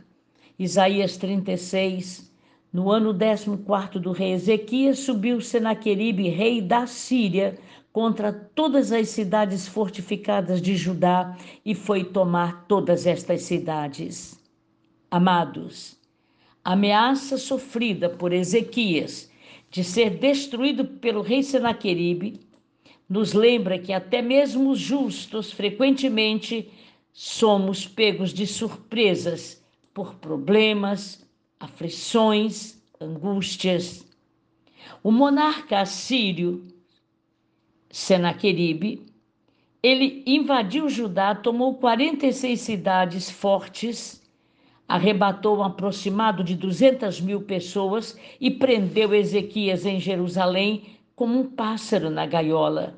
Isaías 36. No ano 14 do rei Ezequias, subiu Senaqueribe, rei da Síria, contra todas as cidades fortificadas de Judá e foi tomar todas estas cidades. Amados, ameaça sofrida por Ezequias de ser destruído pelo rei Senaqueribe nos lembra que até mesmo os justos frequentemente somos pegos de surpresas por problemas, aflições, angústias. O monarca assírio Senaqueribe, ele invadiu Judá, tomou 46 cidades fortes arrebatou um aproximado de 200 mil pessoas e prendeu Ezequias em Jerusalém como um pássaro na gaiola.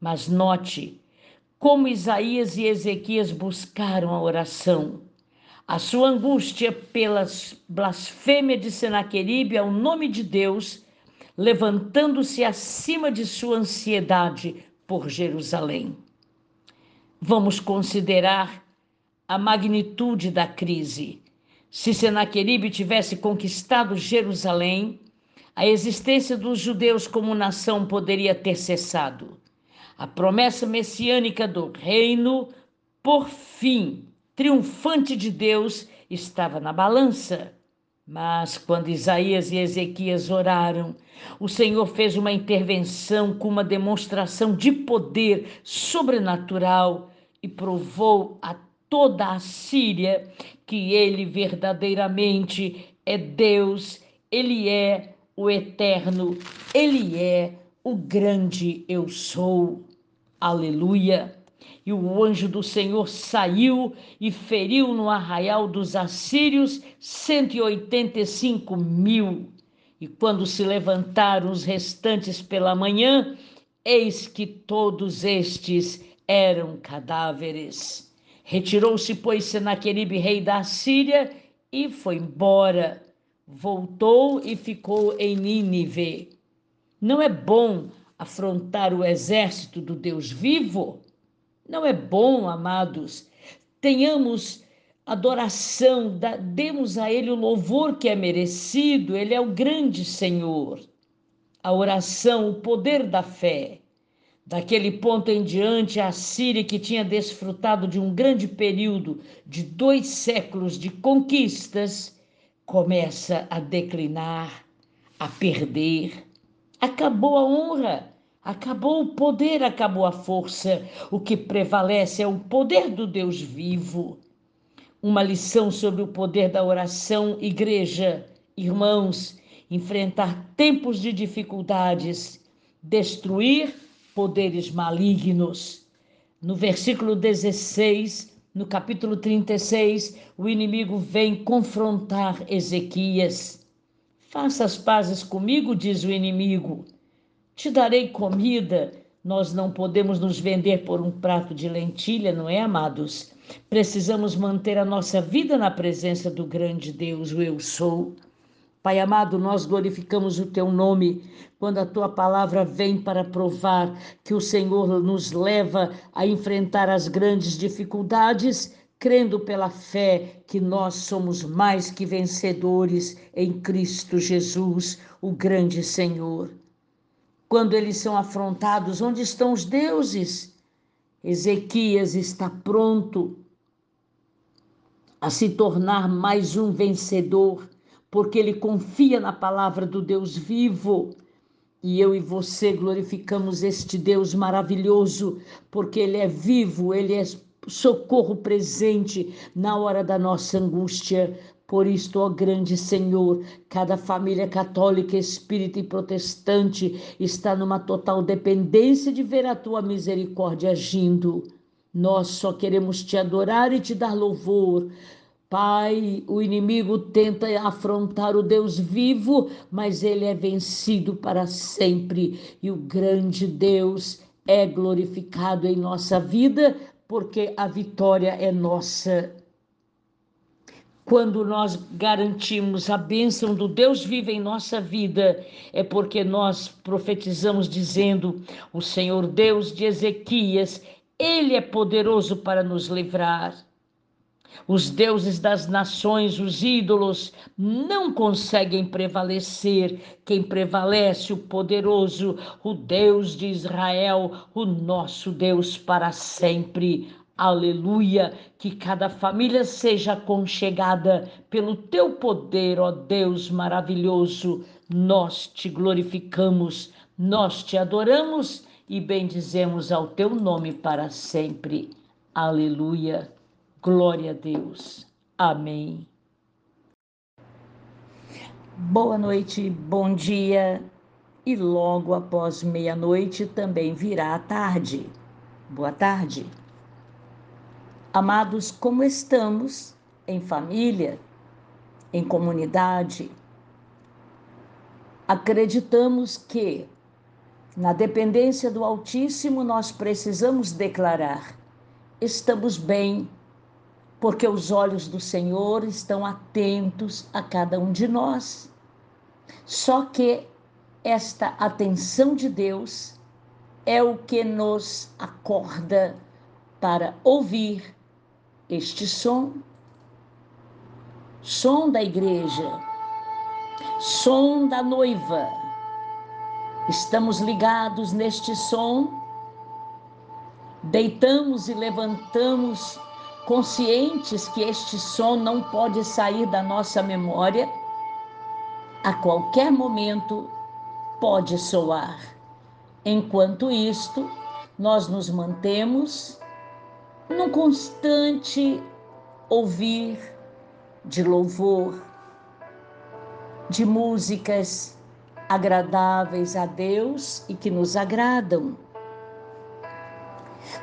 Mas note como Isaías e Ezequias buscaram a oração. A sua angústia pela blasfêmia de Senaqueribe ao nome de Deus, levantando-se acima de sua ansiedade por Jerusalém. Vamos considerar a magnitude da crise. Se Senaqueribe tivesse conquistado Jerusalém, a existência dos judeus como nação poderia ter cessado. A promessa messiânica do reino, por fim, triunfante de Deus, estava na balança. Mas quando Isaías e Ezequias oraram, o Senhor fez uma intervenção com uma demonstração de poder sobrenatural e provou a toda a Síria que ele verdadeiramente é Deus, ele é o eterno, ele é o grande eu sou. Aleluia. E o anjo do Senhor saiu e feriu no arraial dos assírios 185 mil. E quando se levantaram os restantes pela manhã, eis que todos estes eram cadáveres. Retirou-se, pois, Senaqueribe, rei da Síria, e foi embora. Voltou e ficou em Nínive. Não é bom afrontar o exército do Deus vivo? Não é bom, amados. Tenhamos adoração, demos a Ele o louvor que é merecido, Ele é o grande Senhor. A oração, o poder da fé. Daquele ponto em diante, a Síria, que tinha desfrutado de um grande período de dois séculos de conquistas, começa a declinar, a perder. Acabou a honra, acabou o poder, acabou a força. O que prevalece é o poder do Deus vivo. Uma lição sobre o poder da oração, igreja, irmãos, enfrentar tempos de dificuldades, destruir poderes malignos. No versículo 16, no capítulo 36, o inimigo vem confrontar Ezequias. Faça as pazes comigo, diz o inimigo. Te darei comida. Nós não podemos nos vender por um prato de lentilha, não é, amados? Precisamos manter a nossa vida na presença do grande Deus, o Eu Sou. Pai amado, nós glorificamos o teu nome quando a tua palavra vem para provar que o Senhor nos leva a enfrentar as grandes dificuldades. crendo pela fé que nós somos mais que vencedores em Cristo Jesus, o grande Senhor. Quando eles são afrontados, onde estão os deuses? Ezequias está pronto a se tornar mais um vencedor, porque ele confia na palavra do Deus vivo. E eu e você glorificamos este Deus maravilhoso, porque Ele é vivo, Ele é socorro presente na hora da nossa angústia. Por isto, ó grande Senhor, cada família católica, espírita e protestante está numa total dependência de ver a tua misericórdia agindo. Nós só queremos te adorar e te dar louvor. Pai, o inimigo tenta afrontar o Deus vivo, mas ele é vencido para sempre. E o grande Deus é glorificado em nossa vida porque a vitória é nossa. Quando nós garantimos a bênção do Deus vivo em nossa vida, é porque nós profetizamos dizendo: o Senhor Deus de Ezequias, Ele é poderoso para nos livrar. Os deuses das nações, os ídolos, não conseguem prevalecer. Quem prevalece, o poderoso, o Deus de Israel, o nosso Deus para sempre. Aleluia! Que cada família seja aconchegada pelo teu poder, ó Deus maravilhoso. Nós te glorificamos, nós te adoramos e bendizemos ao teu nome para sempre. Aleluia! Glória a Deus. Amém. Boa noite, bom dia. E logo após meia-noite também virá a tarde. Boa tarde. Amados, como estamos em família, em comunidade? Acreditamos que, na dependência do Altíssimo, nós precisamos declarar: estamos bem porque os olhos do Senhor estão atentos a cada um de nós. Só que esta atenção de Deus é o que nos acorda para ouvir este som som da igreja, som da noiva. Estamos ligados neste som, deitamos e levantamos conscientes que este som não pode sair da nossa memória, a qualquer momento pode soar. Enquanto isto, nós nos mantemos num constante ouvir de louvor, de músicas agradáveis a Deus e que nos agradam.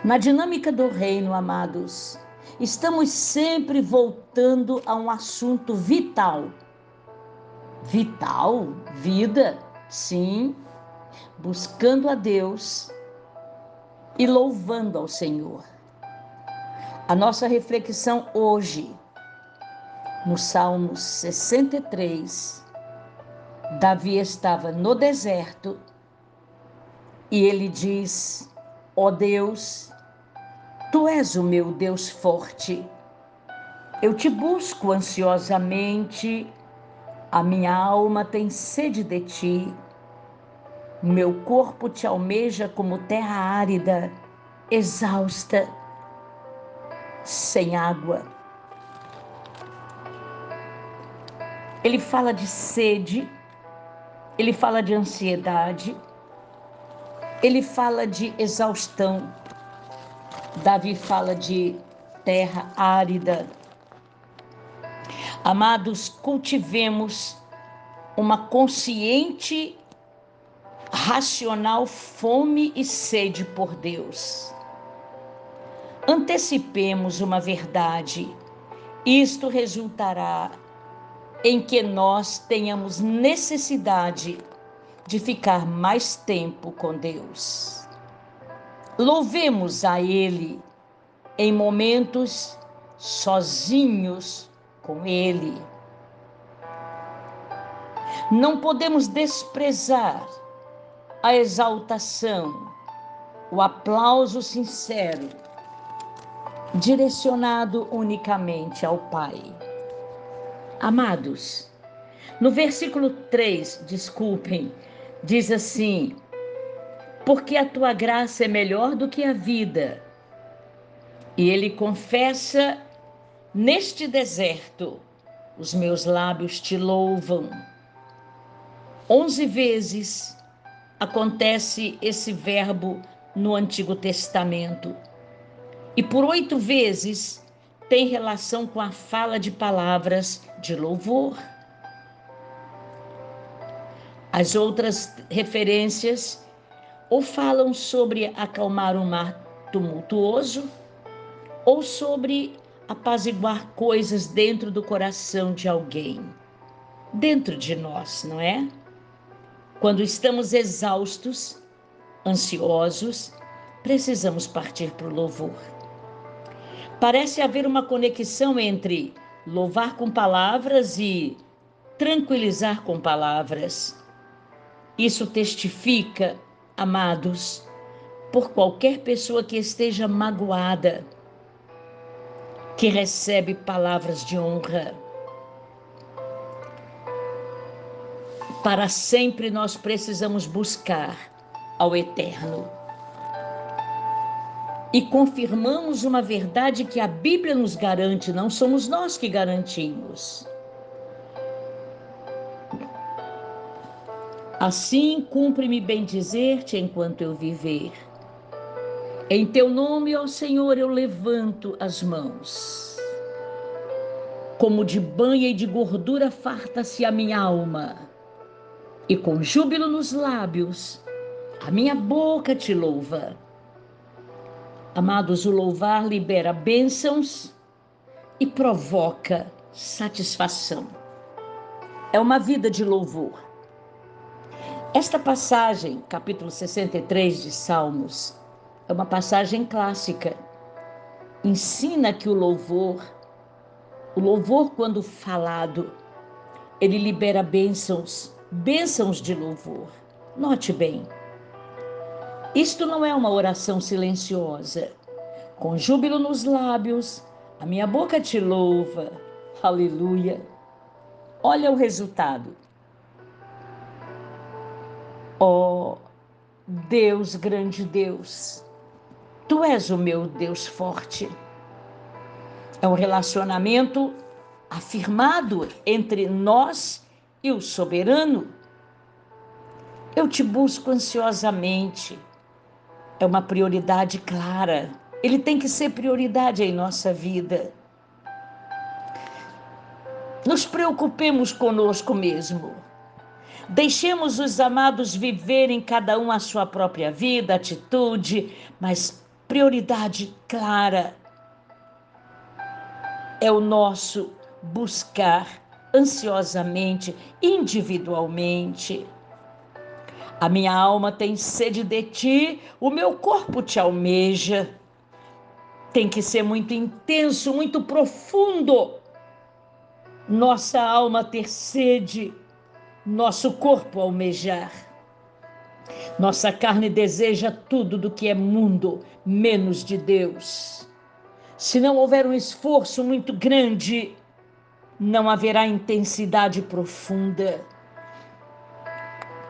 Na dinâmica do reino, amados, estamos sempre voltando a um assunto vital. Vital? Vida? Sim. Buscando a Deus e louvando ao Senhor. A nossa reflexão hoje, no Salmo 63, Davi estava no deserto e ele diz: Ó oh Deus, Tu és o meu Deus forte. Eu te busco ansiosamente, a minha alma tem sede de ti. Meu corpo te almeja como terra árida, exausta, sem água. Ele fala de sede, ele fala de ansiedade, ele fala de exaustão. Davi fala de terra árida. Amados, cultivemos uma consciente, racional fome e sede por Deus. Antecipemos uma verdade. Isto resultará em que nós tenhamos necessidade de ficar mais tempo com Deus. Louvemos a Ele em momentos sozinhos com Ele. Não podemos desprezar a exaltação, o aplauso sincero direcionado unicamente ao Pai. Amados, no versículo 3, desculpem, diz assim: Porque a tua graça é melhor do que a vida. E ele confessa neste deserto: Os meus lábios te louvam. Onze vezes acontece esse verbo no Antigo Testamento. E por oito vezes tem relação com a fala de palavras de louvor. As outras referências ou falam sobre acalmar um mar tumultuoso, ou sobre apaziguar coisas dentro do coração de alguém, dentro de nós, não é? Quando estamos exaustos, ansiosos, precisamos partir para o louvor. Parece haver uma conexão entre louvar com palavras e tranquilizar com palavras. Isso testifica, amados, por qualquer pessoa que esteja magoada, que recebe palavras de honra. Para sempre nós precisamos buscar ao Eterno. E confirmamos uma verdade que a Bíblia nos garante, não somos nós que garantimos. Assim cumpre-me bem dizer-te enquanto eu viver. Em teu nome, ó Senhor, eu levanto as mãos. Como de banha e de gordura farta-se a minha alma, e com júbilo nos lábios, a minha boca te louva. Amados, o louvar libera bênçãos e provoca satisfação. É uma vida de louvor. Esta passagem, capítulo 63 de Salmos, é uma passagem clássica. Ensina que o louvor, o louvor quando falado, ele libera bênçãos, bênçãos de louvor. Note bem, isto não é uma oração silenciosa. Com júbilo nos lábios, a minha boca te louva. Aleluia. Olha o resultado. Ó oh, Deus, grande Deus, Tu és o meu Deus forte. É um relacionamento afirmado entre nós e o soberano. Eu te busco ansiosamente. É uma prioridade clara. Ele tem que ser prioridade em nossa vida. Nos preocupemos conosco mesmo. Deixemos os amados viverem cada um a sua própria vida, atitude, mas prioridade clara é o nosso buscar ansiosamente, individualmente. A minha alma tem sede de ti, o meu corpo te almeja. Tem que ser muito intenso, muito profundo. Nossa alma ter sede nosso corpo almejar. Nossa carne deseja tudo do que é mundo, menos de Deus. Se não houver um esforço muito grande, não haverá intensidade profunda.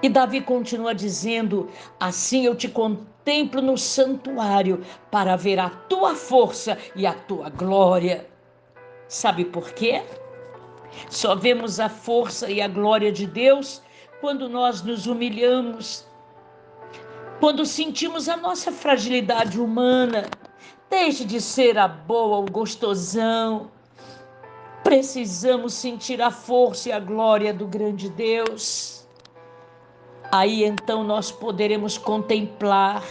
E Davi continua dizendo: Assim eu te contemplo no santuário para ver a tua força e a tua glória. Sabe por quê? Só vemos a força e a glória de Deus quando nós nos humilhamos, quando sentimos a nossa fragilidade humana. Deixe de ser a boa, o gostosão. Precisamos sentir a força e a glória do grande Deus. Aí então nós poderemos contemplar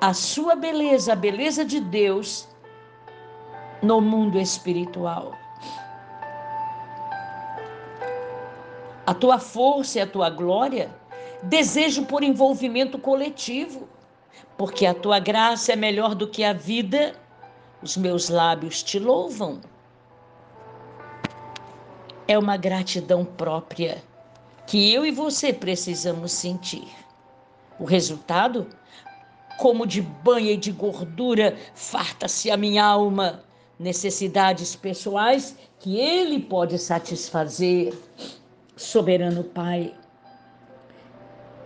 a sua beleza, a beleza de Deus no mundo espiritual. a tua força e a tua glória, desejo por envolvimento coletivo, porque a tua graça é melhor do que a vida, os meus lábios te louvam. É uma gratidão própria que eu e você precisamos sentir. O resultado? como de banha e de gordura, farta-se a minha alma. Necessidades pessoais que Ele pode satisfazer. Soberano Pai,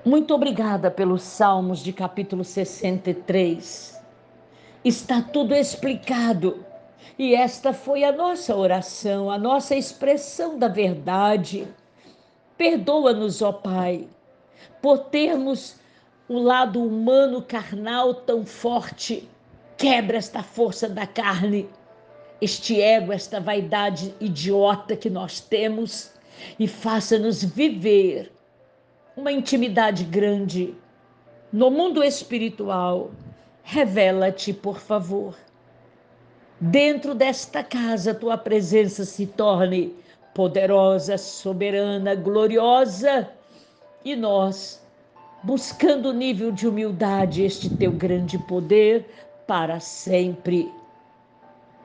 muito obrigada pelos Salmos de capítulo 63. Está tudo explicado. E esta foi a nossa oração, a nossa expressão da verdade. Perdoa-nos, ó Pai, por termos o lado humano carnal tão forte. Quebra esta força da carne, este ego, esta vaidade idiota que nós temos e faça-nos viver uma intimidade grande no mundo espiritual. Revela-te, por favor. Dentro desta casa, tua presença se torne poderosa, soberana, gloriosa, e nós, buscando o nível de humildade, este teu grande poder, para sempre,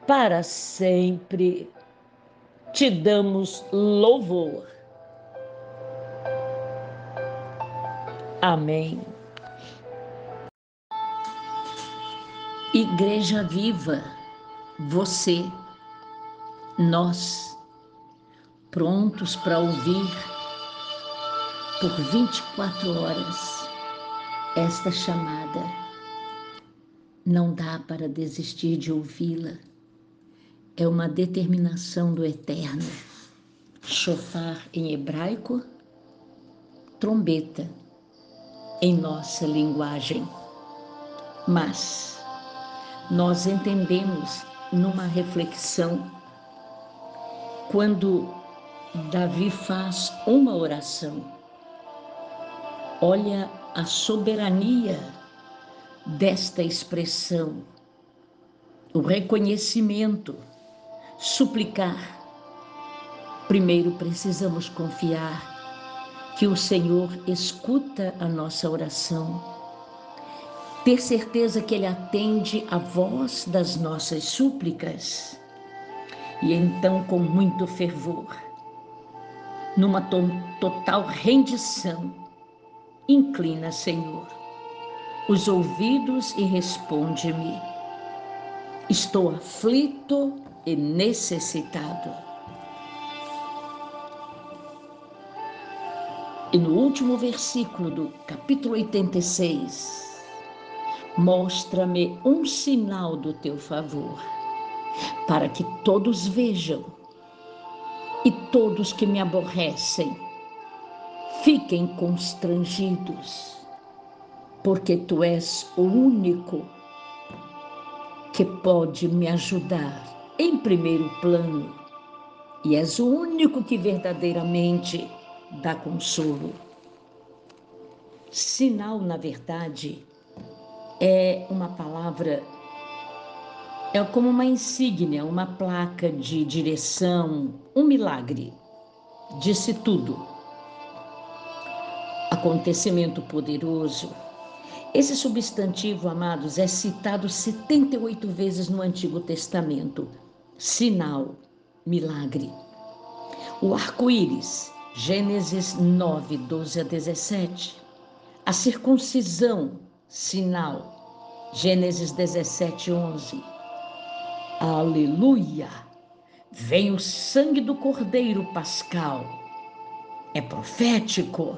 para sempre, te damos louvor. Amém. Igreja viva, você, nós, prontos para ouvir por 24 horas esta chamada. Não dá para desistir de ouvi-la. É uma determinação do Eterno. Chofar em hebraico, trombeta em nossa linguagem. Mas nós entendemos numa reflexão quando Davi faz uma oração. Olha a soberania desta expressão, o reconhecimento, suplicar. Primeiro precisamos confiar que o Senhor escuta a nossa oração, ter certeza que Ele atende a voz das nossas súplicas e então, com muito fervor, numa to total rendição, inclina, Senhor, os ouvidos e responde-me. Estou aflito e necessitado. E no último versículo do capítulo 86, mostra-me um sinal do teu favor para que todos vejam e todos que me aborrecem fiquem constrangidos, porque tu és o único que pode me ajudar em primeiro plano e és o único que verdadeiramente dá consolo. Sinal, na verdade, é uma palavra é como uma insígnia, uma placa de direção, um milagre. Disse tudo. Acontecimento poderoso. Esse substantivo, amados, é citado 78 vezes no Antigo Testamento. Sinal, milagre. O arco-íris, Gênesis 9, 12 a 17. A circuncisão, sinal, Gênesis 17, 11 Aleluia! Vem o sangue do Cordeiro Pascal. É profético.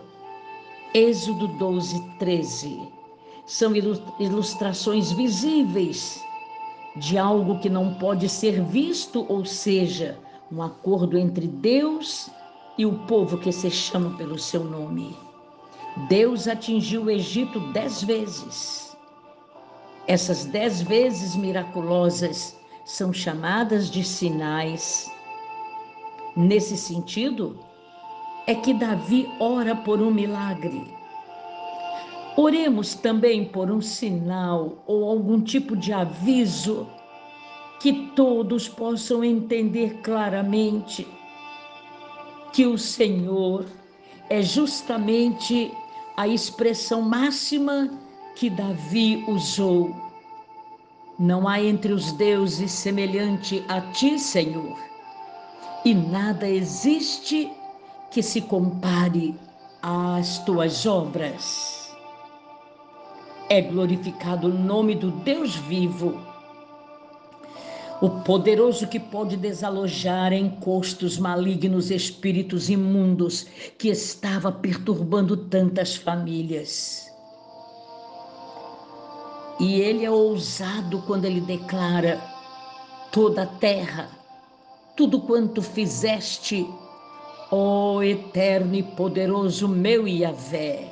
Êxodo 12, 13. São ilustrações visíveis de algo que não pode ser visto, ou seja, um acordo entre Deus e o povo que se chama pelo seu nome. Deus atingiu o Egito dez vezes. Essas dez vezes miraculosas são chamadas de sinais. Nesse sentido, é que Davi ora por um milagre. Oremos também por um sinal ou algum tipo de aviso que todos possam entender claramente que o Senhor é justamente a expressão máxima que Davi usou não há entre os deuses semelhante a ti, Senhor, e nada existe que se compare às tuas obras. É glorificado o nome do Deus vivo, o poderoso que pode desalojar encostos malignos, espíritos imundos que estava perturbando tantas famílias. E ele é ousado quando ele declara: toda a terra, tudo quanto fizeste, ó eterno e poderoso meu Yahvé,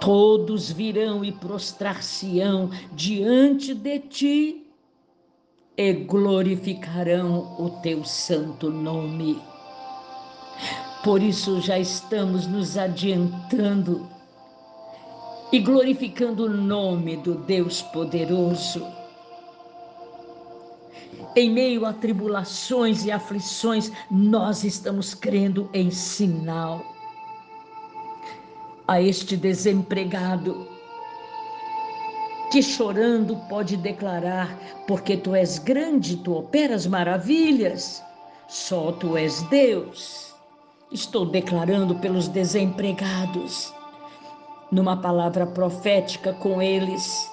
todos virão e prostrar-se-ão diante de ti e glorificarão o teu santo nome. Por isso já estamos nos adiantando e glorificando o nome do Deus poderoso. Em meio a tribulações e aflições, nós estamos crendo em sinal. A este desempregado que chorando pode declarar: Porque tu és grande, tu operas maravilhas, só tu és Deus. Estou declarando pelos desempregados numa palavra profética com eles.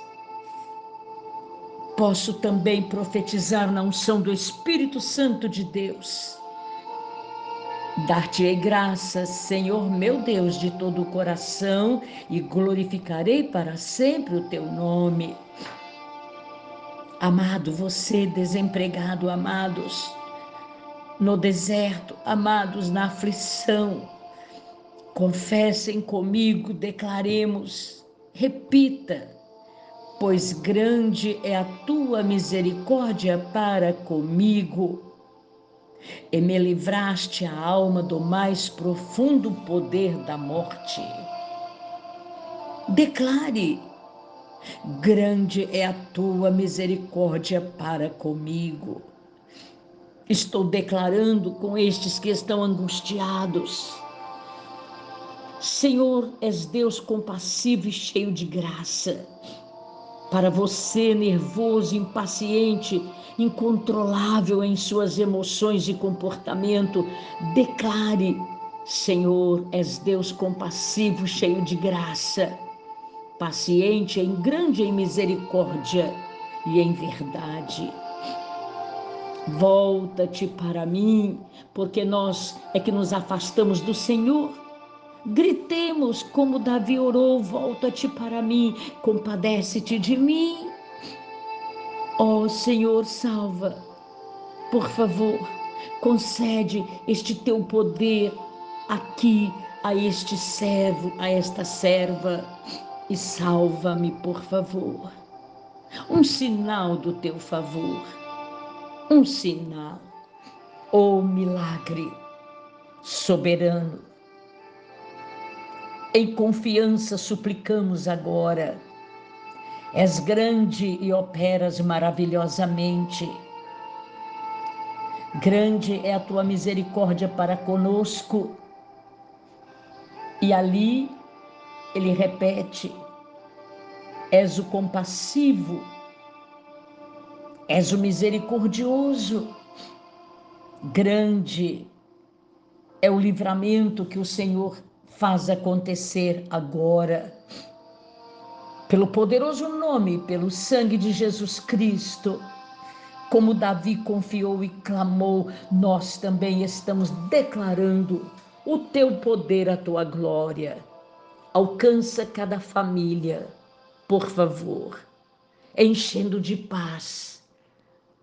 Posso também profetizar na unção do Espírito Santo de Deus. Dar-te-ei graças, Senhor meu Deus, de todo o coração e glorificarei para sempre o teu nome. Amado, você desempregado, amados, no deserto, amados, na aflição, Confessem comigo, declaremos, repita, pois grande é a tua misericórdia para comigo. E me livraste a alma do mais profundo poder da morte. Declare, grande é a tua misericórdia para comigo. Estou declarando com estes que estão angustiados Senhor, és Deus compassivo e cheio de graça. Para você, nervoso, impaciente, incontrolável em suas emoções e comportamento, declare: Senhor, és Deus compassivo, cheio de graça, paciente em grande em misericórdia e em verdade. Volta-te para mim, porque nós é que nos afastamos do Senhor Gritemos como Davi orou: volta-te para mim, compadece-te de mim. Ó oh, Senhor, salva, por favor, concede este teu poder aqui a este servo, a esta serva, e salva-me, por favor. Um sinal do teu favor, um sinal, oh milagre soberano em confiança suplicamos agora. És grande e operas maravilhosamente. Grande é a tua misericórdia para conosco. E ali ele repete: És o compassivo, és o misericordioso. Grande é o livramento que o Senhor faz acontecer agora. Pelo poderoso nome, pelo sangue de Jesus Cristo, como Davi confiou e clamou, nós também estamos declarando o teu poder, a tua glória. Alcança cada família, por favor, enchendo de paz,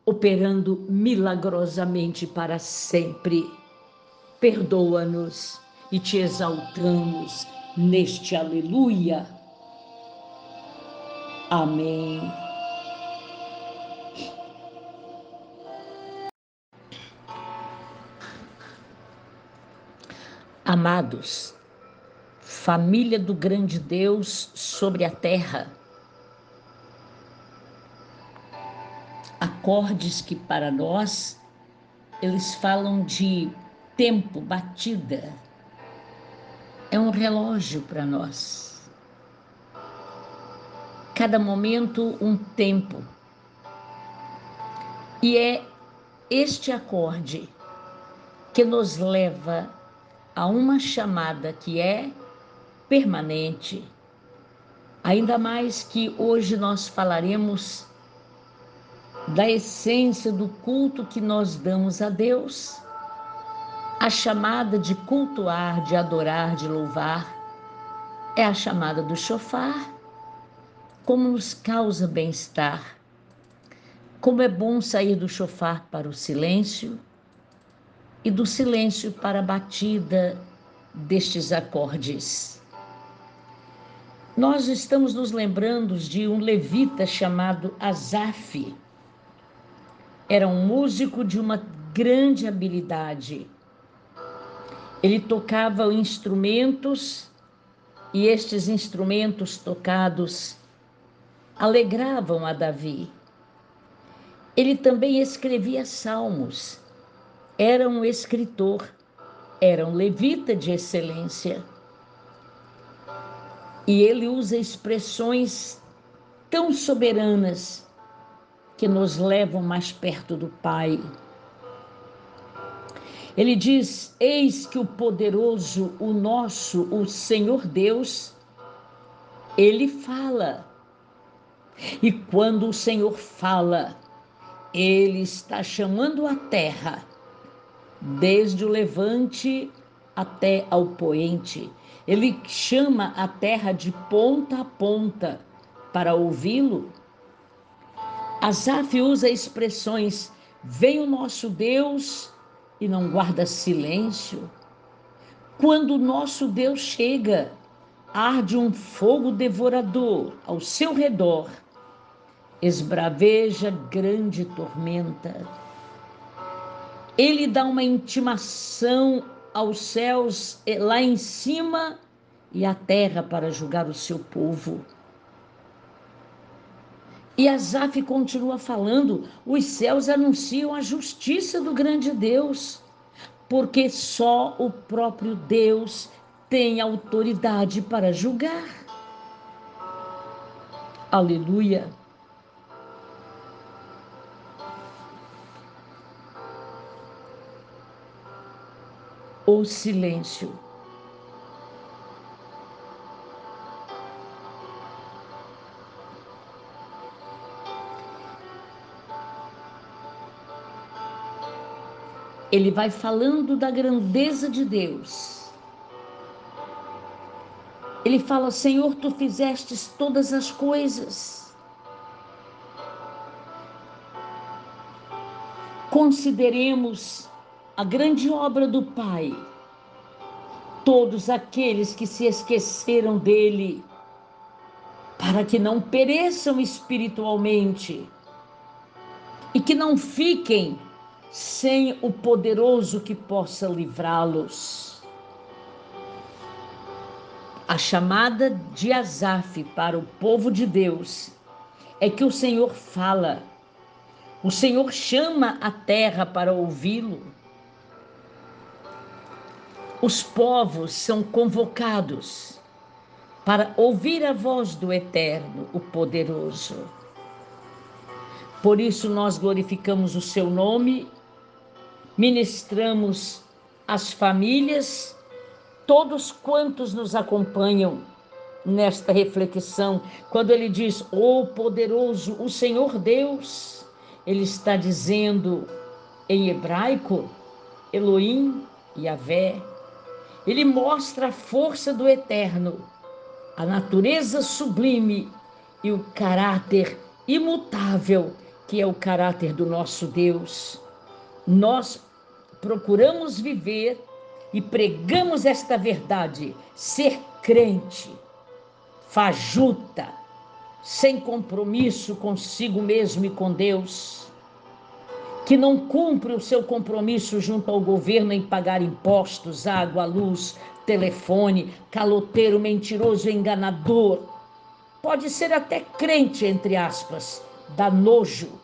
operando milagrosamente para sempre. Perdoa-nos e te exaltamos neste aleluia. Amém. Amados, família do grande Deus sobre a terra, acordes que para nós eles falam de tempo, batida, é um relógio para nós. Cada momento, um tempo. E é este acorde que nos leva a uma chamada que é permanente, Ainda mais que hoje nós falaremos da essência do culto que nós damos a Deus, a chamada de cultuar, de adorar, de louvar, é a chamada do chofar, como nos causa bem-estar, como é bom sair do chofar para o silêncio e do silêncio para a batida destes acordes. Nós estamos nos lembrando de um levita chamado Asaf, era um músico de uma grande habilidade. Ele tocava instrumentos e estes instrumentos tocados alegravam a Davi. Ele também escrevia salmos. Era um escritor, era um levita de excelência. E ele usa expressões tão soberanas que nos levam mais perto do Pai. Ele diz: Eis que o poderoso, o nosso, o Senhor Deus, ele fala. E quando o Senhor fala, ele está chamando a terra, desde o levante até ao poente. Ele chama a terra de ponta a ponta para ouvi-lo Asaf usa expressões: vem o nosso Deus e não guarda silêncio. Quando o nosso Deus chega, arde um fogo devorador ao seu redor, esbraveja grande tormenta. Ele dá uma intimação aos céus eh, lá em cima e à terra para julgar o seu povo. E Asaf continua falando: os céus anunciam a justiça do grande Deus, porque só o próprio Deus tem autoridade para julgar. Aleluia. O silêncio. Ele vai falando da grandeza de Deus. Ele fala: Senhor, tu fizestes todas as coisas. Consideremos a grande obra do Pai. Todos aqueles que se esqueceram dele, para que não pereçam espiritualmente e que não fiquem sem o poderoso que possa livrá-los. A chamada de Asaf para o povo de Deus é que o Senhor fala, o Senhor chama a terra para ouvi-lo. Os povos são convocados para ouvir a voz do Eterno, o Poderoso. Por isso nós glorificamos o seu nome ministramos as famílias, todos quantos nos acompanham nesta reflexão, quando ele diz: "O oh, poderoso, o Senhor Deus", ele está dizendo em hebraico Elohim, Yahvé. Ele mostra a força do eterno, a natureza sublime e o caráter imutável que é o caráter do nosso Deus nós procuramos viver e pregamos esta verdade, ser crente, fajuta, sem compromisso consigo mesmo e com Deus, que não cumpre o seu compromisso junto ao governo em pagar impostos, água, luz, telefone, caloteiro, mentiroso, enganador. Pode ser até crente, entre aspas, dá nojo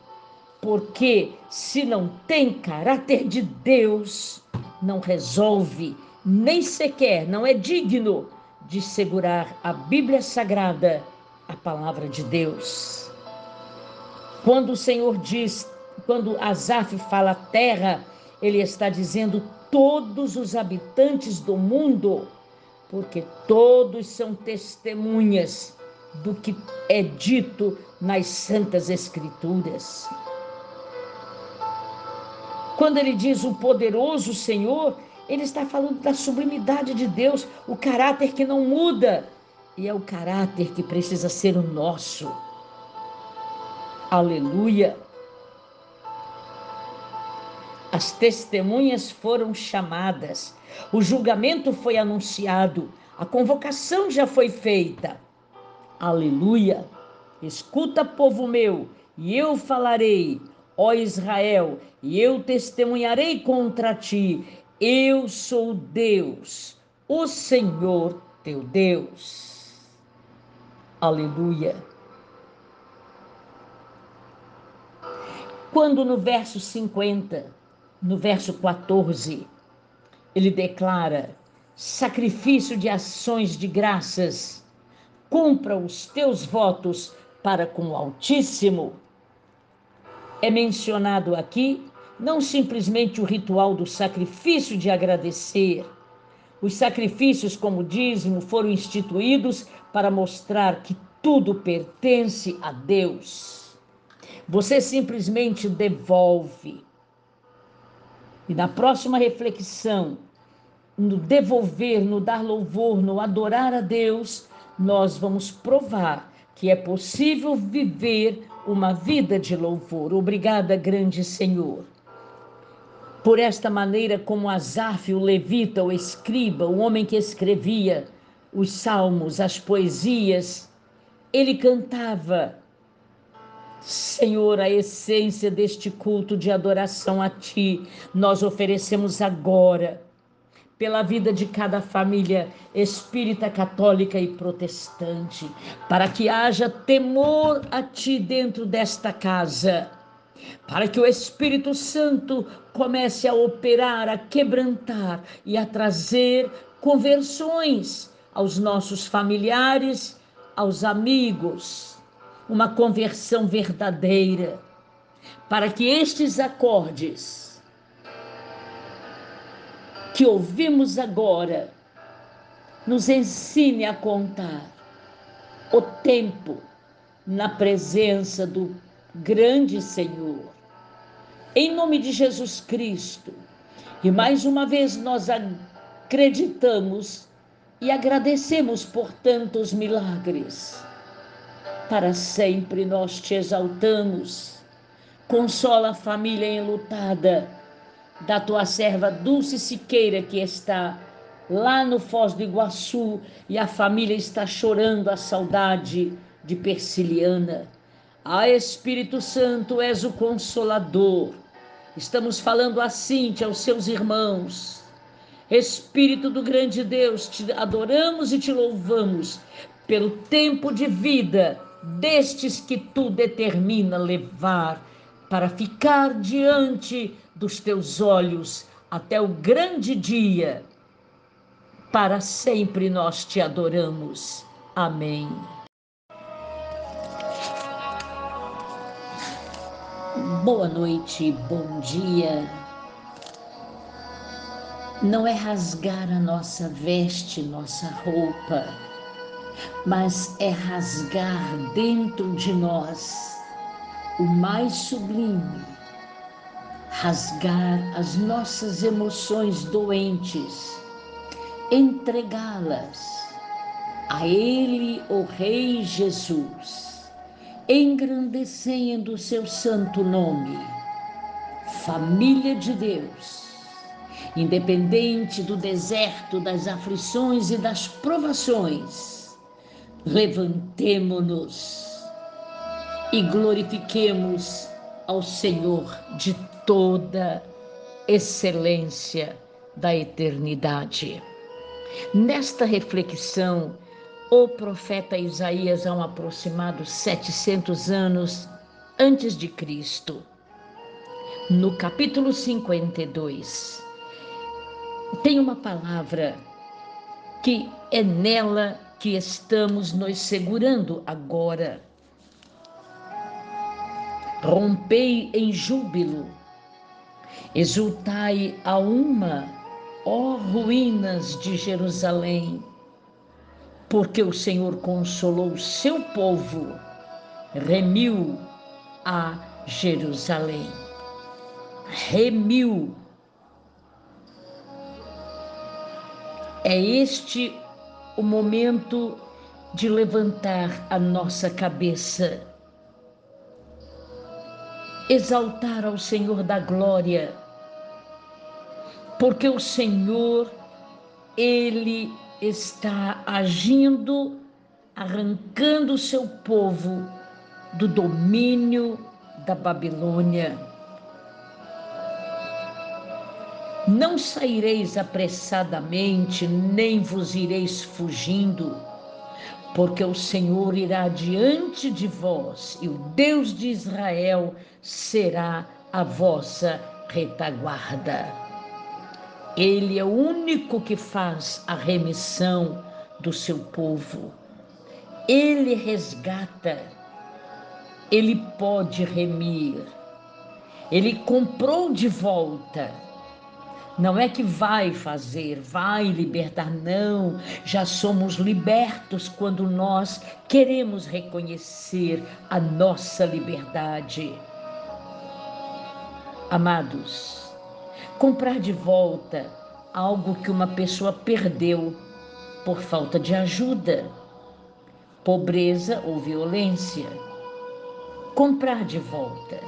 porque se não tem caráter de Deus, não resolve, nem sequer não é digno de segurar a Bíblia Sagrada, a palavra de Deus. Quando o Senhor diz, quando Asaf fala terra, ele está dizendo todos os habitantes do mundo, porque todos são testemunhas do que é dito nas Santas Escrituras. Quando ele diz o poderoso Senhor, ele está falando da sublimidade de Deus, o caráter que não muda, e é o caráter que precisa ser o nosso. Aleluia. As testemunhas foram chamadas, o julgamento foi anunciado, a convocação já foi feita. Aleluia. Escuta, povo meu, e eu falarei, ó Israel, e eu testemunharei contra ti. Eu sou Deus, o Senhor teu Deus. Aleluia. Quando no verso 50, no verso 14, ele declara: sacrifício de ações de graças, cumpra os teus votos para com o Altíssimo. É mencionado aqui não simplesmente o ritual do sacrifício de agradecer. Os sacrifícios, como dízimo, foram instituídos para mostrar que tudo pertence a Deus. Você simplesmente devolve. E na próxima reflexão, no devolver, no dar louvor, no adorar a Deus, nós vamos provar que é possível viver uma vida de louvor. Obrigada, grande Senhor. Por esta maneira, como Asaf, o levita, o escriba, o homem que escrevia os salmos, as poesias, ele cantava, Senhor, a essência deste culto de adoração a Ti, nós oferecemos agora pela vida de cada família espírita, católica e protestante, para que haja temor a Ti dentro desta casa, para que o Espírito Santo comece a operar, a quebrantar e a trazer conversões aos nossos familiares, aos amigos, uma conversão verdadeira, para que estes acordes que ouvimos agora nos ensine a contar o tempo na presença do grande Senhor. Em nome de Jesus Cristo. E mais uma vez nós acreditamos e agradecemos por tantos milagres. Para sempre nós te exaltamos. Consola a família enlutada da tua serva Dulce Siqueira, que está lá no Foz do Iguaçu e a família está chorando a saudade de Persiliana. Ah, Espírito Santo, és o consolador. Estamos falando assim aos seus irmãos. Espírito do grande Deus, te adoramos e te louvamos pelo tempo de vida destes que tu determina levar para ficar diante dos teus olhos até o grande dia. Para sempre nós te adoramos. Amém. Boa noite, bom dia. Não é rasgar a nossa veste, nossa roupa, mas é rasgar dentro de nós o mais sublime rasgar as nossas emoções doentes, entregá-las a Ele, o Rei Jesus, engrandecendo o seu santo nome, família de Deus, independente do deserto, das aflições e das provações, levantemo-nos e glorifiquemos ao Senhor de toda excelência da eternidade. Nesta reflexão, o profeta Isaías, há um aproximado 700 anos antes de Cristo, no capítulo 52, tem uma palavra que é nela que estamos nos segurando agora. Rompei em júbilo Exultai a uma, ó ruínas de Jerusalém. Porque o Senhor consolou o seu povo, remiu a Jerusalém. Remiu. É este o momento de levantar a nossa cabeça, exaltar ao Senhor da glória, porque o Senhor, Ele está agindo, arrancando o seu povo do domínio da Babilônia. Não saireis apressadamente, nem vos ireis fugindo, porque o Senhor irá diante de vós e o Deus de Israel será a vossa retaguarda. Ele é o único que faz a remissão do seu povo. Ele resgata, ele pode remir. Ele comprou de volta não é que vai fazer, vai libertar, não. Já somos libertos quando nós queremos reconhecer a nossa liberdade. Amados, comprar de volta algo que uma pessoa perdeu por falta de ajuda, pobreza ou violência. Comprar de volta.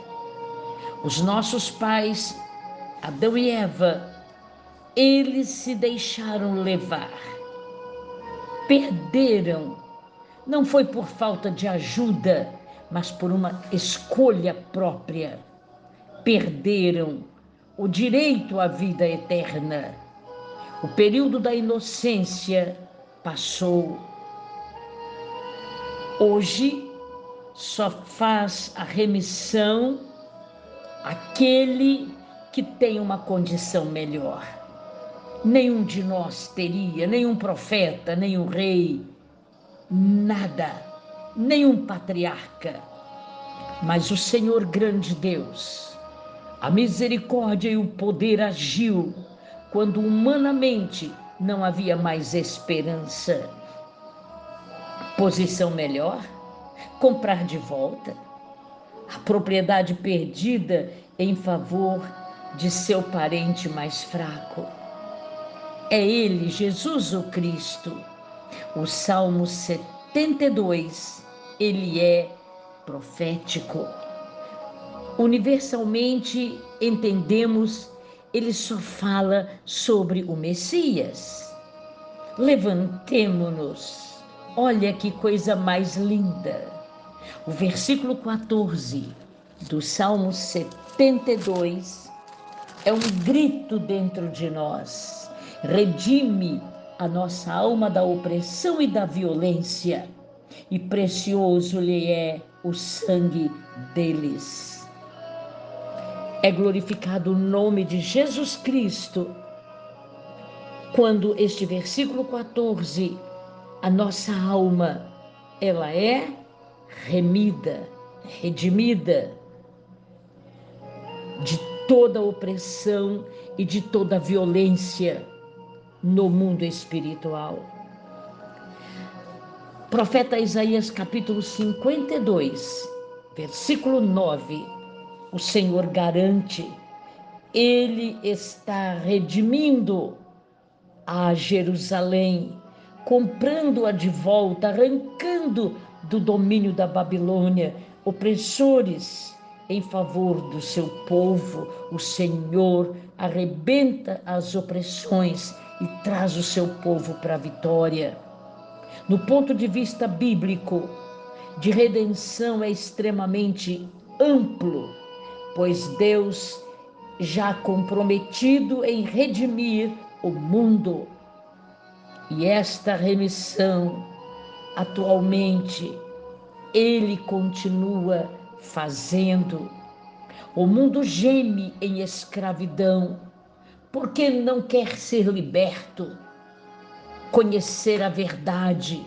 Os nossos pais, Adão e Eva, eles se deixaram levar, perderam. Não foi por falta de ajuda, mas por uma escolha própria. Perderam o direito à vida eterna. O período da inocência passou. Hoje só faz a remissão aquele que tem uma condição melhor nenhum de nós teria, nenhum profeta, nenhum rei, nada, nenhum patriarca. Mas o Senhor grande Deus, a misericórdia e o poder agiu quando humanamente não havia mais esperança. Posição melhor? Comprar de volta a propriedade perdida em favor de seu parente mais fraco é Ele, Jesus o Cristo. O Salmo 72, ele é profético. Universalmente entendemos, ele só fala sobre o Messias. Levantemo-nos. Olha que coisa mais linda. O versículo 14 do Salmo 72 é um grito dentro de nós redime a nossa alma da opressão e da violência, e precioso lhe é o sangue deles. É glorificado o nome de Jesus Cristo quando este versículo 14, a nossa alma, ela é remida, redimida de toda opressão e de toda violência no mundo espiritual. Profeta Isaías capítulo 52, versículo 9. O Senhor garante, ele está redimindo a Jerusalém, comprando-a de volta, arrancando do domínio da Babilônia opressores em favor do seu povo. O Senhor arrebenta as opressões e traz o seu povo para a vitória. No ponto de vista bíblico, de redenção é extremamente amplo, pois Deus já comprometido em redimir o mundo. E esta remissão, atualmente, ele continua fazendo. O mundo geme em escravidão porque não quer ser liberto. Conhecer a verdade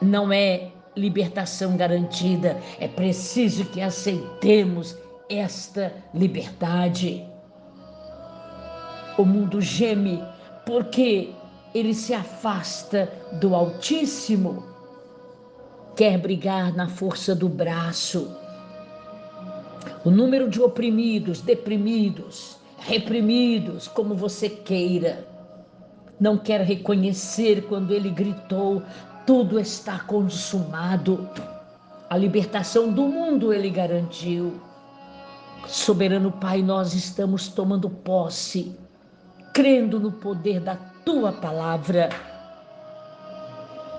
não é libertação garantida, é preciso que aceitemos esta liberdade. O mundo geme porque ele se afasta do Altíssimo. Quer brigar na força do braço. O número de oprimidos, deprimidos, reprimidos, como você queira, não quer reconhecer quando ele gritou: tudo está consumado. A libertação do mundo ele garantiu. Soberano Pai, nós estamos tomando posse, crendo no poder da tua palavra,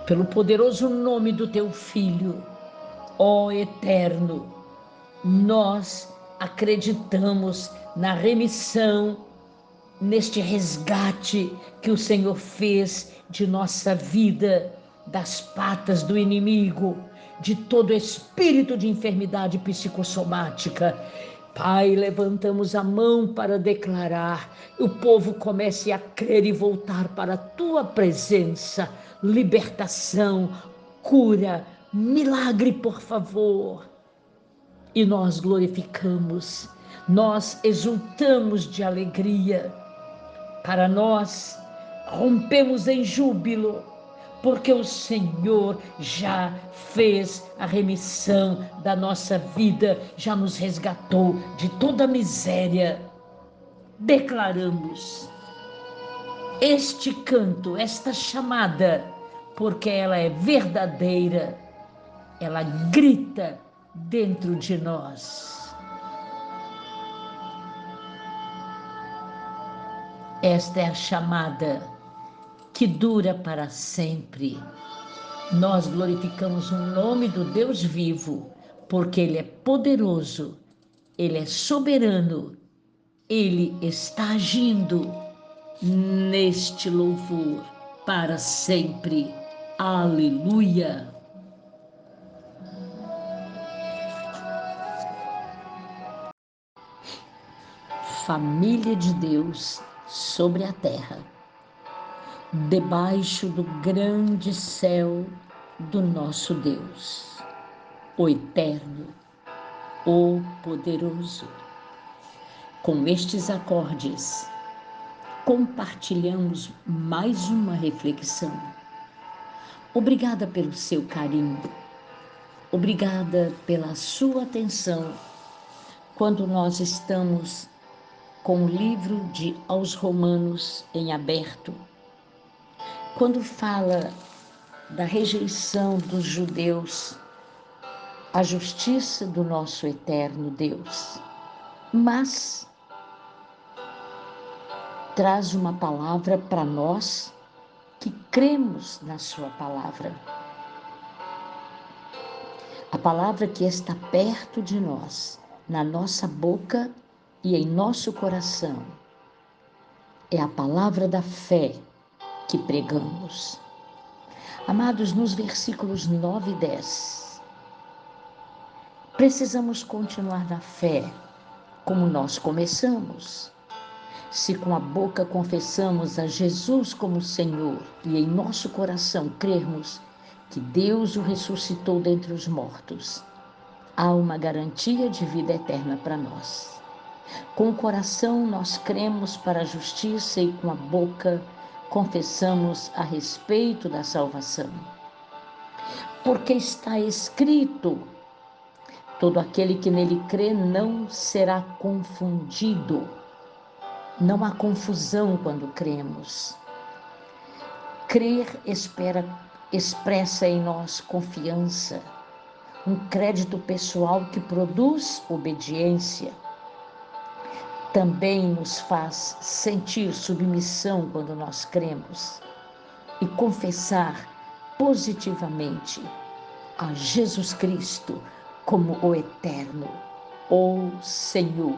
pelo poderoso nome do teu Filho, ó Eterno, nós acreditamos na remissão, neste resgate que o Senhor fez de nossa vida das patas do inimigo, de todo espírito de enfermidade psicossomática Pai, levantamos a mão para declarar, o povo comece a crer e voltar para a tua presença. Libertação, cura, milagre, por favor. E nós glorificamos, nós exultamos de alegria. Para nós, rompemos em júbilo porque o Senhor já fez a remissão da nossa vida, já nos resgatou de toda a miséria. Declaramos este canto, esta chamada, porque ela é verdadeira, ela grita dentro de nós. Esta é a chamada que dura para sempre. Nós glorificamos o nome do Deus vivo, porque Ele é poderoso, Ele é soberano, Ele está agindo neste louvor para sempre. Aleluia. Família de Deus sobre a terra debaixo do grande céu do nosso Deus, o Eterno, o Poderoso. Com estes acordes, compartilhamos mais uma reflexão. Obrigada pelo seu carinho, obrigada pela sua atenção quando nós estamos com o livro de Aos Romanos em aberto quando fala da rejeição dos judeus à justiça do nosso eterno Deus, mas traz uma palavra para nós que cremos na Sua palavra. A palavra que está perto de nós, na nossa boca e em nosso coração, é a palavra da fé que pregamos. Amados, nos versículos 9 e 10, precisamos continuar na fé, como nós começamos. Se com a boca confessamos a Jesus como Senhor e em nosso coração crermos que Deus o ressuscitou dentre os mortos, há uma garantia de vida eterna para nós. Com o coração nós cremos para a justiça e com a boca confessamos a respeito da salvação. Porque está escrito: todo aquele que nele crê não será confundido. Não há confusão quando cremos. Crer espera, expressa em nós confiança, um crédito pessoal que produz obediência também nos faz sentir submissão quando nós cremos e confessar positivamente a Jesus Cristo como o eterno, o Senhor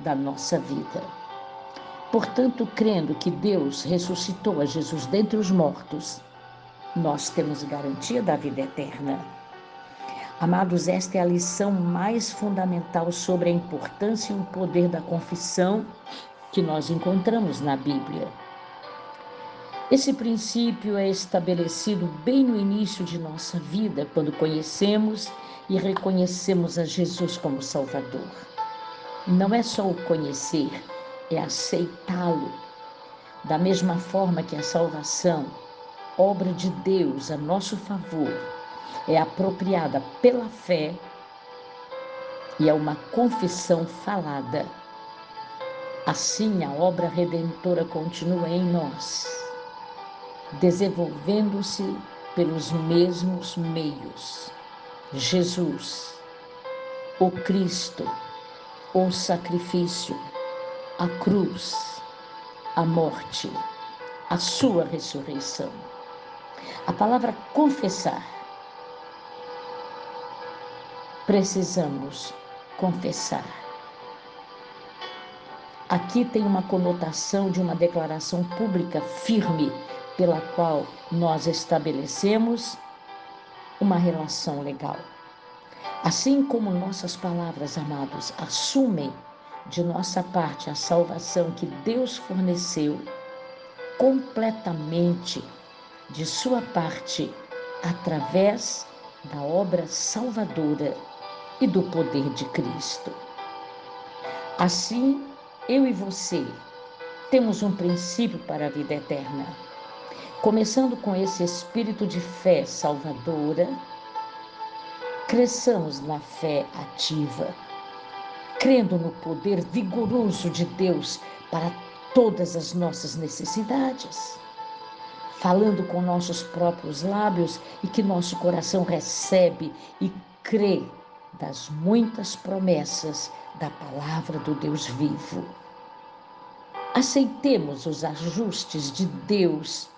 da nossa vida. Portanto, crendo que Deus ressuscitou a Jesus dentre os mortos, nós temos garantia da vida eterna. Amados, esta é a lição mais fundamental sobre a importância e o poder da confissão que nós encontramos na Bíblia. Esse princípio é estabelecido bem no início de nossa vida, quando conhecemos e reconhecemos a Jesus como Salvador. Não é só o conhecer, é aceitá-lo. Da mesma forma que a salvação, obra de Deus a nosso favor, é apropriada pela fé e é uma confissão falada. Assim, a obra redentora continua em nós, desenvolvendo-se pelos mesmos meios. Jesus, o Cristo, o sacrifício, a cruz, a morte, a sua ressurreição. A palavra confessar. Precisamos confessar. Aqui tem uma conotação de uma declaração pública firme, pela qual nós estabelecemos uma relação legal. Assim como nossas palavras, amados, assumem de nossa parte a salvação que Deus forneceu completamente de sua parte através da obra salvadora e do poder de Cristo. Assim, eu e você temos um princípio para a vida eterna. Começando com esse espírito de fé salvadora, cresçamos na fé ativa, crendo no poder vigoroso de Deus para todas as nossas necessidades, falando com nossos próprios lábios e que nosso coração recebe e crê das muitas promessas da palavra do Deus vivo. Aceitemos os ajustes de Deus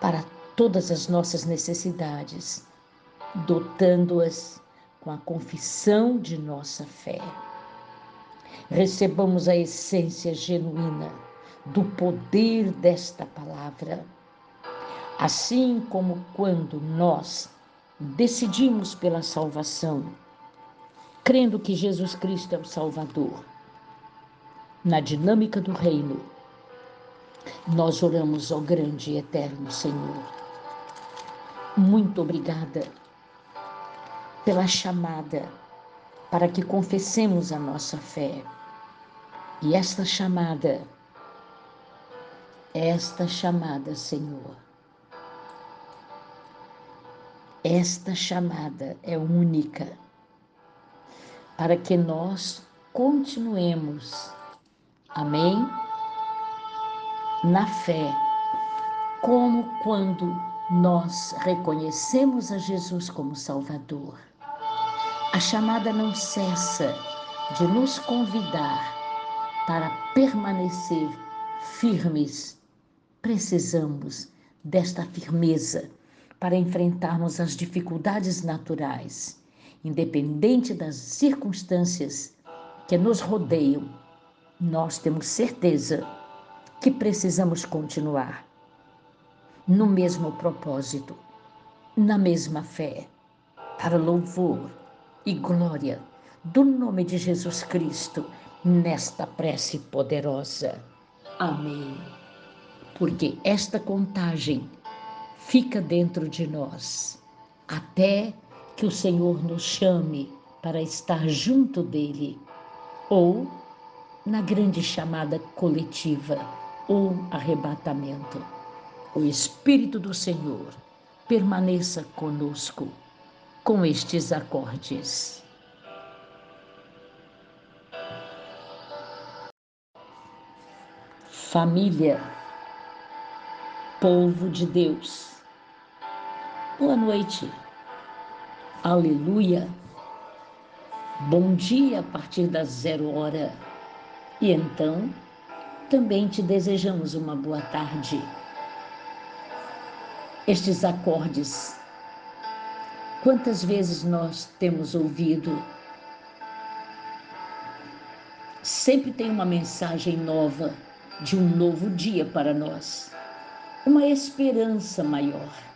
para todas as nossas necessidades, dotando-as com a confissão de nossa fé. Recebamos a essência genuína do poder desta palavra, assim como quando nós decidimos pela salvação, crendo que Jesus Cristo é o Salvador. Na dinâmica do reino, nós oramos ao grande e eterno Senhor. Muito obrigada pela chamada para que confessemos a nossa fé. E esta chamada, esta chamada, Senhor, esta chamada é única para que nós continuemos, amém? Na fé, como quando nós reconhecemos a Jesus como Salvador. A chamada não cessa de nos convidar para permanecer firmes. Precisamos desta firmeza para enfrentarmos as dificuldades naturais, independente das circunstâncias que nos rodeiam. Nós temos certeza que precisamos continuar no mesmo propósito, na mesma fé, para louvor e glória do nome de Jesus Cristo nesta prece poderosa. Amém. Porque esta contagem fica dentro de nós, até que o Senhor nos chame para estar junto dele, ou na grande chamada coletiva, ou arrebatamento. O Espírito do Senhor permaneça conosco com estes acordes. Família, povo de Deus Boa noite. Aleluia. Bom dia a partir das zero hora. E então, também te desejamos uma boa tarde. Estes acordes, quantas vezes nós temos ouvido? Sempre tem uma mensagem nova de um novo dia para nós, uma esperança maior.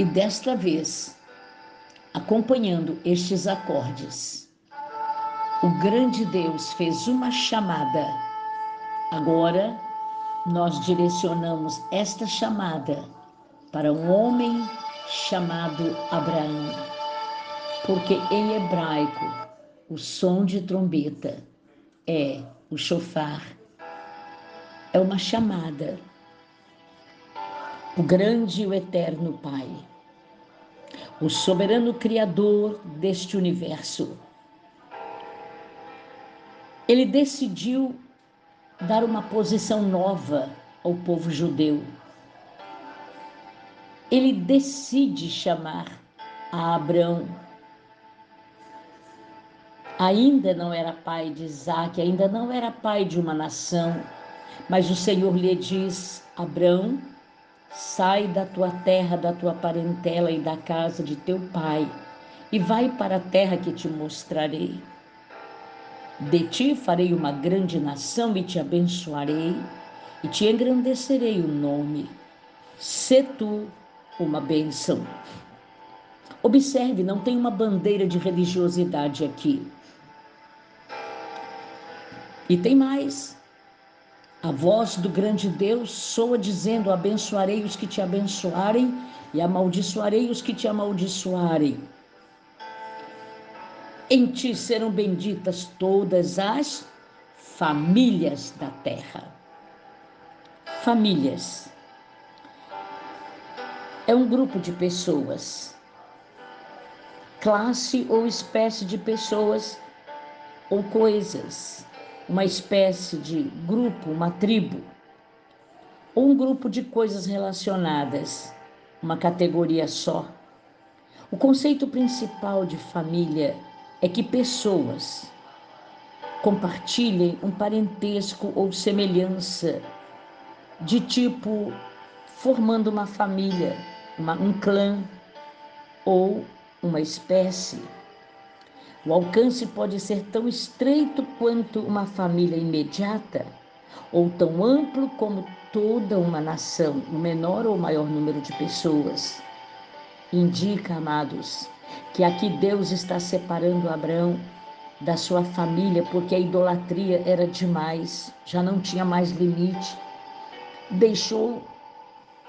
E desta vez, acompanhando estes acordes, o grande Deus fez uma chamada. Agora, nós direcionamos esta chamada para um homem chamado Abraão, porque em hebraico o som de trombeta é o chofar, é uma chamada. O grande e o eterno Pai, o soberano Criador deste universo, ele decidiu dar uma posição nova ao povo judeu. Ele decide chamar a Abraão. Ainda não era pai de Isaac, ainda não era pai de uma nação, mas o Senhor lhe diz: Abraão, sai da tua terra, da tua parentela e da casa de teu pai, e vai para a terra que te mostrarei. De ti farei uma grande nação e te abençoarei, e te engrandecerei o nome. Se tu uma bênção. Observe, não tem uma bandeira de religiosidade aqui. E tem mais. A voz do grande Deus soa dizendo: Abençoarei os que te abençoarem e amaldiçoarei os que te amaldiçoarem. Em ti serão benditas todas as famílias da terra. Famílias é um grupo de pessoas, classe ou espécie de pessoas ou coisas, uma espécie de grupo, uma tribo, ou um grupo de coisas relacionadas, uma categoria só. O conceito principal de família é que pessoas compartilhem um parentesco ou semelhança de tipo formando uma família uma, um clã ou uma espécie. O alcance pode ser tão estreito quanto uma família imediata, ou tão amplo como toda uma nação, o menor ou maior número de pessoas. Indica, amados, que aqui Deus está separando Abraão da sua família, porque a idolatria era demais, já não tinha mais limite. Deixou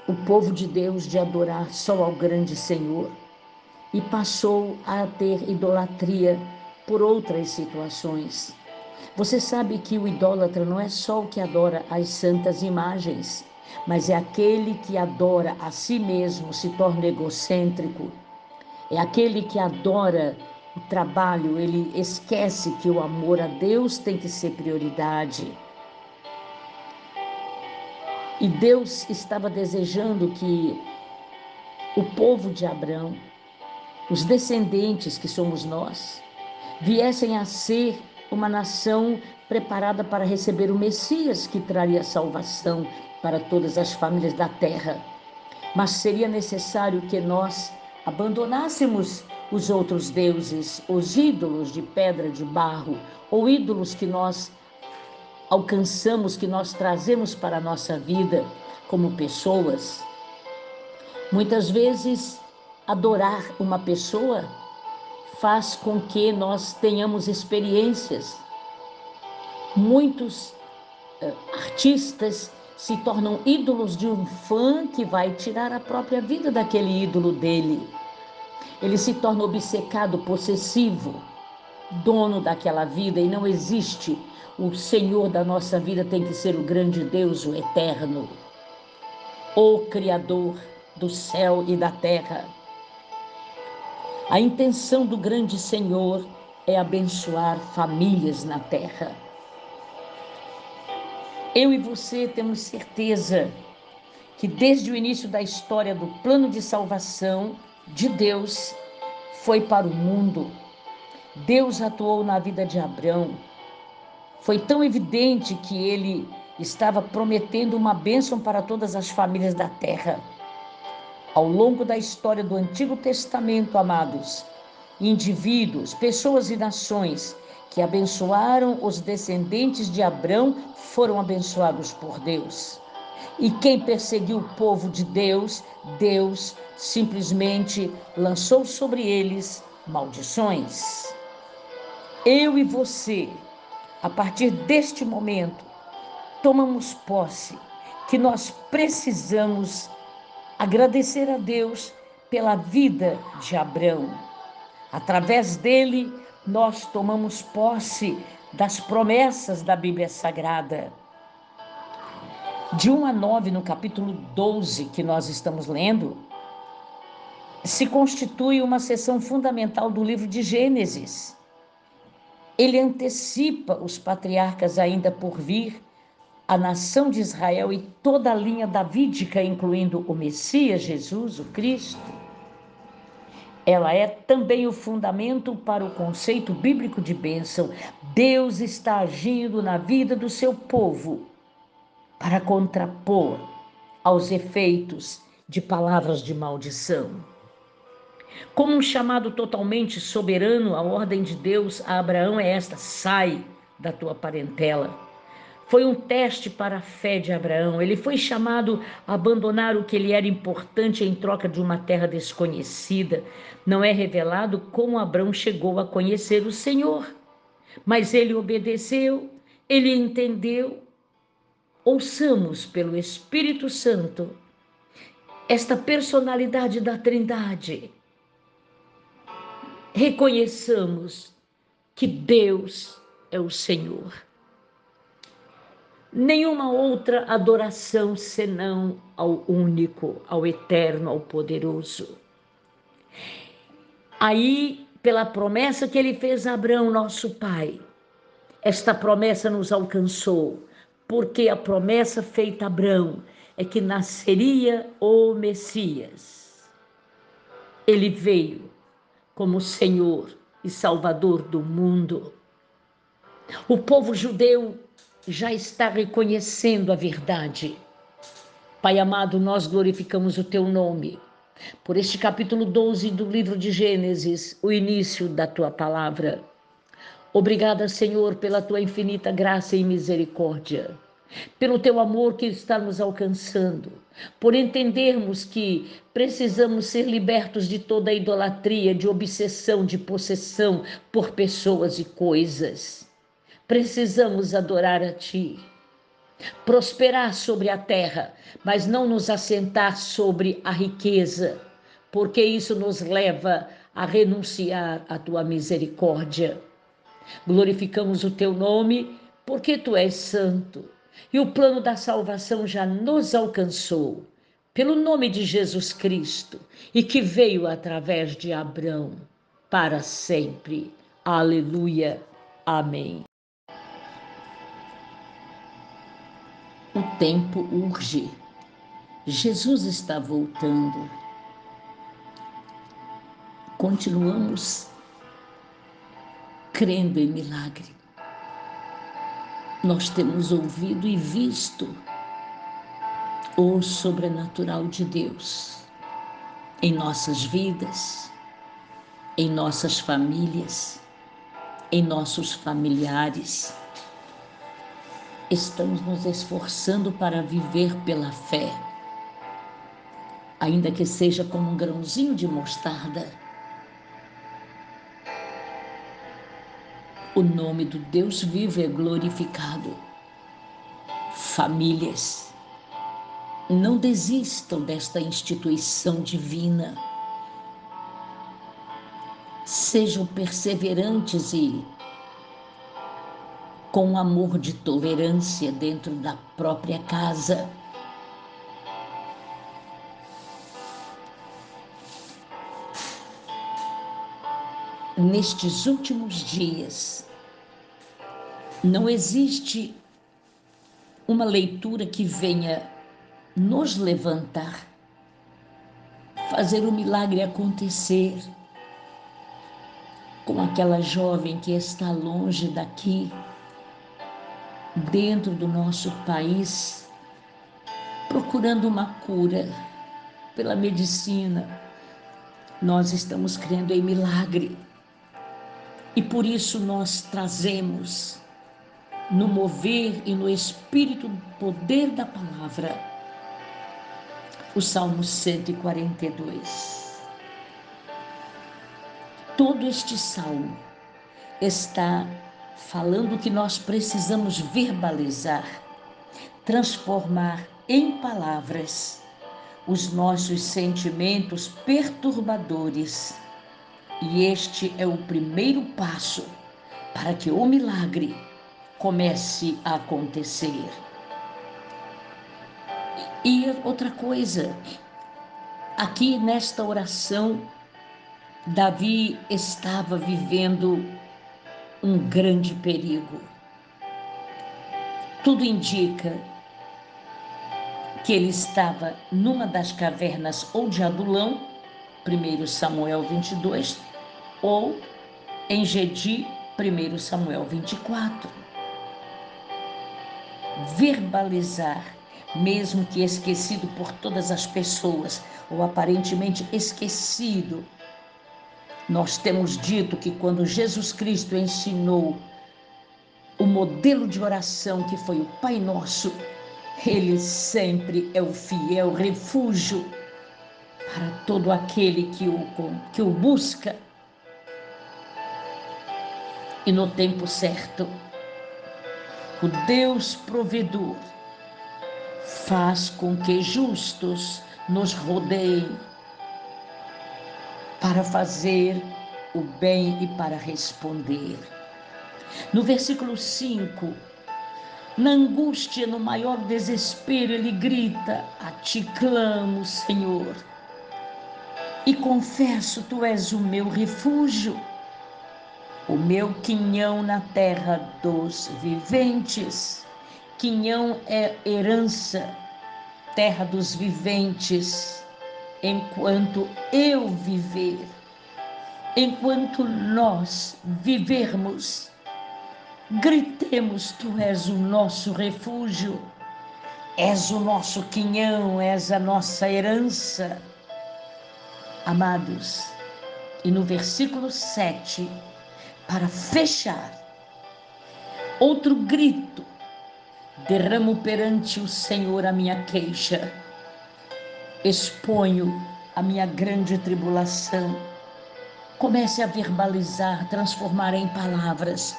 o povo de Deus de adorar só ao grande Senhor e passou a ter idolatria por outras situações. Você sabe que o idólatra não é só o que adora as santas imagens, mas é aquele que adora a si mesmo, se torna egocêntrico. É aquele que adora o trabalho, ele esquece que o amor a Deus tem que ser prioridade. E Deus estava desejando que o povo de Abraão, os descendentes que somos nós, viessem a ser uma nação preparada para receber o Messias que traria salvação para todas as famílias da terra. Mas seria necessário que nós abandonássemos os outros deuses, os ídolos de pedra, de barro, ou ídolos que nós alcançamos, que nós trazemos para a nossa vida como pessoas. Muitas vezes, adorar uma pessoa faz com que nós tenhamos experiências. Muitos uh, artistas se tornam ídolos de um fã que vai tirar a própria vida daquele ídolo dele. Ele se torna obcecado, possessivo, dono daquela vida e não existe o Senhor da nossa vida tem que ser o grande Deus, o eterno, o Criador do céu e da terra. A intenção do grande Senhor é abençoar famílias na terra. Eu e você temos certeza que desde o início da história do plano de salvação de Deus foi para o mundo. Deus atuou na vida de Abraão, foi tão evidente que ele estava prometendo uma bênção para todas as famílias da terra. Ao longo da história do Antigo Testamento, amados, indivíduos, pessoas e nações que abençoaram os descendentes de Abrão foram abençoados por Deus. E quem perseguiu o povo de Deus, Deus simplesmente lançou sobre eles maldições. Eu e você a partir deste momento, tomamos posse que nós precisamos agradecer a Deus pela vida de Abraão. Através dele, nós tomamos posse das promessas da Bíblia Sagrada. De 1 a 9, no capítulo 12 que nós estamos lendo, se constitui uma seção fundamental do livro de Gênesis. Ele antecipa os patriarcas ainda por vir, a nação de Israel e toda a linha davídica, incluindo o Messias Jesus, o Cristo. Ela é também o fundamento para o conceito bíblico de bênção. Deus está agindo na vida do seu povo para contrapor aos efeitos de palavras de maldição. Como um chamado totalmente soberano, a ordem de Deus a Abraão é esta: sai da tua parentela foi um teste para a fé de Abraão. Ele foi chamado a abandonar o que lhe era importante em troca de uma terra desconhecida. Não é revelado como Abraão chegou a conhecer o Senhor, mas ele obedeceu, ele entendeu. Ouçamos pelo Espírito Santo esta personalidade da Trindade. Reconheçamos que Deus é o Senhor nenhuma outra adoração senão ao único, ao eterno, ao poderoso. Aí, pela promessa que ele fez a Abraão, nosso pai, esta promessa nos alcançou, porque a promessa feita a Abraão é que nasceria o Messias. Ele veio como Senhor e Salvador do mundo. O povo judeu já está reconhecendo a verdade. Pai amado, nós glorificamos o teu nome por este capítulo 12 do livro de Gênesis, o início da tua palavra. Obrigada, Senhor, pela tua infinita graça e misericórdia, pelo teu amor que está nos alcançando, por entendermos que precisamos ser libertos de toda a idolatria, de obsessão, de possessão por pessoas e coisas. Precisamos adorar a Ti, prosperar sobre a terra, mas não nos assentar sobre a riqueza, porque isso nos leva a renunciar à Tua misericórdia. Glorificamos o Teu nome, porque Tu és santo, e o plano da salvação já nos alcançou pelo nome de Jesus Cristo e que veio através de Abraão para sempre. Aleluia. Amém. Tempo urge. Jesus está voltando. Continuamos crendo em milagre. Nós temos ouvido e visto o sobrenatural de Deus em nossas vidas, em nossas famílias, em nossos familiares estamos nos esforçando para viver pela fé, ainda que seja como um grãozinho de mostarda. O nome do Deus vivo é glorificado. Famílias, não desistam desta instituição divina. Sejam perseverantes e com amor de tolerância dentro da própria casa. Nestes últimos dias, não existe uma leitura que venha nos levantar, fazer o milagre acontecer, com aquela jovem que está longe daqui dentro do nosso país, procurando uma cura pela medicina. Nós estamos crendo em milagre e por isso nós trazemos no mover e no espírito poder da palavra o Salmo 142. Todo este salmo está falando que nós precisamos verbalizar, transformar em palavras os nossos sentimentos perturbadores. E este é o primeiro passo para que o milagre comece a acontecer. E outra coisa, aqui nesta oração, Davi estava vivendo um grande perigo. Tudo indica que ele estava numa das cavernas ou de Adulão, 1 Samuel 22, ou em Gedi, 1 Samuel 24. Verbalizar, mesmo que esquecido por todas as pessoas, ou aparentemente esquecido, nós temos dito que quando Jesus Cristo ensinou o modelo de oração que foi o Pai Nosso, ele sempre é o fiel refúgio para todo aquele que o, que o busca. E no tempo certo, o Deus provedor faz com que justos nos rodeiem para fazer o bem e para responder. No versículo 5, na angústia, no maior desespero, ele grita: A ti clamo, Senhor. E confesso, tu és o meu refúgio, o meu quinhão na terra dos viventes. Quinhão é herança, terra dos viventes, enquanto eu viver, enquanto nós vivermos Gritemos: Tu és o nosso refúgio, és o nosso quinhão, és a nossa herança. Amados, e no versículo 7, para fechar, outro grito: derramo perante o Senhor a minha queixa, exponho a minha grande tribulação. Comece a verbalizar, transformar em palavras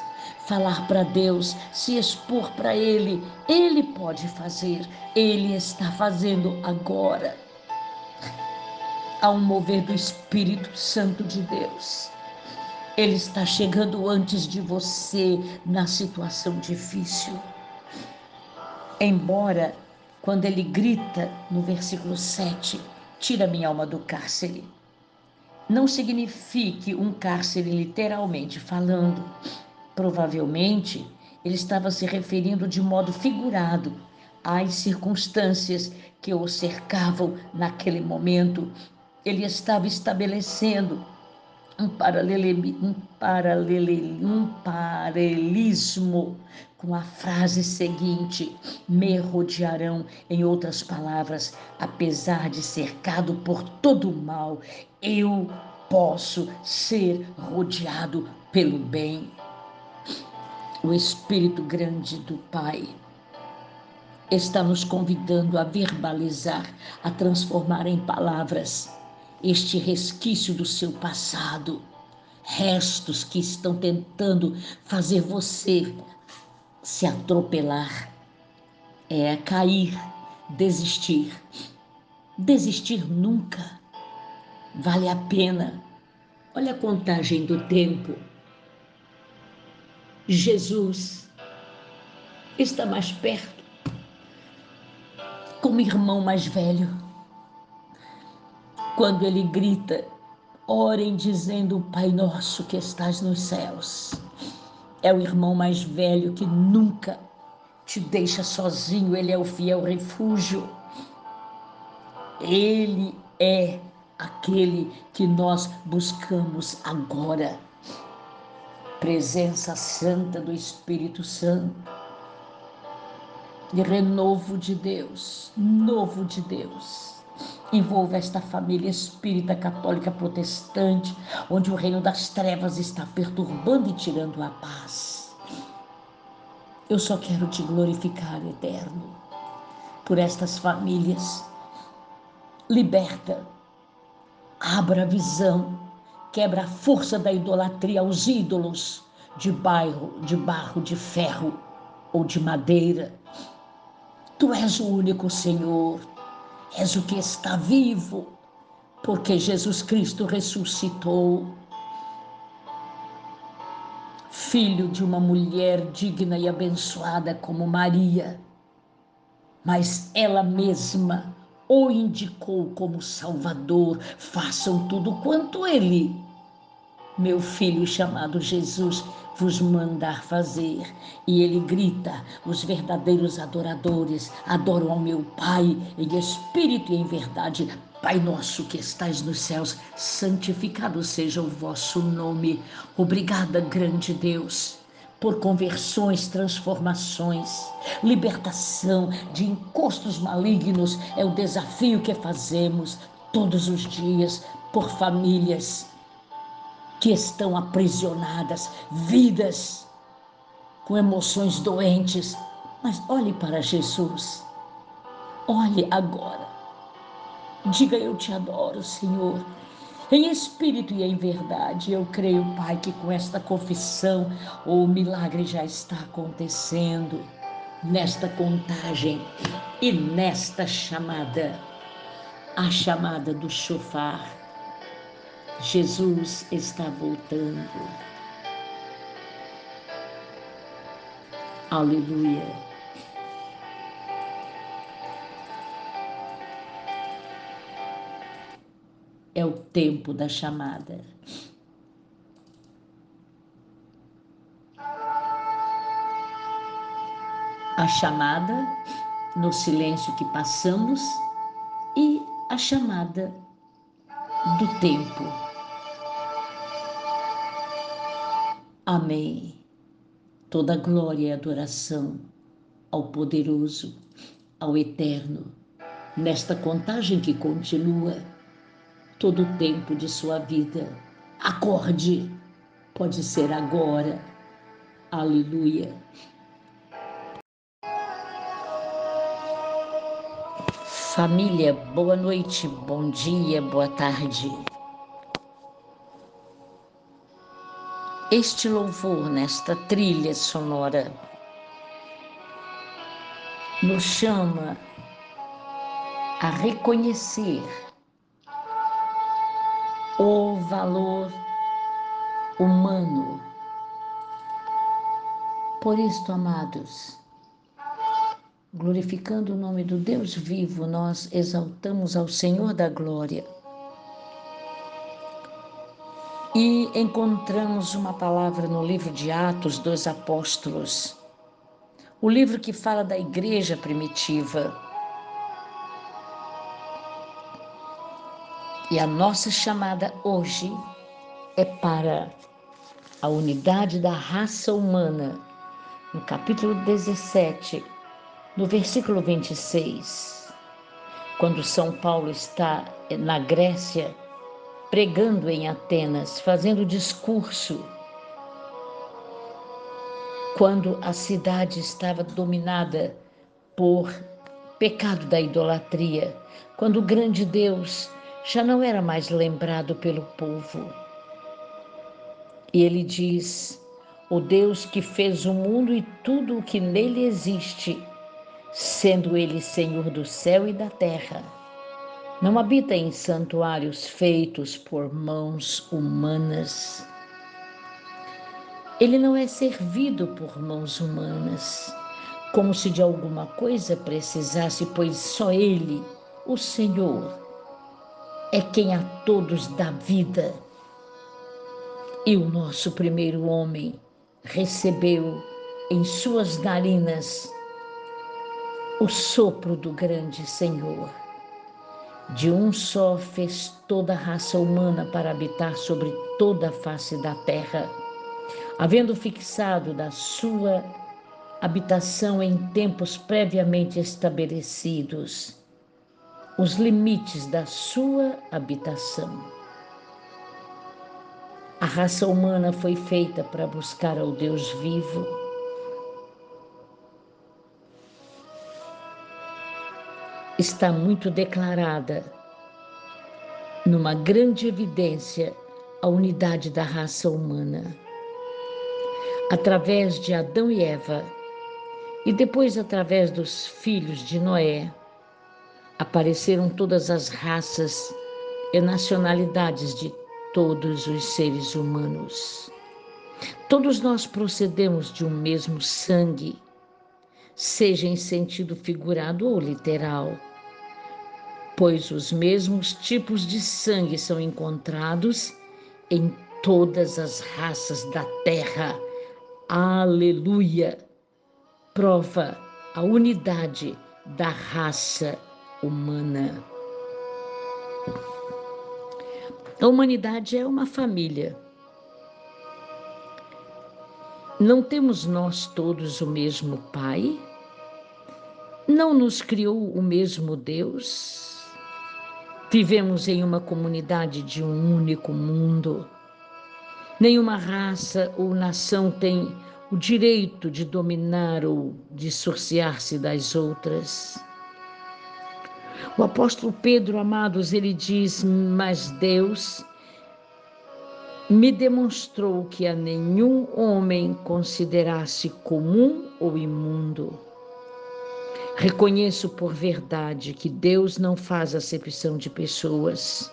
falar para Deus, se expor para Ele. Ele pode fazer, Ele está fazendo agora. Há um mover do Espírito Santo de Deus. Ele está chegando antes de você na situação difícil. Embora, quando ele grita no versículo 7, tira minha alma do cárcere, não signifique um cárcere literalmente falando, Provavelmente, ele estava se referindo de modo figurado às circunstâncias que o cercavam naquele momento. Ele estava estabelecendo um, paralele, um, paralele, um paralelismo com a frase seguinte: me rodearão, em outras palavras, apesar de cercado por todo o mal, eu posso ser rodeado pelo bem o Espírito Grande do Pai está nos convidando a verbalizar, a transformar em palavras este resquício do seu passado, restos que estão tentando fazer você se atropelar, é cair, desistir. Desistir nunca vale a pena. Olha a contagem do tempo. Jesus está mais perto, como irmão mais velho. Quando ele grita, orem dizendo: Pai nosso que estás nos céus. É o irmão mais velho que nunca te deixa sozinho, ele é o fiel refúgio. Ele é aquele que nós buscamos agora presença santa do Espírito Santo, de renovo de Deus, novo de Deus. Envolva esta família espírita, católica, protestante, onde o reino das trevas está perturbando e tirando a paz. Eu só quero te glorificar, eterno, por estas famílias. Liberta, abra a visão, quebra a força da idolatria aos ídolos de bairro, de barro, de ferro ou de madeira. Tu és o único Senhor, és o que está vivo, porque Jesus Cristo ressuscitou. Filho de uma mulher digna e abençoada como Maria, mas ela mesma o indicou como Salvador. Façam tudo quanto ele, meu filho chamado Jesus, vos mandar fazer. E ele grita: os verdadeiros adoradores adoram ao meu Pai em espírito e em verdade. Pai nosso que estais nos céus, santificado seja o vosso nome. Obrigada, grande Deus por conversões, transformações, libertação de encostos malignos é o desafio que fazemos todos os dias por famílias que estão aprisionadas, vidas com emoções doentes. Mas olhe para Jesus. Olhe agora. Diga eu te adoro, Senhor em espírito e em verdade. Eu creio, Pai, que com esta confissão o milagre já está acontecendo nesta contagem e nesta chamada, a chamada do chofar. Jesus está voltando. Aleluia. é o tempo da chamada. A chamada no silêncio que passamos e a chamada do tempo. Amém. Toda glória e adoração ao poderoso, ao eterno, nesta contagem que continua todo o tempo de sua vida. Acorde, pode ser agora. Aleluia. Família, boa noite, bom dia, boa tarde. Este louvor nesta trilha sonora nos chama a reconhecer o valor humano. Por isto, amados, glorificando o nome do Deus vivo, nós exaltamos ao Senhor da glória. E encontramos uma palavra no livro de Atos dos Apóstolos, o livro que fala da igreja primitiva E a nossa chamada hoje é para a unidade da raça humana, no capítulo 17, no versículo 26, quando São Paulo está na Grécia, pregando em Atenas, fazendo discurso, quando a cidade estava dominada por pecado da idolatria, quando o grande Deus já não era mais lembrado pelo povo. E ele diz: O Deus que fez o mundo e tudo o que nele existe, sendo ele Senhor do céu e da terra, não habita em santuários feitos por mãos humanas. Ele não é servido por mãos humanas, como se de alguma coisa precisasse, pois só Ele, o Senhor, é quem a todos dá vida. E o nosso primeiro homem recebeu em suas narinas o sopro do grande Senhor. De um só fez toda a raça humana para habitar sobre toda a face da terra, havendo fixado da sua habitação em tempos previamente estabelecidos os limites da sua habitação. A raça humana foi feita para buscar ao Deus vivo. Está muito declarada numa grande evidência a unidade da raça humana. Através de Adão e Eva, e depois através dos filhos de Noé, apareceram todas as raças e nacionalidades de todos os seres humanos. Todos nós procedemos de um mesmo sangue, seja em sentido figurado ou literal, pois os mesmos tipos de sangue são encontrados em todas as raças da terra. Aleluia! Prova a unidade da raça humana. A humanidade é uma família. Não temos nós todos o mesmo Pai? Não nos criou o mesmo Deus? Vivemos em uma comunidade de um único mundo. Nenhuma raça ou nação tem o direito de dominar ou dissociar-se das outras. O apóstolo Pedro, amados, ele diz: Mas Deus me demonstrou que a nenhum homem considerasse comum ou imundo. Reconheço por verdade que Deus não faz acepção de pessoas.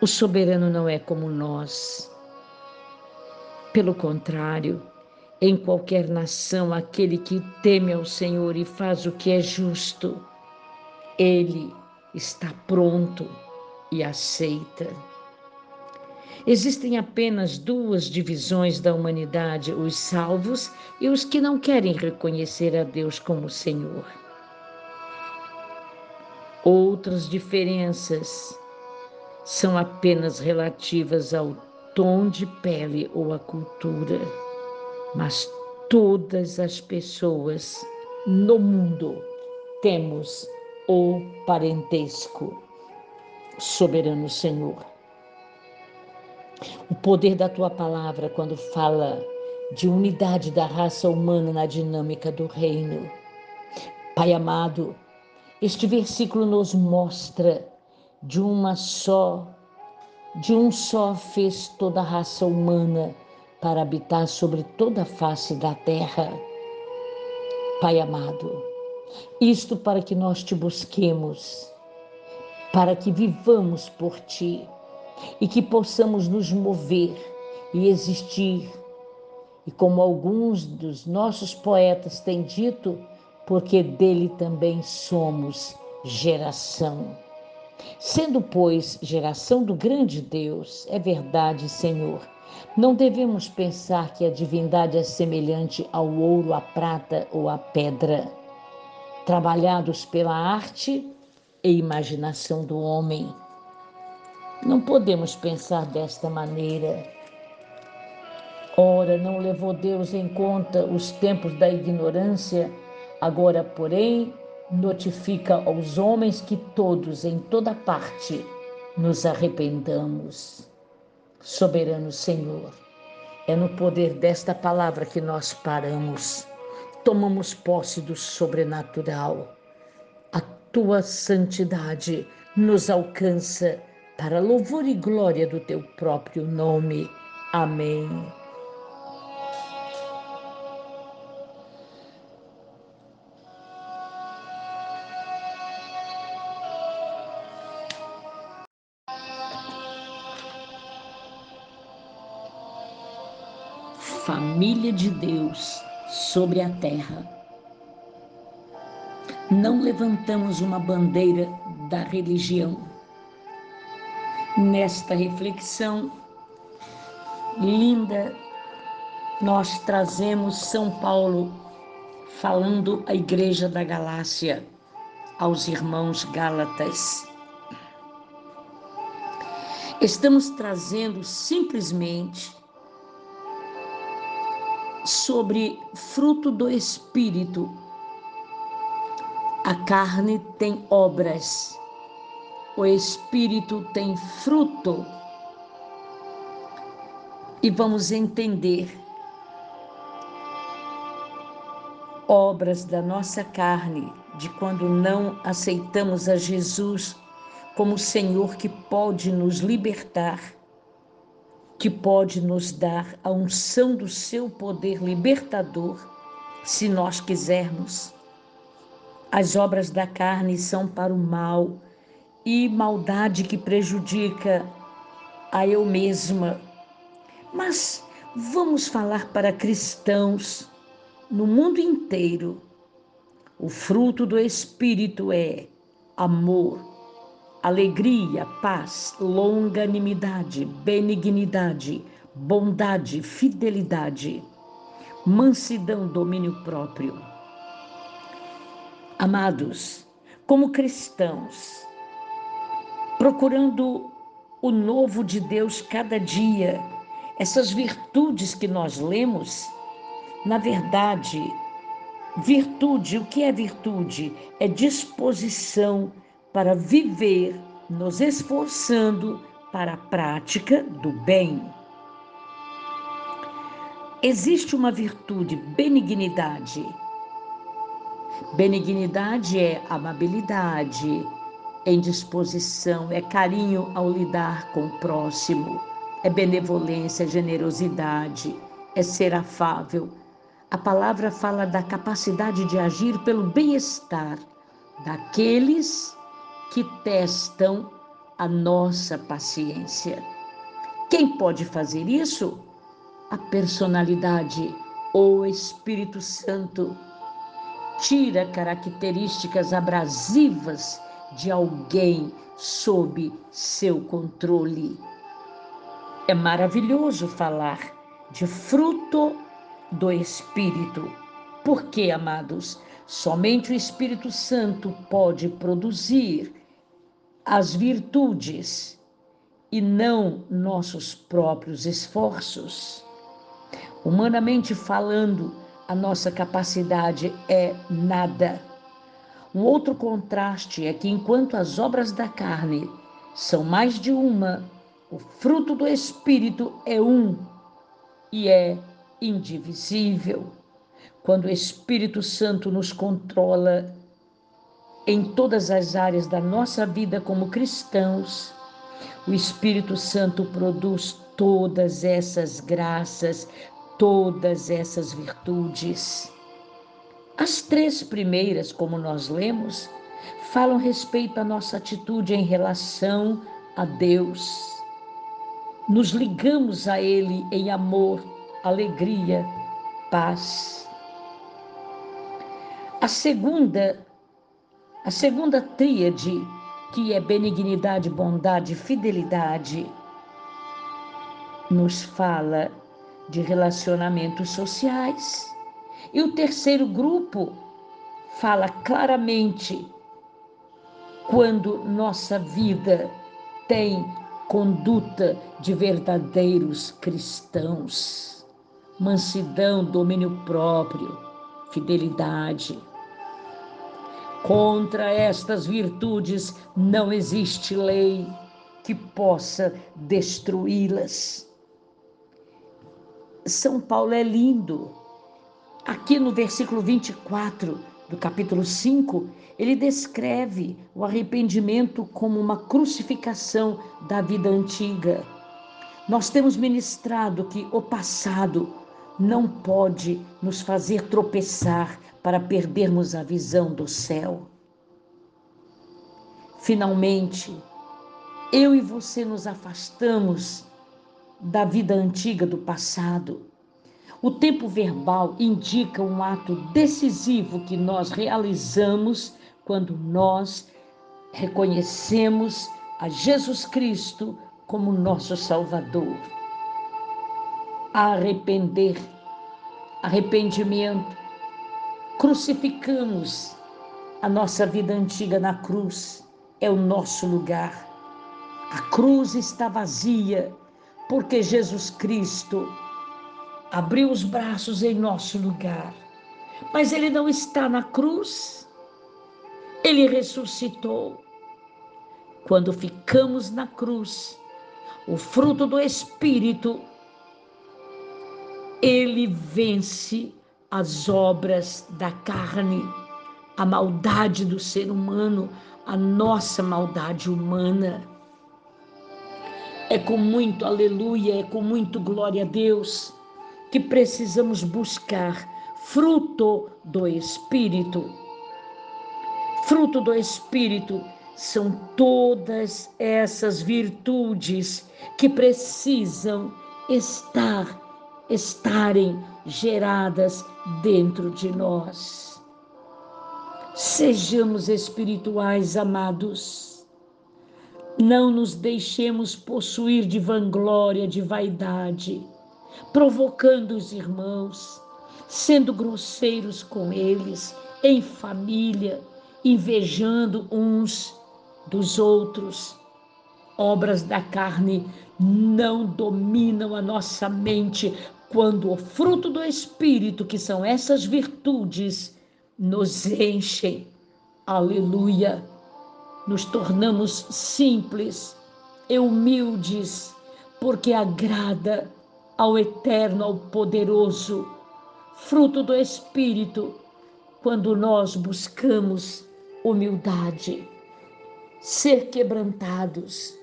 O soberano não é como nós. Pelo contrário, em qualquer nação, aquele que teme ao Senhor e faz o que é justo, ele está pronto e aceita. Existem apenas duas divisões da humanidade: os salvos e os que não querem reconhecer a Deus como Senhor. Outras diferenças são apenas relativas ao tom de pele ou à cultura, mas todas as pessoas no mundo temos ou parentesco. Soberano Senhor. O poder da tua palavra quando fala de unidade da raça humana na dinâmica do reino. Pai amado, este versículo nos mostra de uma só, de um só fez toda a raça humana para habitar sobre toda a face da terra. Pai amado, isto para que nós te busquemos, para que vivamos por ti e que possamos nos mover e existir. E como alguns dos nossos poetas têm dito, porque dele também somos geração. Sendo, pois, geração do grande Deus, é verdade, Senhor. Não devemos pensar que a divindade é semelhante ao ouro, à prata ou à pedra trabalhados pela arte e imaginação do homem. Não podemos pensar desta maneira. Ora, não levou Deus em conta os tempos da ignorância, agora, porém, notifica aos homens que todos, em toda parte, nos arrependamos. Soberano Senhor, é no poder desta palavra que nós paramos tomamos posse do sobrenatural. A tua santidade nos alcança para louvor e glória do teu próprio nome. Amém. Família de Deus sobre a terra. Não levantamos uma bandeira da religião. Nesta reflexão linda, nós trazemos São Paulo falando à Igreja da Galácia, aos irmãos Gálatas. Estamos trazendo simplesmente sobre fruto do espírito. A carne tem obras, o espírito tem fruto. E vamos entender obras da nossa carne, de quando não aceitamos a Jesus como Senhor que pode nos libertar que pode nos dar a unção do seu poder libertador, se nós quisermos. As obras da carne são para o mal e maldade que prejudica a eu mesma. Mas vamos falar para cristãos no mundo inteiro, o fruto do Espírito é amor, alegria, paz, longanimidade, benignidade, bondade, fidelidade, mansidão, domínio próprio. Amados, como cristãos, procurando o novo de Deus cada dia, essas virtudes que nós lemos, na verdade, virtude, o que é virtude? É disposição para viver, nos esforçando para a prática do bem. Existe uma virtude, benignidade. Benignidade é amabilidade, em disposição, é carinho ao lidar com o próximo, é benevolência, é generosidade, é ser afável. A palavra fala da capacidade de agir pelo bem-estar daqueles que testam a nossa paciência. Quem pode fazer isso? A personalidade, o Espírito Santo. Tira características abrasivas de alguém sob seu controle. É maravilhoso falar de fruto do Espírito. Porque, amados, somente o Espírito Santo pode produzir as virtudes e não nossos próprios esforços. Humanamente falando, a nossa capacidade é nada. Um outro contraste é que, enquanto as obras da carne são mais de uma, o fruto do Espírito é um e é indivisível. Quando o Espírito Santo nos controla em todas as áreas da nossa vida como cristãos, o Espírito Santo produz todas essas graças, todas essas virtudes. As três primeiras, como nós lemos, falam respeito à nossa atitude em relação a Deus. Nos ligamos a Ele em amor, alegria, paz. A segunda, a segunda tríade, que é benignidade, bondade fidelidade, nos fala de relacionamentos sociais e o terceiro grupo fala claramente quando nossa vida tem conduta de verdadeiros cristãos, mansidão, domínio próprio, fidelidade. Contra estas virtudes não existe lei que possa destruí-las. São Paulo é lindo Aqui no versículo 24 do capítulo 5, ele descreve o arrependimento como uma crucificação da vida antiga. Nós temos ministrado que o passado não pode nos fazer tropeçar para perdermos a visão do céu. Finalmente, eu e você nos afastamos da vida antiga do passado o tempo verbal indica um ato decisivo que nós realizamos quando nós reconhecemos a Jesus Cristo como nosso Salvador. Arrepender, arrependimento, crucificamos a nossa vida antiga na cruz, é o nosso lugar. A cruz está vazia porque Jesus Cristo abriu os braços em nosso lugar. Mas ele não está na cruz, ele ressuscitou. Quando ficamos na cruz, o fruto do Espírito, ele vence as obras da carne, a maldade do ser humano, a nossa maldade humana. É com muito aleluia, é com muito glória a Deus que precisamos buscar fruto do Espírito. Fruto do Espírito são todas essas virtudes que precisam estar estarem geradas dentro de nós. Sejamos espirituais, amados. Não nos deixemos possuir de vanglória, de vaidade, provocando os irmãos, sendo grosseiros com eles, em família, invejando uns dos outros. Obras da carne não dominam a nossa mente quando o fruto do Espírito, que são essas virtudes, nos enchem. Aleluia! Nos tornamos simples e humildes, porque agrada ao Eterno, ao Poderoso, fruto do Espírito, quando nós buscamos humildade, ser quebrantados,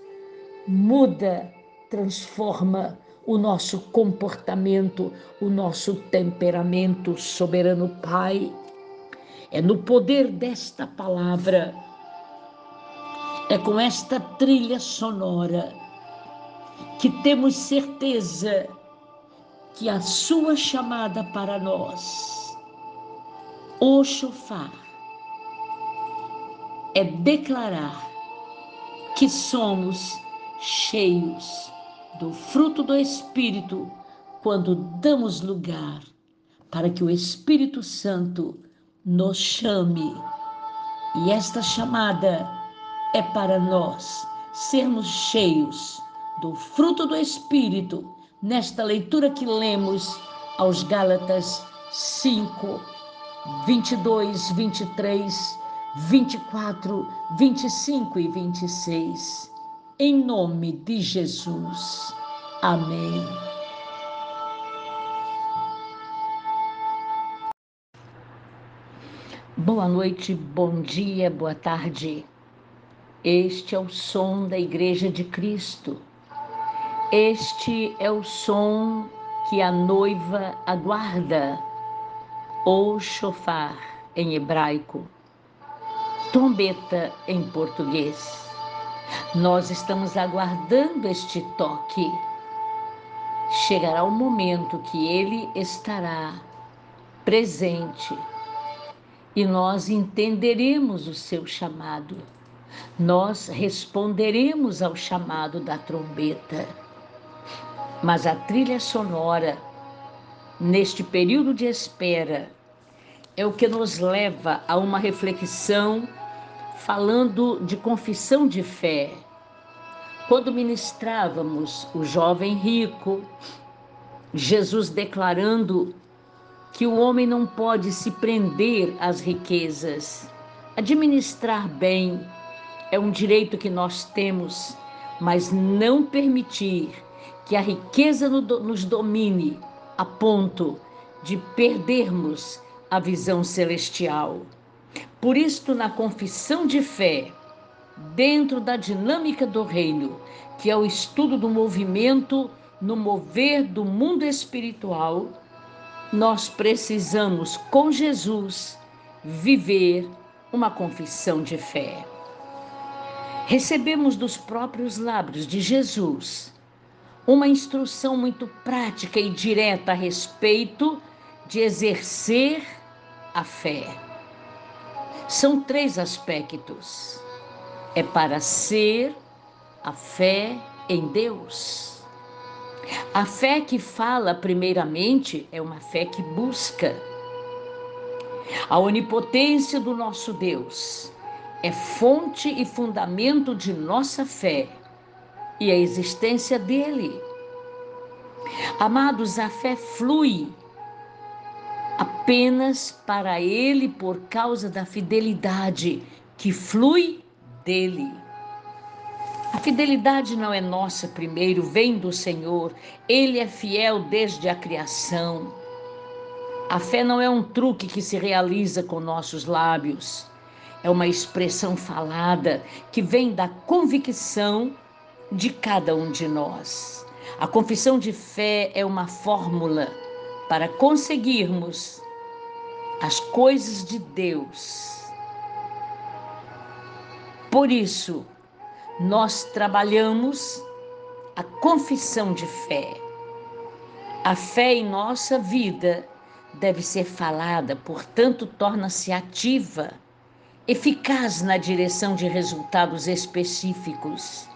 muda, transforma o nosso comportamento, o nosso temperamento, soberano Pai. É no poder desta palavra, é com esta trilha sonora que temos certeza que a sua chamada para nós, o chofar, é declarar que somos cheios do fruto do Espírito quando damos lugar para que o Espírito Santo nos chame. E esta chamada é para nós sermos cheios do fruto do Espírito nesta leitura que lemos aos Gálatas 5, 22, 23, 24, 25 e 26 em nome de Jesus. Amém. Boa noite, bom dia, boa tarde. Este é o som da Igreja de Cristo. Este é o som que a noiva aguarda, ou chofar em hebraico, trombeta em português. Nós estamos aguardando este toque. Chegará o momento que ele estará presente e nós entenderemos o seu chamado. Nós responderemos ao chamado da trombeta. Mas a trilha sonora, neste período de espera, é o que nos leva a uma reflexão falando de confissão de fé. Quando ministrávamos o jovem rico, Jesus declarando que o homem não pode se prender às riquezas. Administrar bem é um direito que nós temos, mas não permitir que a riqueza nos domine a ponto de perdermos a visão celestial. Por isto, na confissão de fé, dentro da dinâmica do reino, que é o estudo do movimento no mover do mundo espiritual, nós precisamos, com Jesus, viver uma confissão de fé. Recebemos dos próprios lábios de Jesus uma instrução muito prática e direta a respeito de exercer a fé. São três aspectos. É para ser a fé em Deus. A fé que fala, primeiramente, é uma fé que busca. A onipotência do nosso Deus é fonte e fundamento de nossa fé e a existência dele. Amados, a fé flui apenas para Ele por causa da fidelidade que flui dele. A fidelidade não é nossa primeiro, vem do Senhor. Ele é fiel desde a criação. A fé não é um truque que se realiza com nossos lábios. É uma expressão falada que vem da convicção de cada um de nós. A confissão de fé é uma fórmula para conseguirmos as coisas de Deus. Por isso, nós trabalhamos a confissão de fé. A fé em nossa vida deve ser falada, portanto, torna-se ativa, eficaz na direção de resultados específicos.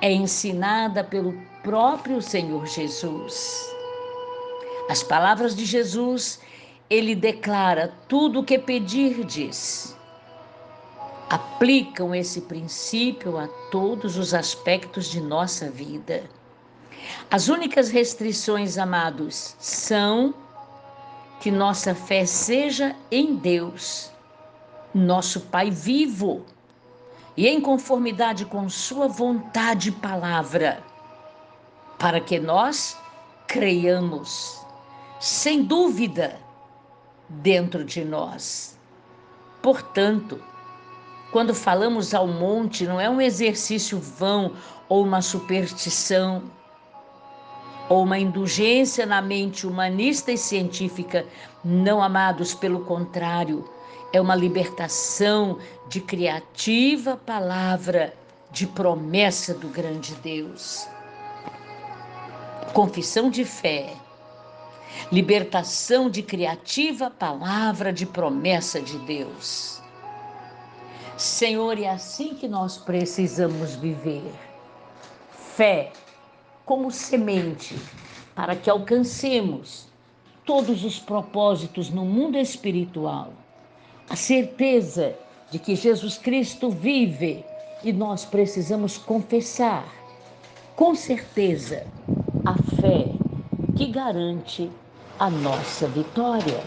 É ensinada pelo próprio Senhor Jesus. As palavras de Jesus, ele declara: tudo o que pedirdes. Aplicam esse princípio a todos os aspectos de nossa vida. As únicas restrições, amados, são que nossa fé seja em Deus, nosso Pai vivo, e em conformidade com Sua vontade e palavra, para que nós creiamos, sem dúvida, dentro de nós. Portanto, quando falamos ao monte, não é um exercício vão ou uma superstição ou uma indulgência na mente humanista e científica, não amados, pelo contrário, é uma libertação de criativa palavra, de promessa do grande Deus. Confissão de fé, libertação de criativa palavra, de promessa de Deus. Senhor, é assim que nós precisamos viver. Fé como semente para que alcancemos todos os propósitos no mundo espiritual. A certeza de que Jesus Cristo vive e nós precisamos confessar, com certeza, a fé que garante a nossa vitória.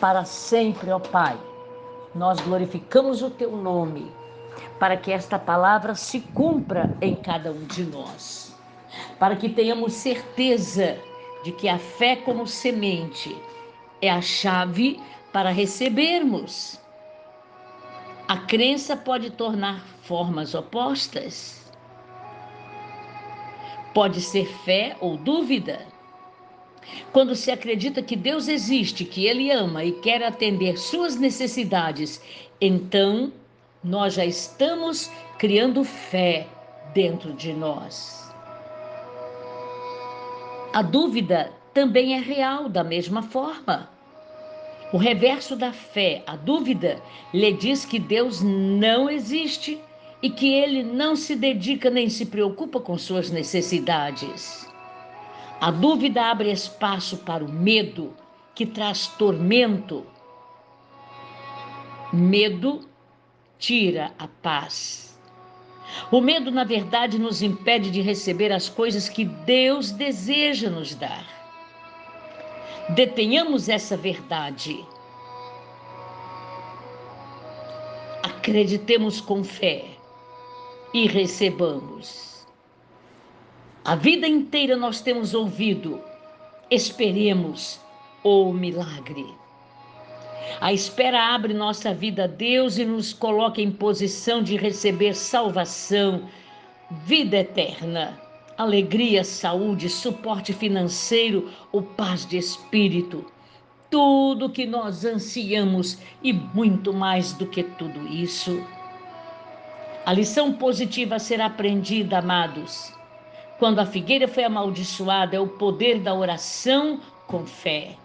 Para sempre, ó Pai, nós glorificamos o teu nome para que esta palavra se cumpra em cada um de nós, para que tenhamos certeza de que a fé como semente é a chave para recebermos. A crença pode tornar formas opostas. Pode ser fé ou dúvida. Quando se acredita que Deus existe, que Ele ama e quer atender suas necessidades, então nós já estamos criando fé dentro de nós. A dúvida também é real da mesma forma. O reverso da fé, a dúvida, lhe diz que Deus não existe e que ele não se dedica nem se preocupa com suas necessidades. A dúvida abre espaço para o medo, que traz tormento. Medo tira a paz. O medo, na verdade, nos impede de receber as coisas que Deus deseja nos dar. Detenhamos essa verdade. Acreditemos com fé e recebamos. A vida inteira nós temos ouvido, esperemos o milagre. A espera abre nossa vida a Deus e nos coloca em posição de receber salvação, vida eterna, alegria, saúde, suporte financeiro ou paz de espírito. Tudo que nós ansiamos e muito mais do que tudo isso. A lição positiva a ser aprendida, amados. Quando a figueira foi amaldiçoada, é o poder da oração com fé.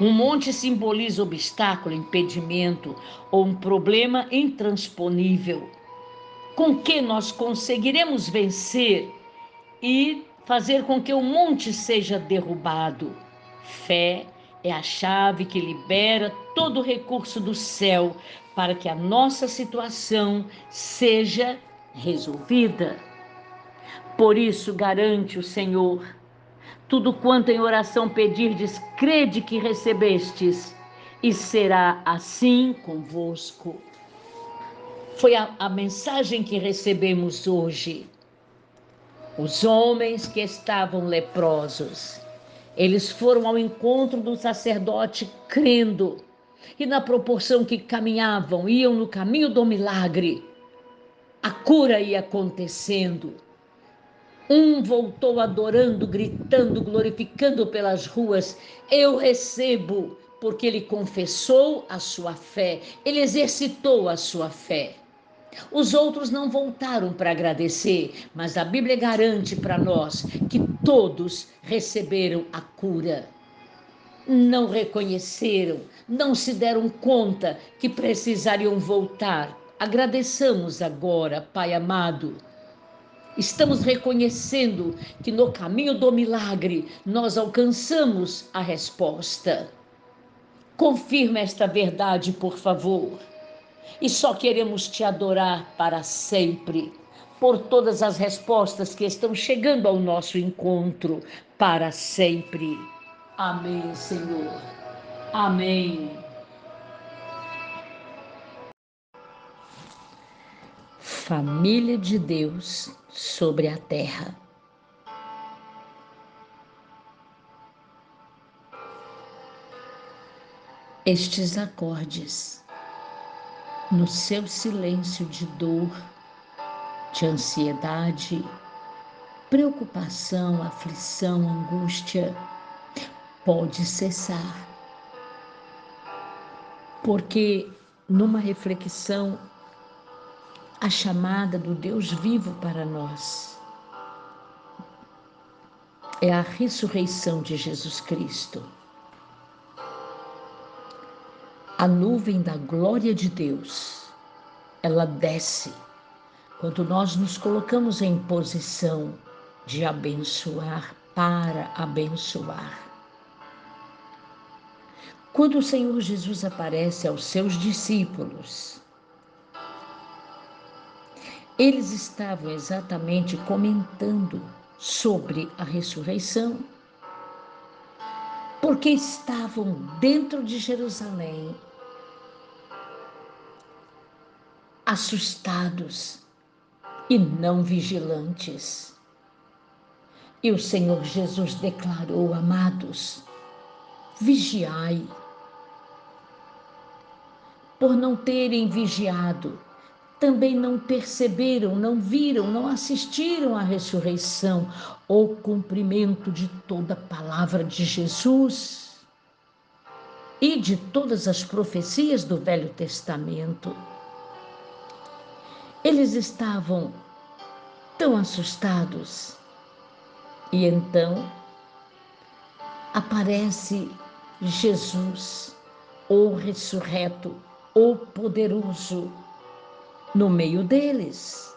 Um monte simboliza obstáculo, impedimento ou um problema intransponível. Com que nós conseguiremos vencer e fazer com que o monte seja derrubado? Fé é a chave que libera todo o recurso do céu para que a nossa situação seja resolvida. Por isso, garante o Senhor tudo quanto em oração pedirdes, crede que recebestes, e será assim convosco. Foi a, a mensagem que recebemos hoje. Os homens que estavam leprosos, eles foram ao encontro do sacerdote crendo, e na proporção que caminhavam, iam no caminho do milagre, a cura ia acontecendo um voltou adorando, gritando, glorificando pelas ruas: Eu recebo, porque ele confessou a sua fé, ele exercitou a sua fé. Os outros não voltaram para agradecer, mas a Bíblia garante para nós que todos receberam a cura. Não reconheceram, não se deram conta que precisariam voltar. Agradeçamos agora, Pai amado. Estamos reconhecendo que no caminho do milagre nós alcançamos a resposta. Confirma esta verdade, por favor e só queremos te adorar para sempre, por todas as respostas que estão chegando ao nosso encontro para sempre. Amém, Senhor. Amém. Família de Deus sobre a terra. Estes acordes no seu silêncio de dor, de ansiedade, preocupação, aflição, angústia, pode cessar. Porque numa reflexão, a chamada do Deus vivo para nós é a ressurreição de Jesus Cristo a nuvem da glória de Deus, ela desce quando nós nos colocamos em posição de abençoar para abençoar. Quando o Senhor Jesus aparece aos seus discípulos, eles estavam exatamente comentando sobre a ressurreição, porque estavam dentro de Jerusalém assustados e não vigilantes. E o Senhor Jesus declarou, amados, vigiai. Por não terem vigiado, também não perceberam, não viram, não assistiram à ressurreição ou cumprimento de toda a palavra de Jesus e de todas as profecias do Velho Testamento. Eles estavam tão assustados. E então aparece Jesus, ou ressurreto, ou poderoso, no meio deles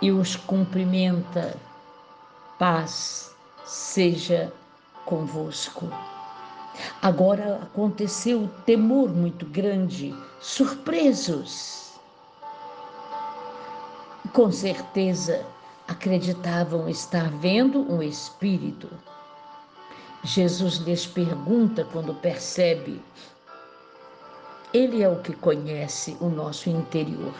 e os cumprimenta: paz seja convosco. Agora aconteceu temor muito grande, surpresos com certeza acreditavam estar vendo um espírito. Jesus lhes pergunta quando percebe. Ele é o que conhece o nosso interior.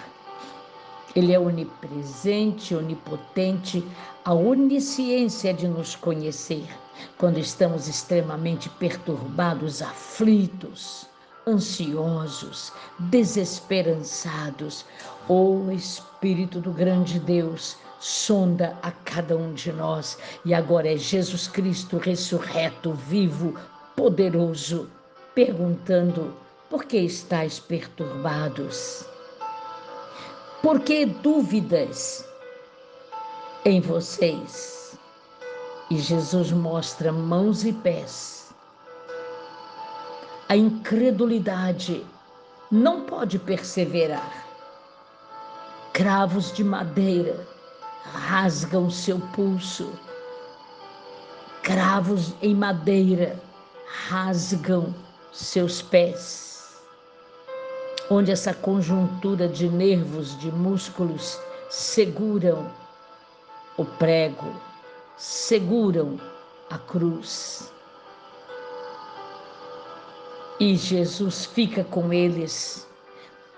Ele é onipresente, onipotente, a onisciência de nos conhecer quando estamos extremamente perturbados, aflitos ansiosos, desesperançados. O Espírito do grande Deus sonda a cada um de nós e agora é Jesus Cristo ressurreto, vivo, poderoso, perguntando: por que estáis perturbados? Por que dúvidas em vocês? E Jesus mostra mãos e pés a incredulidade não pode perseverar. Cravos de madeira rasgam seu pulso. Cravos em madeira rasgam seus pés. Onde essa conjuntura de nervos, de músculos seguram o prego, seguram a cruz. E Jesus fica com eles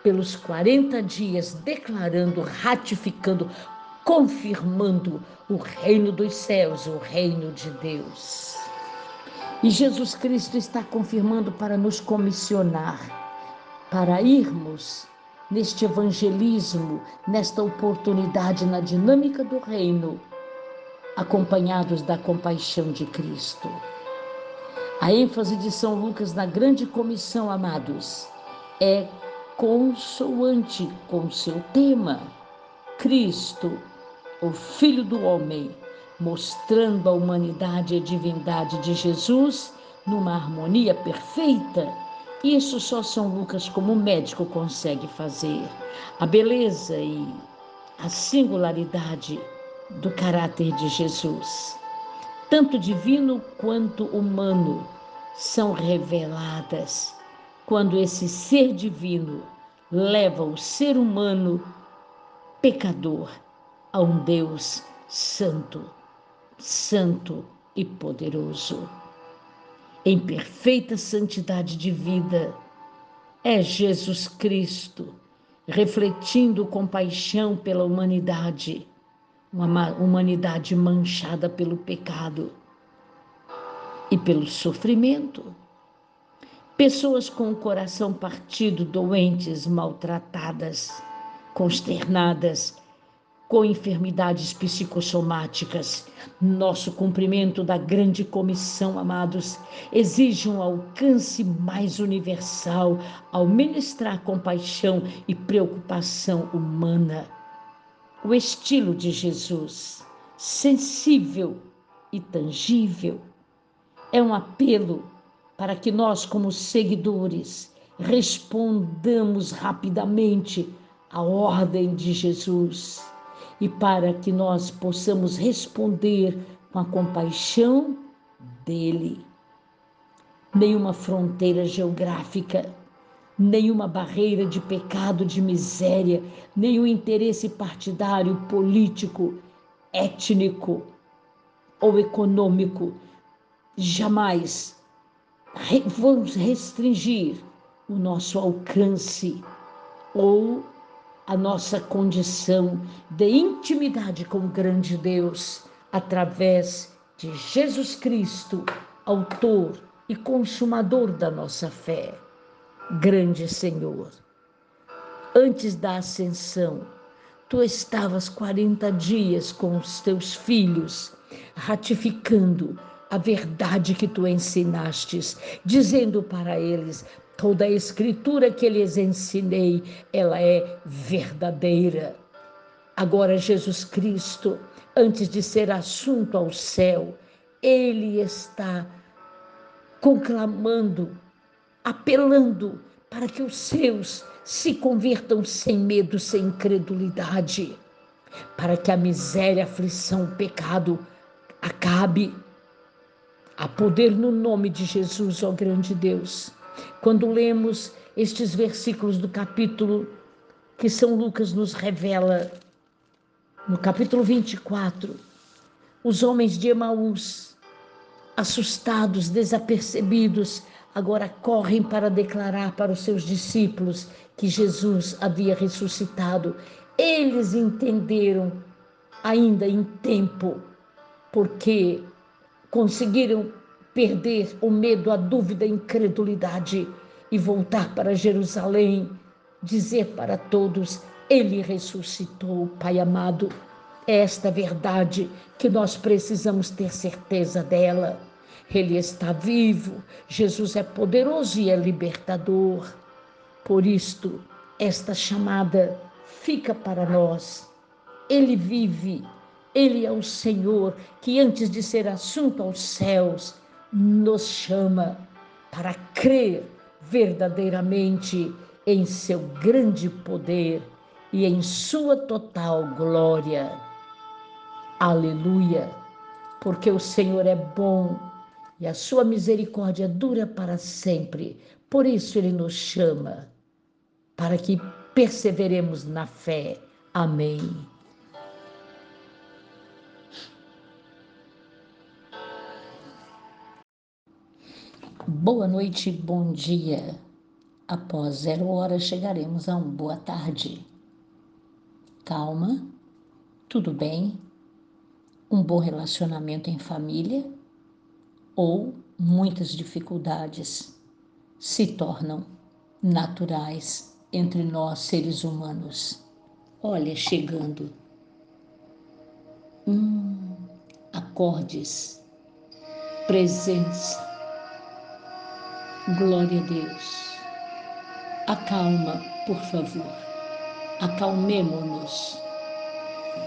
pelos 40 dias, declarando, ratificando, confirmando o reino dos céus, o reino de Deus. E Jesus Cristo está confirmando para nos comissionar, para irmos neste evangelismo, nesta oportunidade na dinâmica do reino, acompanhados da compaixão de Cristo. A ênfase de São Lucas na grande comissão, amados, é consoante com seu tema. Cristo, o Filho do Homem, mostrando a humanidade e a divindade de Jesus numa harmonia perfeita. Isso só São Lucas, como médico, consegue fazer. A beleza e a singularidade do caráter de Jesus, tanto divino quanto humano, são reveladas quando esse ser divino leva o ser humano pecador a um Deus santo, santo e poderoso. Em perfeita santidade de vida, é Jesus Cristo, refletindo compaixão pela humanidade, uma humanidade manchada pelo pecado e pelo sofrimento. Pessoas com o coração partido, doentes, maltratadas, consternadas, com enfermidades psicossomáticas. Nosso cumprimento da grande comissão, amados, exige um alcance mais universal ao ministrar compaixão e preocupação humana. O estilo de Jesus, sensível e tangível, é um apelo para que nós, como seguidores, respondamos rapidamente à ordem de Jesus e para que nós possamos responder com a compaixão dele. Nenhuma fronteira geográfica, nenhuma barreira de pecado, de miséria, nenhum interesse partidário, político, étnico ou econômico jamais vamos restringir o nosso alcance ou a nossa condição de intimidade com o grande Deus através de Jesus Cristo, autor e consumador da nossa fé. Grande Senhor, antes da ascensão, tu estavas 40 dias com os teus filhos, ratificando a verdade que tu ensinastes, dizendo para eles: toda a escritura que lhes ensinei, ela é verdadeira. Agora, Jesus Cristo, antes de ser assunto ao céu, ele está conclamando, apelando para que os seus se convertam sem medo, sem incredulidade, para que a miséria, a aflição, o pecado acabe Há poder no nome de Jesus, ó grande Deus. Quando lemos estes versículos do capítulo que São Lucas nos revela, no capítulo 24, os homens de Emaús, assustados, desapercebidos, agora correm para declarar para os seus discípulos que Jesus havia ressuscitado. Eles entenderam ainda em tempo, porque conseguiram perder o medo, a dúvida, a incredulidade e voltar para Jerusalém, dizer para todos: Ele ressuscitou, Pai amado. Esta verdade que nós precisamos ter certeza dela. Ele está vivo, Jesus é poderoso e é libertador. Por isto, esta chamada fica para nós. Ele vive ele é o Senhor que, antes de ser assunto aos céus, nos chama para crer verdadeiramente em seu grande poder e em sua total glória. Aleluia! Porque o Senhor é bom e a sua misericórdia dura para sempre. Por isso ele nos chama para que perseveremos na fé. Amém. Boa noite, bom dia. Após zero hora chegaremos a um boa tarde. Calma, tudo bem, um bom relacionamento em família ou muitas dificuldades se tornam naturais entre nós seres humanos. Olha, chegando. Hum, acordes, presença Glória a Deus. Acalma, por favor, acalmemo-nos.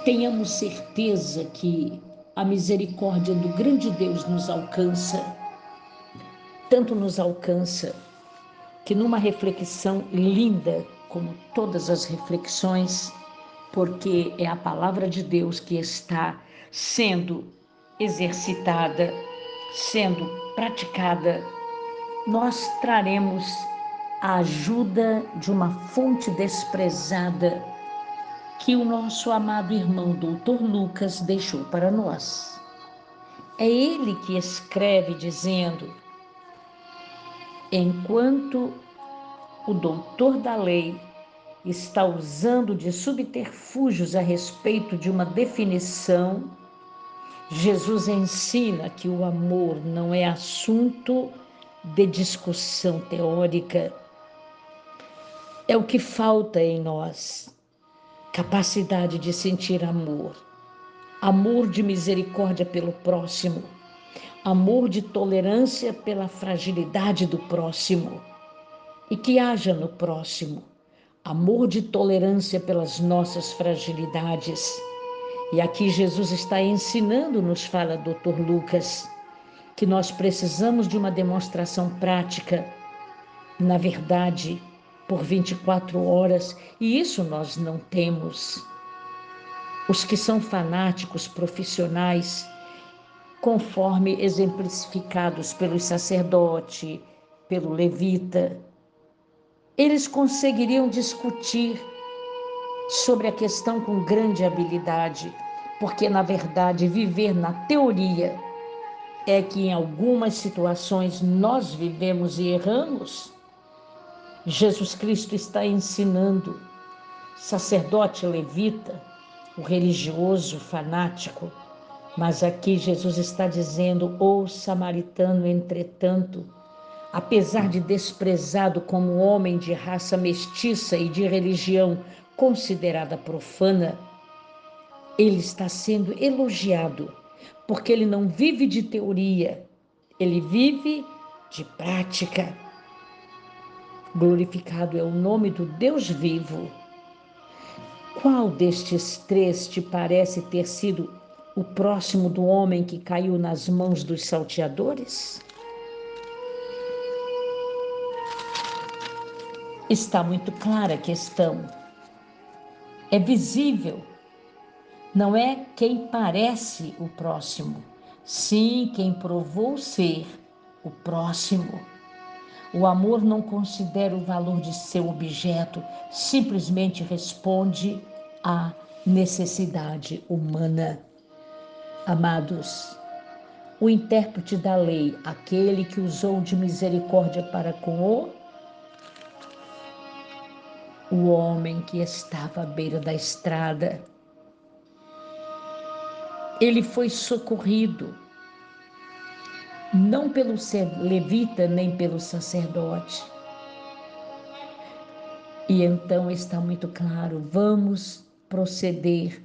Tenhamos certeza que a misericórdia do grande Deus nos alcança, tanto nos alcança que numa reflexão linda, como todas as reflexões, porque é a palavra de Deus que está sendo exercitada, sendo praticada, nós traremos a ajuda de uma fonte desprezada que o nosso amado irmão doutor Lucas deixou para nós. É ele que escreve dizendo: enquanto o doutor da lei está usando de subterfúgios a respeito de uma definição, Jesus ensina que o amor não é assunto de discussão teórica. É o que falta em nós capacidade de sentir amor, amor de misericórdia pelo próximo, amor de tolerância pela fragilidade do próximo e que haja no próximo amor de tolerância pelas nossas fragilidades. E aqui Jesus está ensinando, nos fala Dr. Lucas, que nós precisamos de uma demonstração prática, na verdade, por 24 horas, e isso nós não temos. Os que são fanáticos profissionais, conforme exemplificados pelo sacerdote, pelo levita, eles conseguiriam discutir sobre a questão com grande habilidade, porque na verdade viver na teoria é que em algumas situações nós vivemos e erramos? Jesus Cristo está ensinando, sacerdote levita, o religioso fanático, mas aqui Jesus está dizendo: o samaritano, entretanto, apesar de desprezado como homem de raça mestiça e de religião considerada profana, ele está sendo elogiado, porque ele não vive de teoria, ele vive de prática. Glorificado é o nome do Deus vivo. Qual destes três te parece ter sido o próximo do homem que caiu nas mãos dos salteadores? Está muito clara a questão. É visível. Não é quem parece o próximo, sim quem provou ser o próximo. O amor não considera o valor de seu objeto, simplesmente responde à necessidade humana. Amados, o intérprete da lei, aquele que usou de misericórdia para com o o homem que estava à beira da estrada. Ele foi socorrido não pelo levita nem pelo sacerdote. E então está muito claro, vamos proceder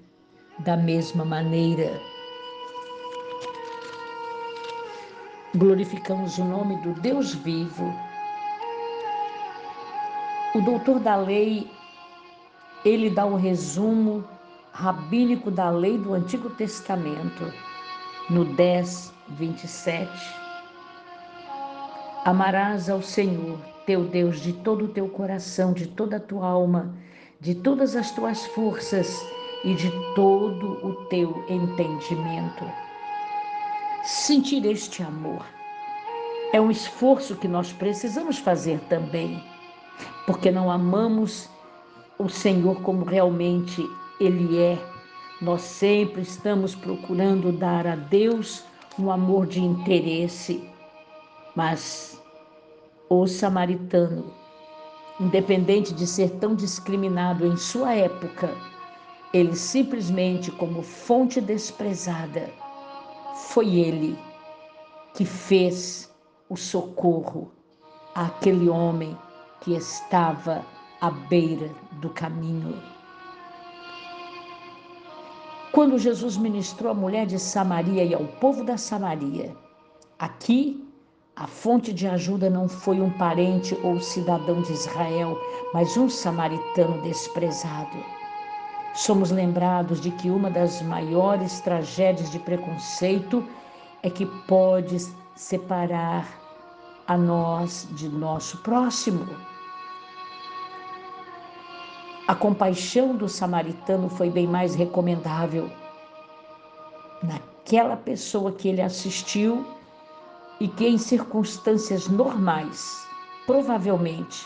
da mesma maneira. Glorificamos o nome do Deus vivo. O doutor da lei, ele dá o resumo rabínico da lei do Antigo Testamento no 10, 27. Amarás ao Senhor, teu Deus, de todo o teu coração, de toda a tua alma, de todas as tuas forças e de todo o teu entendimento. Sentir este amor é um esforço que nós precisamos fazer também, porque não amamos o Senhor como realmente Ele é nós sempre estamos procurando dar a Deus um amor de interesse, mas o samaritano, independente de ser tão discriminado em sua época, ele simplesmente, como fonte desprezada, foi ele que fez o socorro àquele homem que estava à beira do caminho. Quando Jesus ministrou à mulher de Samaria e ao povo da Samaria, aqui A fonte de ajuda não foi um parente ou cidadão de Israel, mas um samaritano desprezado. Somos lembrados de que uma das maiores tragédias de preconceito é que pode separar a nós de nosso próximo. A compaixão do samaritano foi bem mais recomendável naquela pessoa que ele assistiu e que, em circunstâncias normais, provavelmente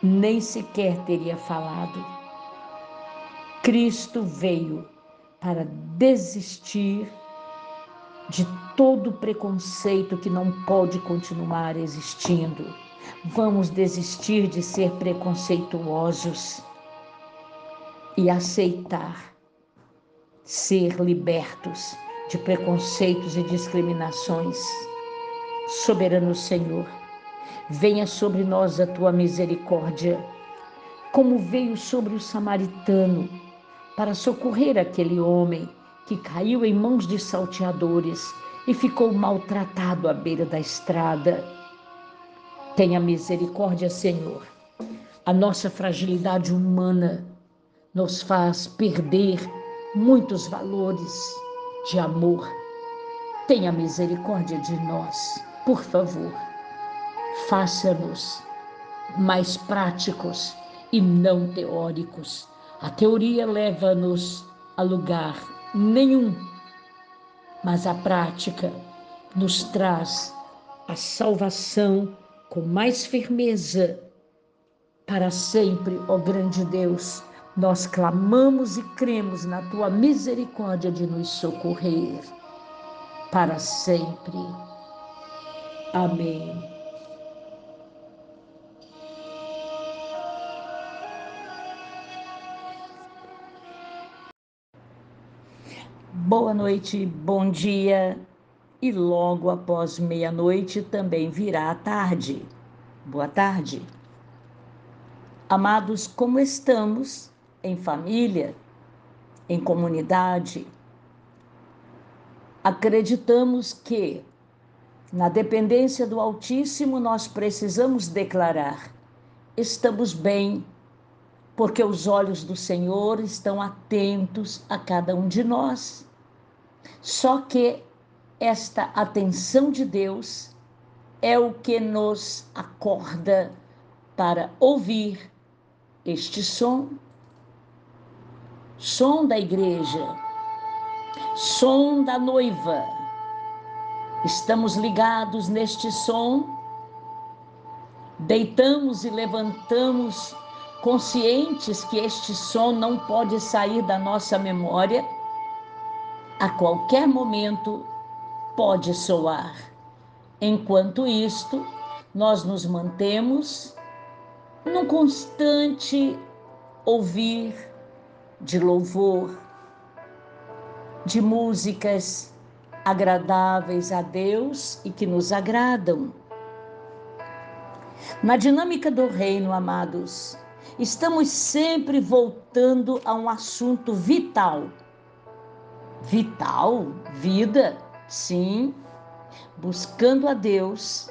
nem sequer teria falado. Cristo veio para desistir de todo preconceito que não pode continuar existindo Vamos desistir de ser preconceituosos e aceitar ser libertos de preconceitos e discriminações. Soberano Senhor, venha sobre nós a tua misericórdia, como veio sobre o samaritano, para socorrer aquele homem que caiu em mãos de salteadores e ficou maltratado à beira da estrada. Tenha misericórdia, Senhor. A nossa fragilidade humana nos faz perder muitos valores de amor. Tenha misericórdia de nós, por favor. Faça-nos mais práticos e não teóricos. A teoria leva-nos a lugar nenhum, mas a prática nos traz a salvação com mais firmeza. Para sempre, ó grande Deus, nós clamamos e cremos na tua misericórdia de nos socorrer. Para sempre. Amém. Boa noite, bom dia e logo após meia-noite também virá a tarde. Boa tarde. Amados, como estamos em família, em comunidade? Acreditamos que, na dependência do Altíssimo, nós precisamos declarar: estamos bem, porque os olhos do Senhor estão atentos a cada um de nós. Só que esta atenção de Deus é o que nos acorda para ouvir este som. Som da igreja, som da noiva. Estamos ligados neste som, deitamos e levantamos conscientes que este som não pode sair da nossa memória. A qualquer momento pode soar. Enquanto isto, nós nos mantemos num constante ouvir de louvor, de músicas agradáveis a Deus e que nos agradam. Na dinâmica do reino, amados, estamos sempre voltando a um assunto vital. Vital, vida, Sim, buscando a Deus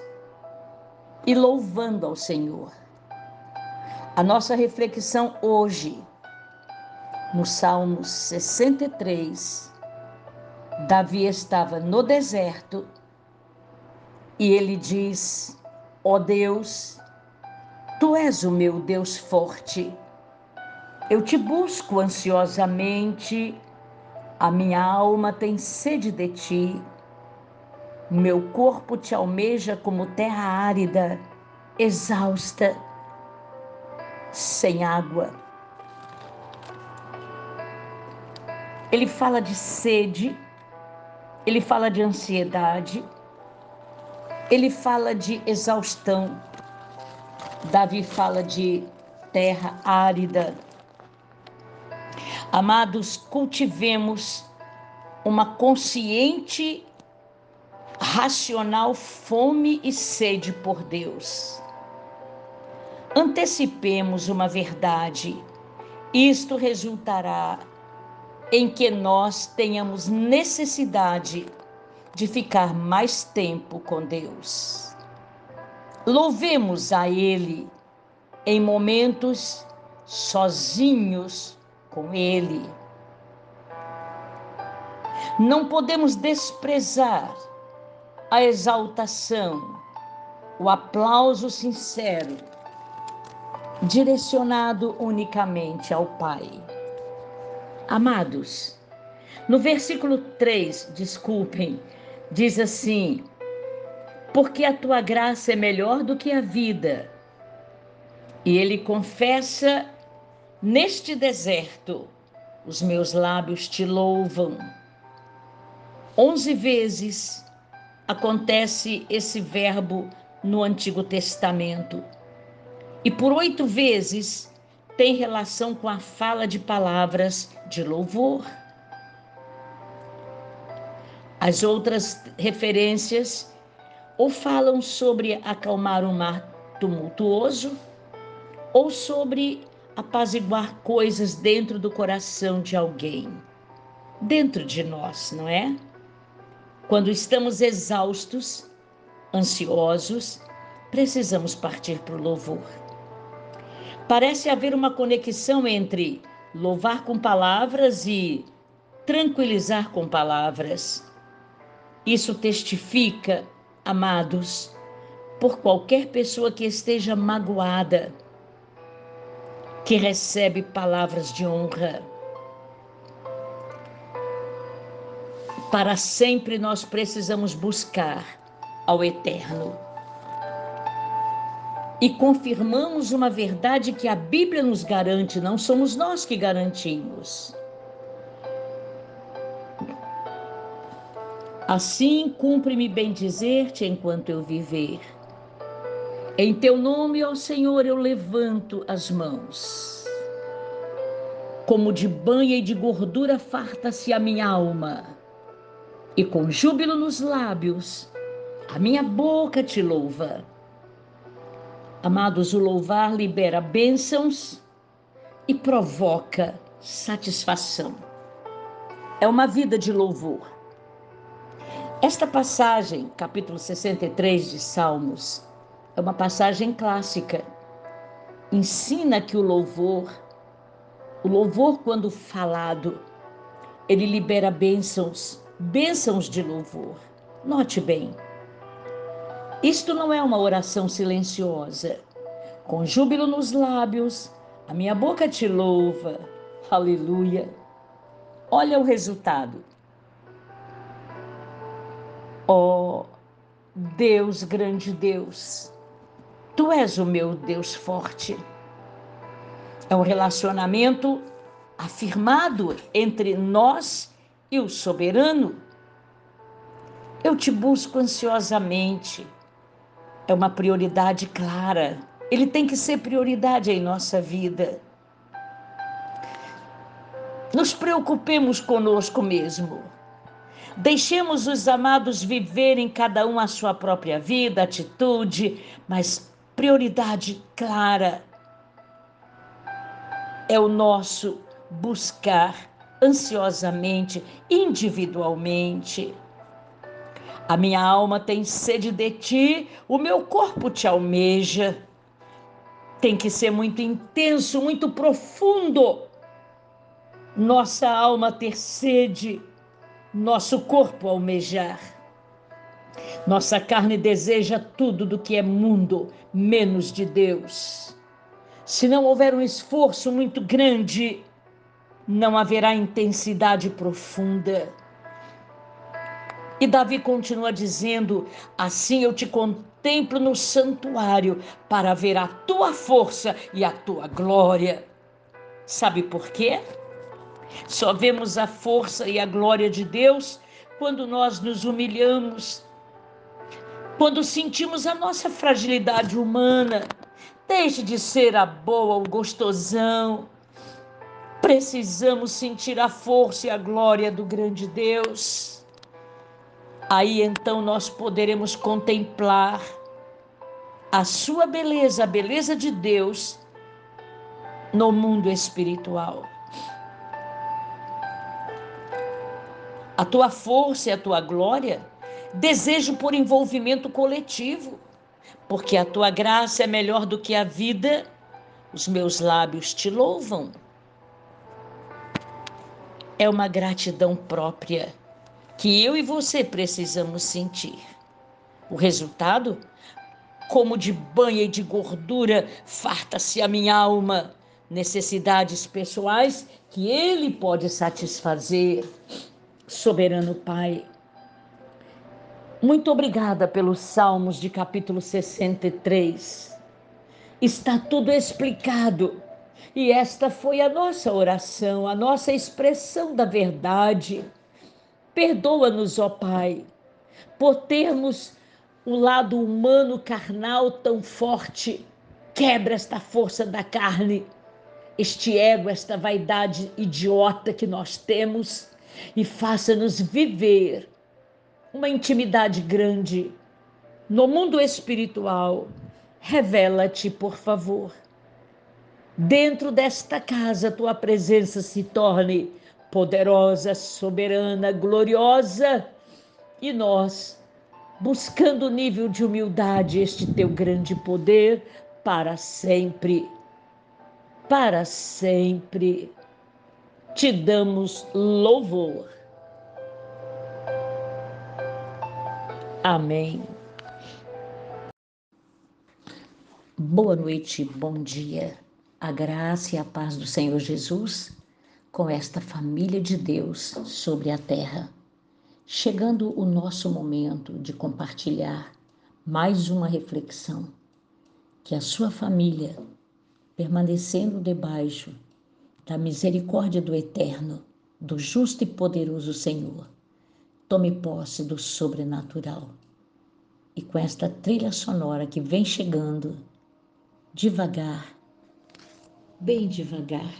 e louvando ao Senhor. A nossa reflexão hoje, no Salmo 63, Davi estava no deserto e ele diz: Ó oh Deus, tu és o meu Deus forte. Eu te busco ansiosamente, a minha alma tem sede de ti. Meu corpo te almeja como terra árida, exausta, sem água. Ele fala de sede, ele fala de ansiedade, ele fala de exaustão. Davi fala de terra árida. Amados, cultivemos uma consciente racional fome e sede por Deus. Antecipemos uma verdade. Isto resultará em que nós tenhamos necessidade de ficar mais tempo com Deus. Louvemos a Ele em momentos sozinhos com Ele. Não podemos desprezar a exaltação, o aplauso sincero, direcionado unicamente ao Pai. Amados, no versículo 3, desculpem, diz assim: Porque a tua graça é melhor do que a vida. E ele confessa neste deserto: Os meus lábios te louvam. Onze vezes acontece esse verbo no Antigo Testamento. E por oito vezes tem relação com a fala de palavras de louvor. As outras referências ou falam sobre acalmar um mar tumultuoso, ou sobre apaziguar coisas dentro do coração de alguém, dentro de nós, não é? Quando estamos exaustos, ansiosos, precisamos partir para o louvor. Parece haver uma conexão entre louvar com palavras e tranquilizar com palavras. Isso testifica, amados, por qualquer pessoa que esteja magoada, que recebe palavras de honra. Para sempre nós precisamos buscar ao Eterno. E confirmamos uma verdade que a Bíblia nos garante, não somos nós que garantimos. Assim cumpre-me bem dizer-te enquanto eu viver. Em teu nome, ó Senhor, eu levanto as mãos. Como de banha e de gordura farta-se a minha alma, e com júbilo nos lábios, a minha boca te louva. Amados, o louvar libera bênçãos e provoca satisfação. É uma vida de louvor. Esta passagem, capítulo 63 de Salmos, é uma passagem clássica. Ensina que o louvor, o louvor quando falado, ele libera bênçãos, bênçãos de louvor. Note bem, isto não é uma oração silenciosa. Com júbilo nos lábios, a minha boca te louva. Aleluia. Olha o resultado. Ó oh, Deus, grande Deus, Tu és o meu Deus forte. É um relacionamento afirmado entre nós e o soberano. Eu te busco ansiosamente. É uma prioridade clara. Ele tem que ser prioridade em nossa vida. Nos preocupemos conosco mesmo. Deixemos os amados viverem cada um a sua própria vida, atitude, mas prioridade clara é o nosso buscar ansiosamente, individualmente. A minha alma tem sede de ti, o meu corpo te almeja. Tem que ser muito intenso, muito profundo. Nossa alma ter sede nosso corpo almejar. Nossa carne deseja tudo do que é mundo, menos de Deus. Se não houver um esforço muito grande, não haverá intensidade profunda. E Davi continua dizendo: Assim eu te contemplo no santuário para ver a tua força e a tua glória. Sabe por quê? Só vemos a força e a glória de Deus quando nós nos humilhamos, quando sentimos a nossa fragilidade humana. Deixe de ser a boa, o gostosão. Precisamos sentir a força e a glória do grande Deus. Aí então nós poderemos contemplar a sua beleza, a beleza de Deus no mundo espiritual. A tua força e a tua glória desejo por envolvimento coletivo, porque a tua graça é melhor do que a vida, os meus lábios te louvam. É uma gratidão própria que eu e você precisamos sentir. O resultado? Como de banha e de gordura farta-se a minha alma, necessidades pessoais que Ele pode satisfazer. Soberano Pai, muito obrigada pelos Salmos de capítulo 63. Está tudo explicado. E esta foi a nossa oração, a nossa expressão da verdade. Perdoa-nos, ó Pai, por termos o lado humano carnal tão forte. Quebra esta força da carne, este ego, esta vaidade idiota que nós temos e faça-nos viver uma intimidade grande no mundo espiritual. Revela-te, por favor. Dentro desta casa, tua presença se torne poderosa, soberana, gloriosa e nós buscando o nível de humildade, este teu grande poder para sempre. Para sempre te damos louvor. Amém. Boa noite, bom dia. A graça e a paz do Senhor Jesus com esta família de Deus sobre a terra chegando o nosso momento de compartilhar mais uma reflexão, que a sua família, permanecendo debaixo da misericórdia do Eterno, do justo e poderoso Senhor, tome posse do sobrenatural. E com esta trilha sonora que vem chegando, devagar, bem devagar,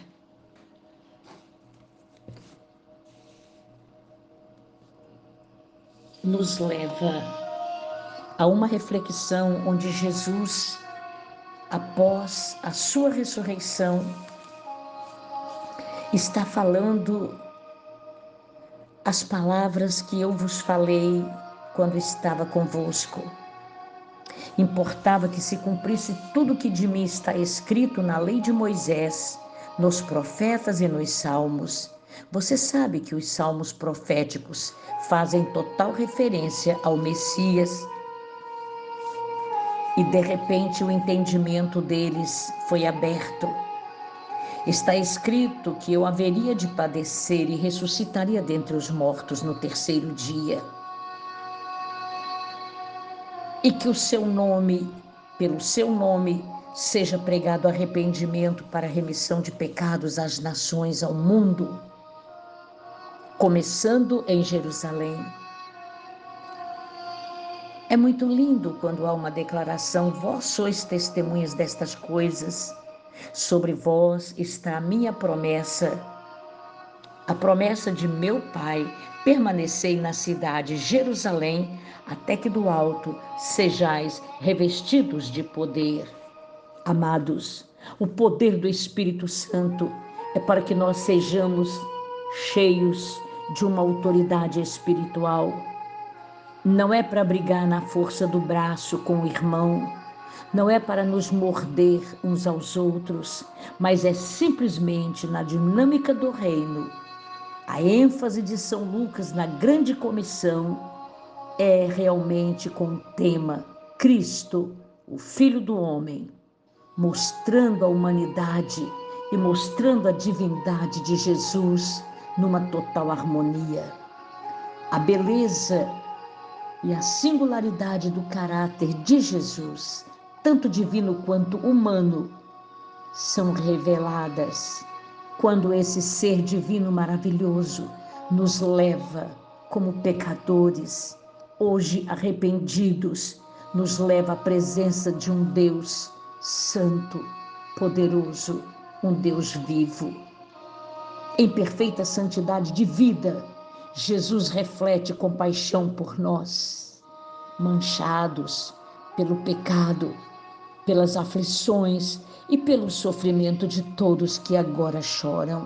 nos leva a uma reflexão onde Jesus, após a sua ressurreição, está falando as palavras que eu vos falei quando estava convosco. Importava que se cumprisse tudo que de mim está escrito na lei de Moisés, nos profetas e nos salmos. Você sabe que os salmos proféticos fazem total referência ao Messias e de repente o entendimento deles foi aberto. Está escrito que eu haveria de padecer e ressuscitaria dentre os mortos no terceiro dia. E que o seu nome, pelo seu nome, seja pregado arrependimento para remissão de pecados às nações, ao mundo começando em Jerusalém. É muito lindo quando há uma declaração: Vós sois testemunhas destas coisas, sobre vós está a minha promessa, a promessa de meu Pai. Permanecei na cidade Jerusalém, até que do alto sejais revestidos de poder. Amados, o poder do Espírito Santo é para que nós sejamos cheios de uma autoridade espiritual. Não é para brigar na força do braço com o irmão, não é para nos morder uns aos outros, mas é simplesmente na dinâmica do reino. A ênfase de São Lucas na grande comissão é realmente com o tema Cristo, o Filho do Homem, mostrando a humanidade e mostrando a divindade de Jesus numa total harmonia. A beleza e a singularidade do caráter de Jesus, tanto divino quanto humano, são reveladas quando esse ser divino maravilhoso nos leva como pecadores, hoje arrependidos, nos leva à presença de um Deus santo, poderoso, um Deus vivo. Em perfeita santidade de vida, Jesus reflete compaixão por nós, manchados pelo pecado, pelas aflições e pelo sofrimento de todos que agora choram.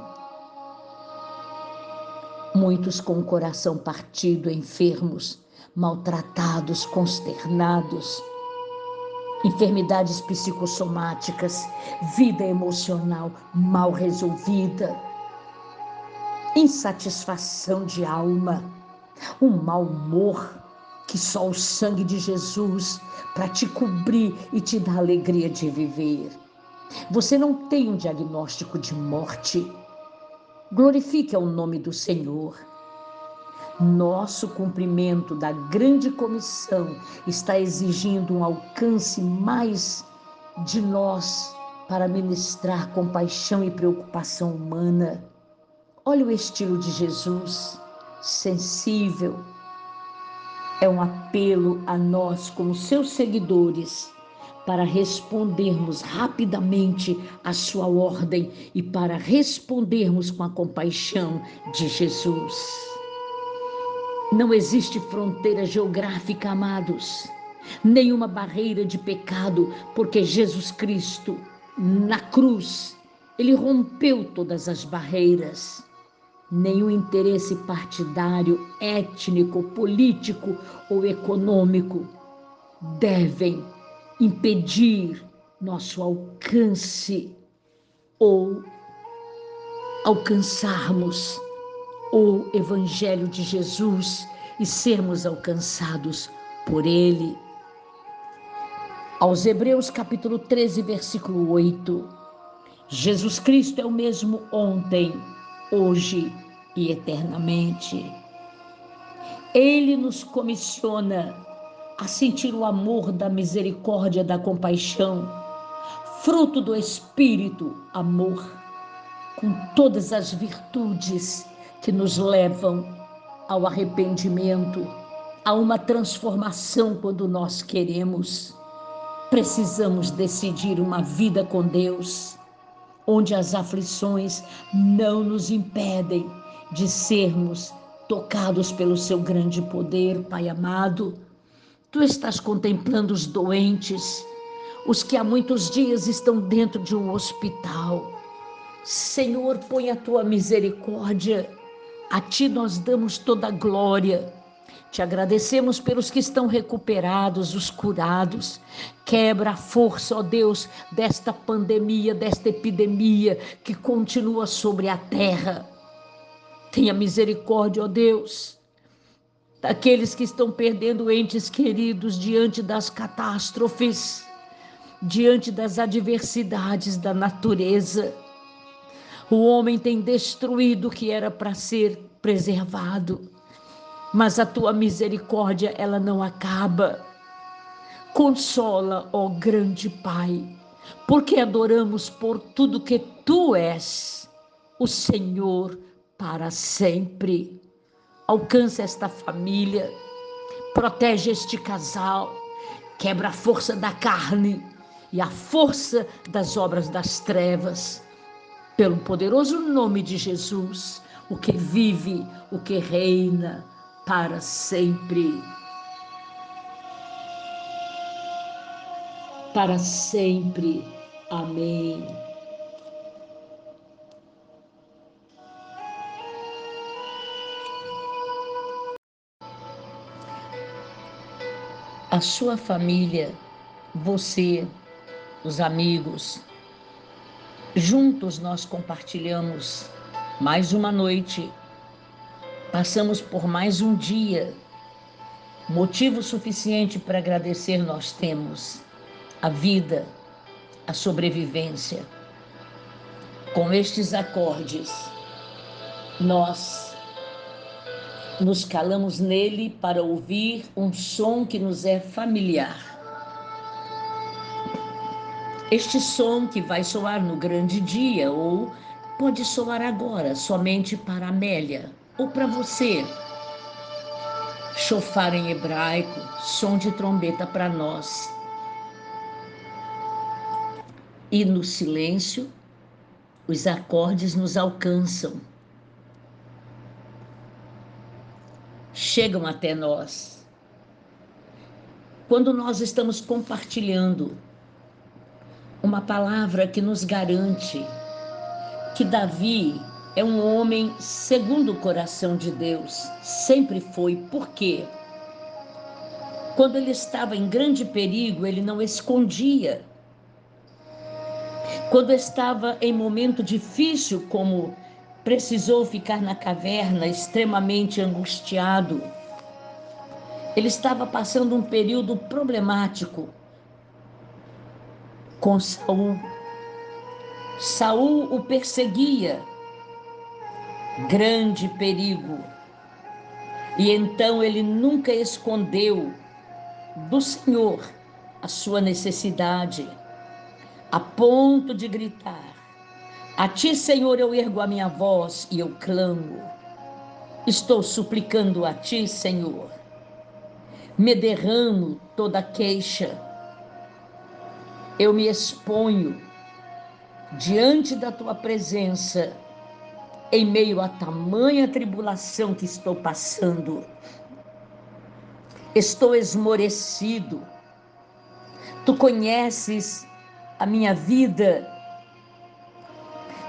Muitos com o coração partido, enfermos, maltratados, consternados, enfermidades psicossomáticas, vida emocional mal resolvida, insatisfação de alma, um mau humor que só o sangue de Jesus para te cobrir e te dar alegria de viver. Você não tem um diagnóstico de morte. Glorifique o nome do Senhor. Nosso cumprimento da grande comissão está exigindo um alcance mais de nós para ministrar compaixão e preocupação humana. Olha o estilo de Jesus, sensível. É um apelo a nós, como seus seguidores, para respondermos rapidamente à sua ordem e para respondermos com a compaixão de Jesus. Não existe fronteira geográfica, amados, nenhuma barreira de pecado, porque Jesus Cristo, na cruz, ele rompeu todas as barreiras. Nenhum interesse partidário, étnico, político ou econômico devem impedir nosso alcance ou alcançarmos o Evangelho de Jesus e sermos alcançados por Ele. Aos Hebreus capítulo 13, versículo 8. Jesus Cristo é o mesmo ontem, hoje e eternamente. Ele nos comissiona a sentir o amor da misericórdia, da compaixão, fruto do Espírito, amor, com todas as virtudes que nos levam ao arrependimento, a uma transformação quando nós queremos. Precisamos decidir uma vida com Deus, onde as aflições não nos impedem de sermos tocados pelo seu grande poder, Pai amado. Tu estás contemplando os doentes, os que há muitos dias estão dentro de um hospital. Senhor, põe a tua misericórdia a ti nós damos toda a glória. Te agradecemos pelos que estão recuperados, os curados. Quebra a força, ó Deus, desta pandemia, desta epidemia que continua sobre a terra. Tenha misericórdia, ó Deus, daqueles que estão perdendo entes queridos diante das catástrofes, diante das adversidades da natureza. O homem tem destruído o que era para ser preservado, mas a tua misericórdia ela não acaba. Consola, ó grande Pai, porque adoramos por tudo que tu és, o Senhor para sempre. Alcança esta família, protege este casal, quebra a força da carne e a força das obras das trevas pelo poderoso nome de Jesus, o que vive, o que reina para sempre. Para sempre. Amém. A sua família, você, os amigos, Juntos nós compartilhamos mais uma noite, passamos por mais um dia. Motivo suficiente para agradecer nós temos a vida, a sobrevivência. Com estes acordes, nós nos calamos nele para ouvir um som que nos é familiar este som que vai soar no grande dia ou pode soar agora somente para Amélia ou para você. Chofar em hebraico, som de trombeta para nós. E no silêncio, os acordes nos alcançam. Chegam até nós. Quando nós estamos compartilhando uma palavra que nos garante que Davi é um homem segundo o coração de Deus. Sempre foi. Por quê? Quando ele estava em grande perigo, ele não escondia. Quando estava em momento difícil, como precisou ficar na caverna extremamente angustiado, ele estava passando um período problemático com Saul. Saul o perseguia, grande perigo. E então ele nunca escondeu do Senhor a sua necessidade, a ponto de gritar: A ti, Senhor, eu ergo a minha voz e eu clamo. Estou suplicando a ti, Senhor. Me derramo toda queixa. Eu me exponho diante da tua presença em meio a tamanha tribulação que estou passando. Estou esmorecido. Tu conheces a minha vida.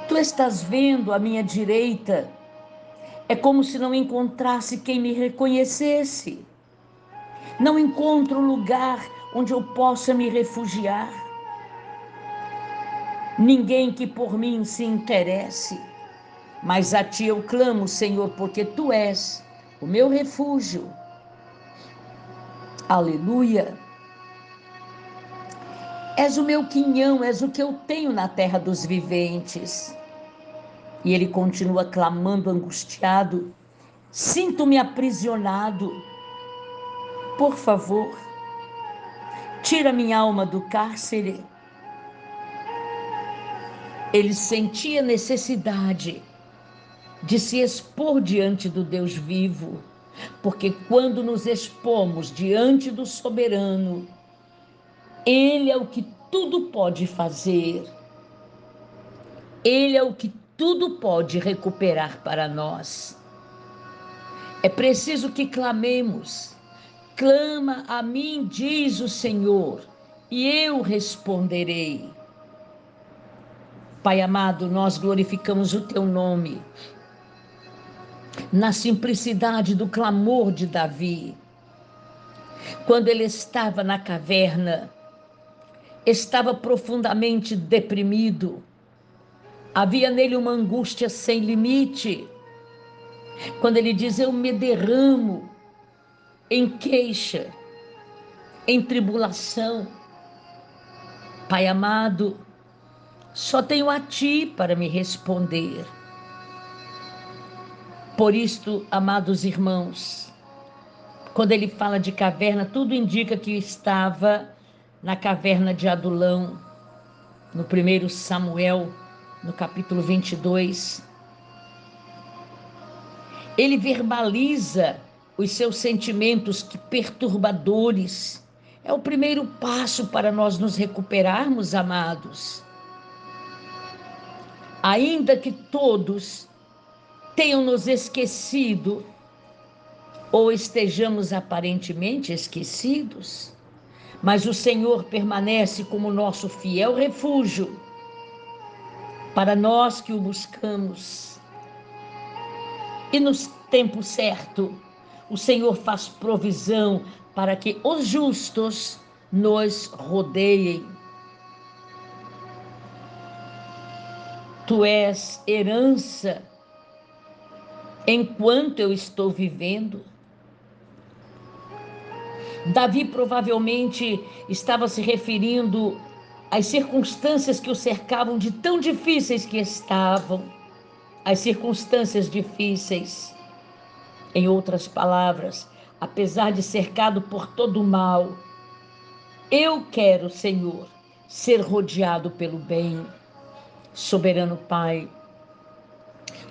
Tu estás vendo a minha direita. É como se não encontrasse quem me reconhecesse. Não encontro lugar onde eu possa me refugiar. Ninguém que por mim se interesse. Mas a ti eu clamo, Senhor, porque tu és o meu refúgio. Aleluia. És o meu quinhão, és o que eu tenho na terra dos viventes. E ele continua clamando, angustiado: Sinto-me aprisionado. Por favor, tira minha alma do cárcere. Ele sentia necessidade de se expor diante do Deus vivo, porque quando nos expomos diante do soberano, ele é o que tudo pode fazer. Ele é o que tudo pode recuperar para nós. É preciso que clamemos. Clama a mim, diz o Senhor, e eu responderei. Pai amado, nós glorificamos o teu nome na simplicidade do clamor de Davi. Quando ele estava na caverna, estava profundamente deprimido, havia nele uma angústia sem limite. Quando ele diz: Eu me derramo em queixa, em tribulação. Pai amado, só tenho a Ti para me responder. Por isto, amados irmãos, quando ele fala de caverna, tudo indica que estava na caverna de Adulão, no primeiro Samuel, no capítulo 22. Ele verbaliza os seus sentimentos que perturbadores. É o primeiro passo para nós nos recuperarmos, amados. Ainda que todos tenham nos esquecido ou estejamos aparentemente esquecidos, mas o Senhor permanece como nosso fiel refúgio para nós que o buscamos. E no tempo certo, o Senhor faz provisão para que os justos nos rodeiem. Tu és herança enquanto eu estou vivendo. Davi provavelmente estava se referindo às circunstâncias que o cercavam de tão difíceis que estavam, as circunstâncias difíceis. Em outras palavras, apesar de cercado por todo o mal, eu quero, Senhor, ser rodeado pelo bem. Soberano Pai,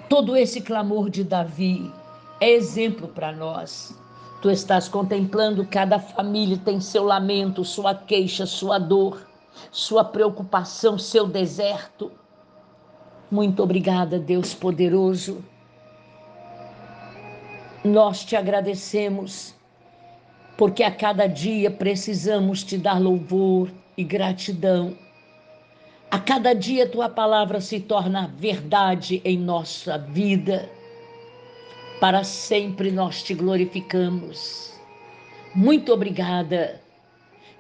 Todo esse clamor de Davi é exemplo para nós. Tu estás contemplando cada família tem seu lamento, sua queixa, sua dor, sua preocupação, seu deserto. Muito obrigada, Deus poderoso. Nós te agradecemos, porque a cada dia precisamos te dar louvor e gratidão a cada dia tua palavra se torna verdade em nossa vida. Para sempre nós te glorificamos. Muito obrigada.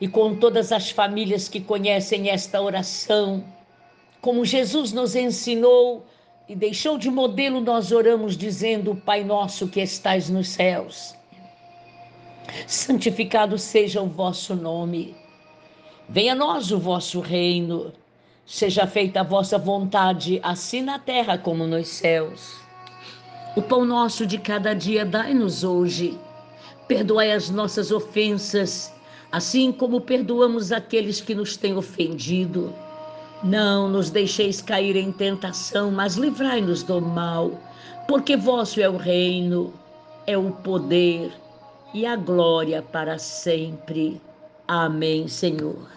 E com todas as famílias que conhecem esta oração, como Jesus nos ensinou e deixou de modelo, nós oramos dizendo: Pai nosso que estais nos céus, santificado seja o vosso nome. Venha a nós o vosso reino. Seja feita a vossa vontade, assim na terra como nos céus. O pão nosso de cada dia dai-nos hoje. Perdoai as nossas ofensas, assim como perdoamos aqueles que nos têm ofendido. Não nos deixeis cair em tentação, mas livrai-nos do mal, porque vosso é o reino, é o poder e a glória para sempre. Amém, Senhor.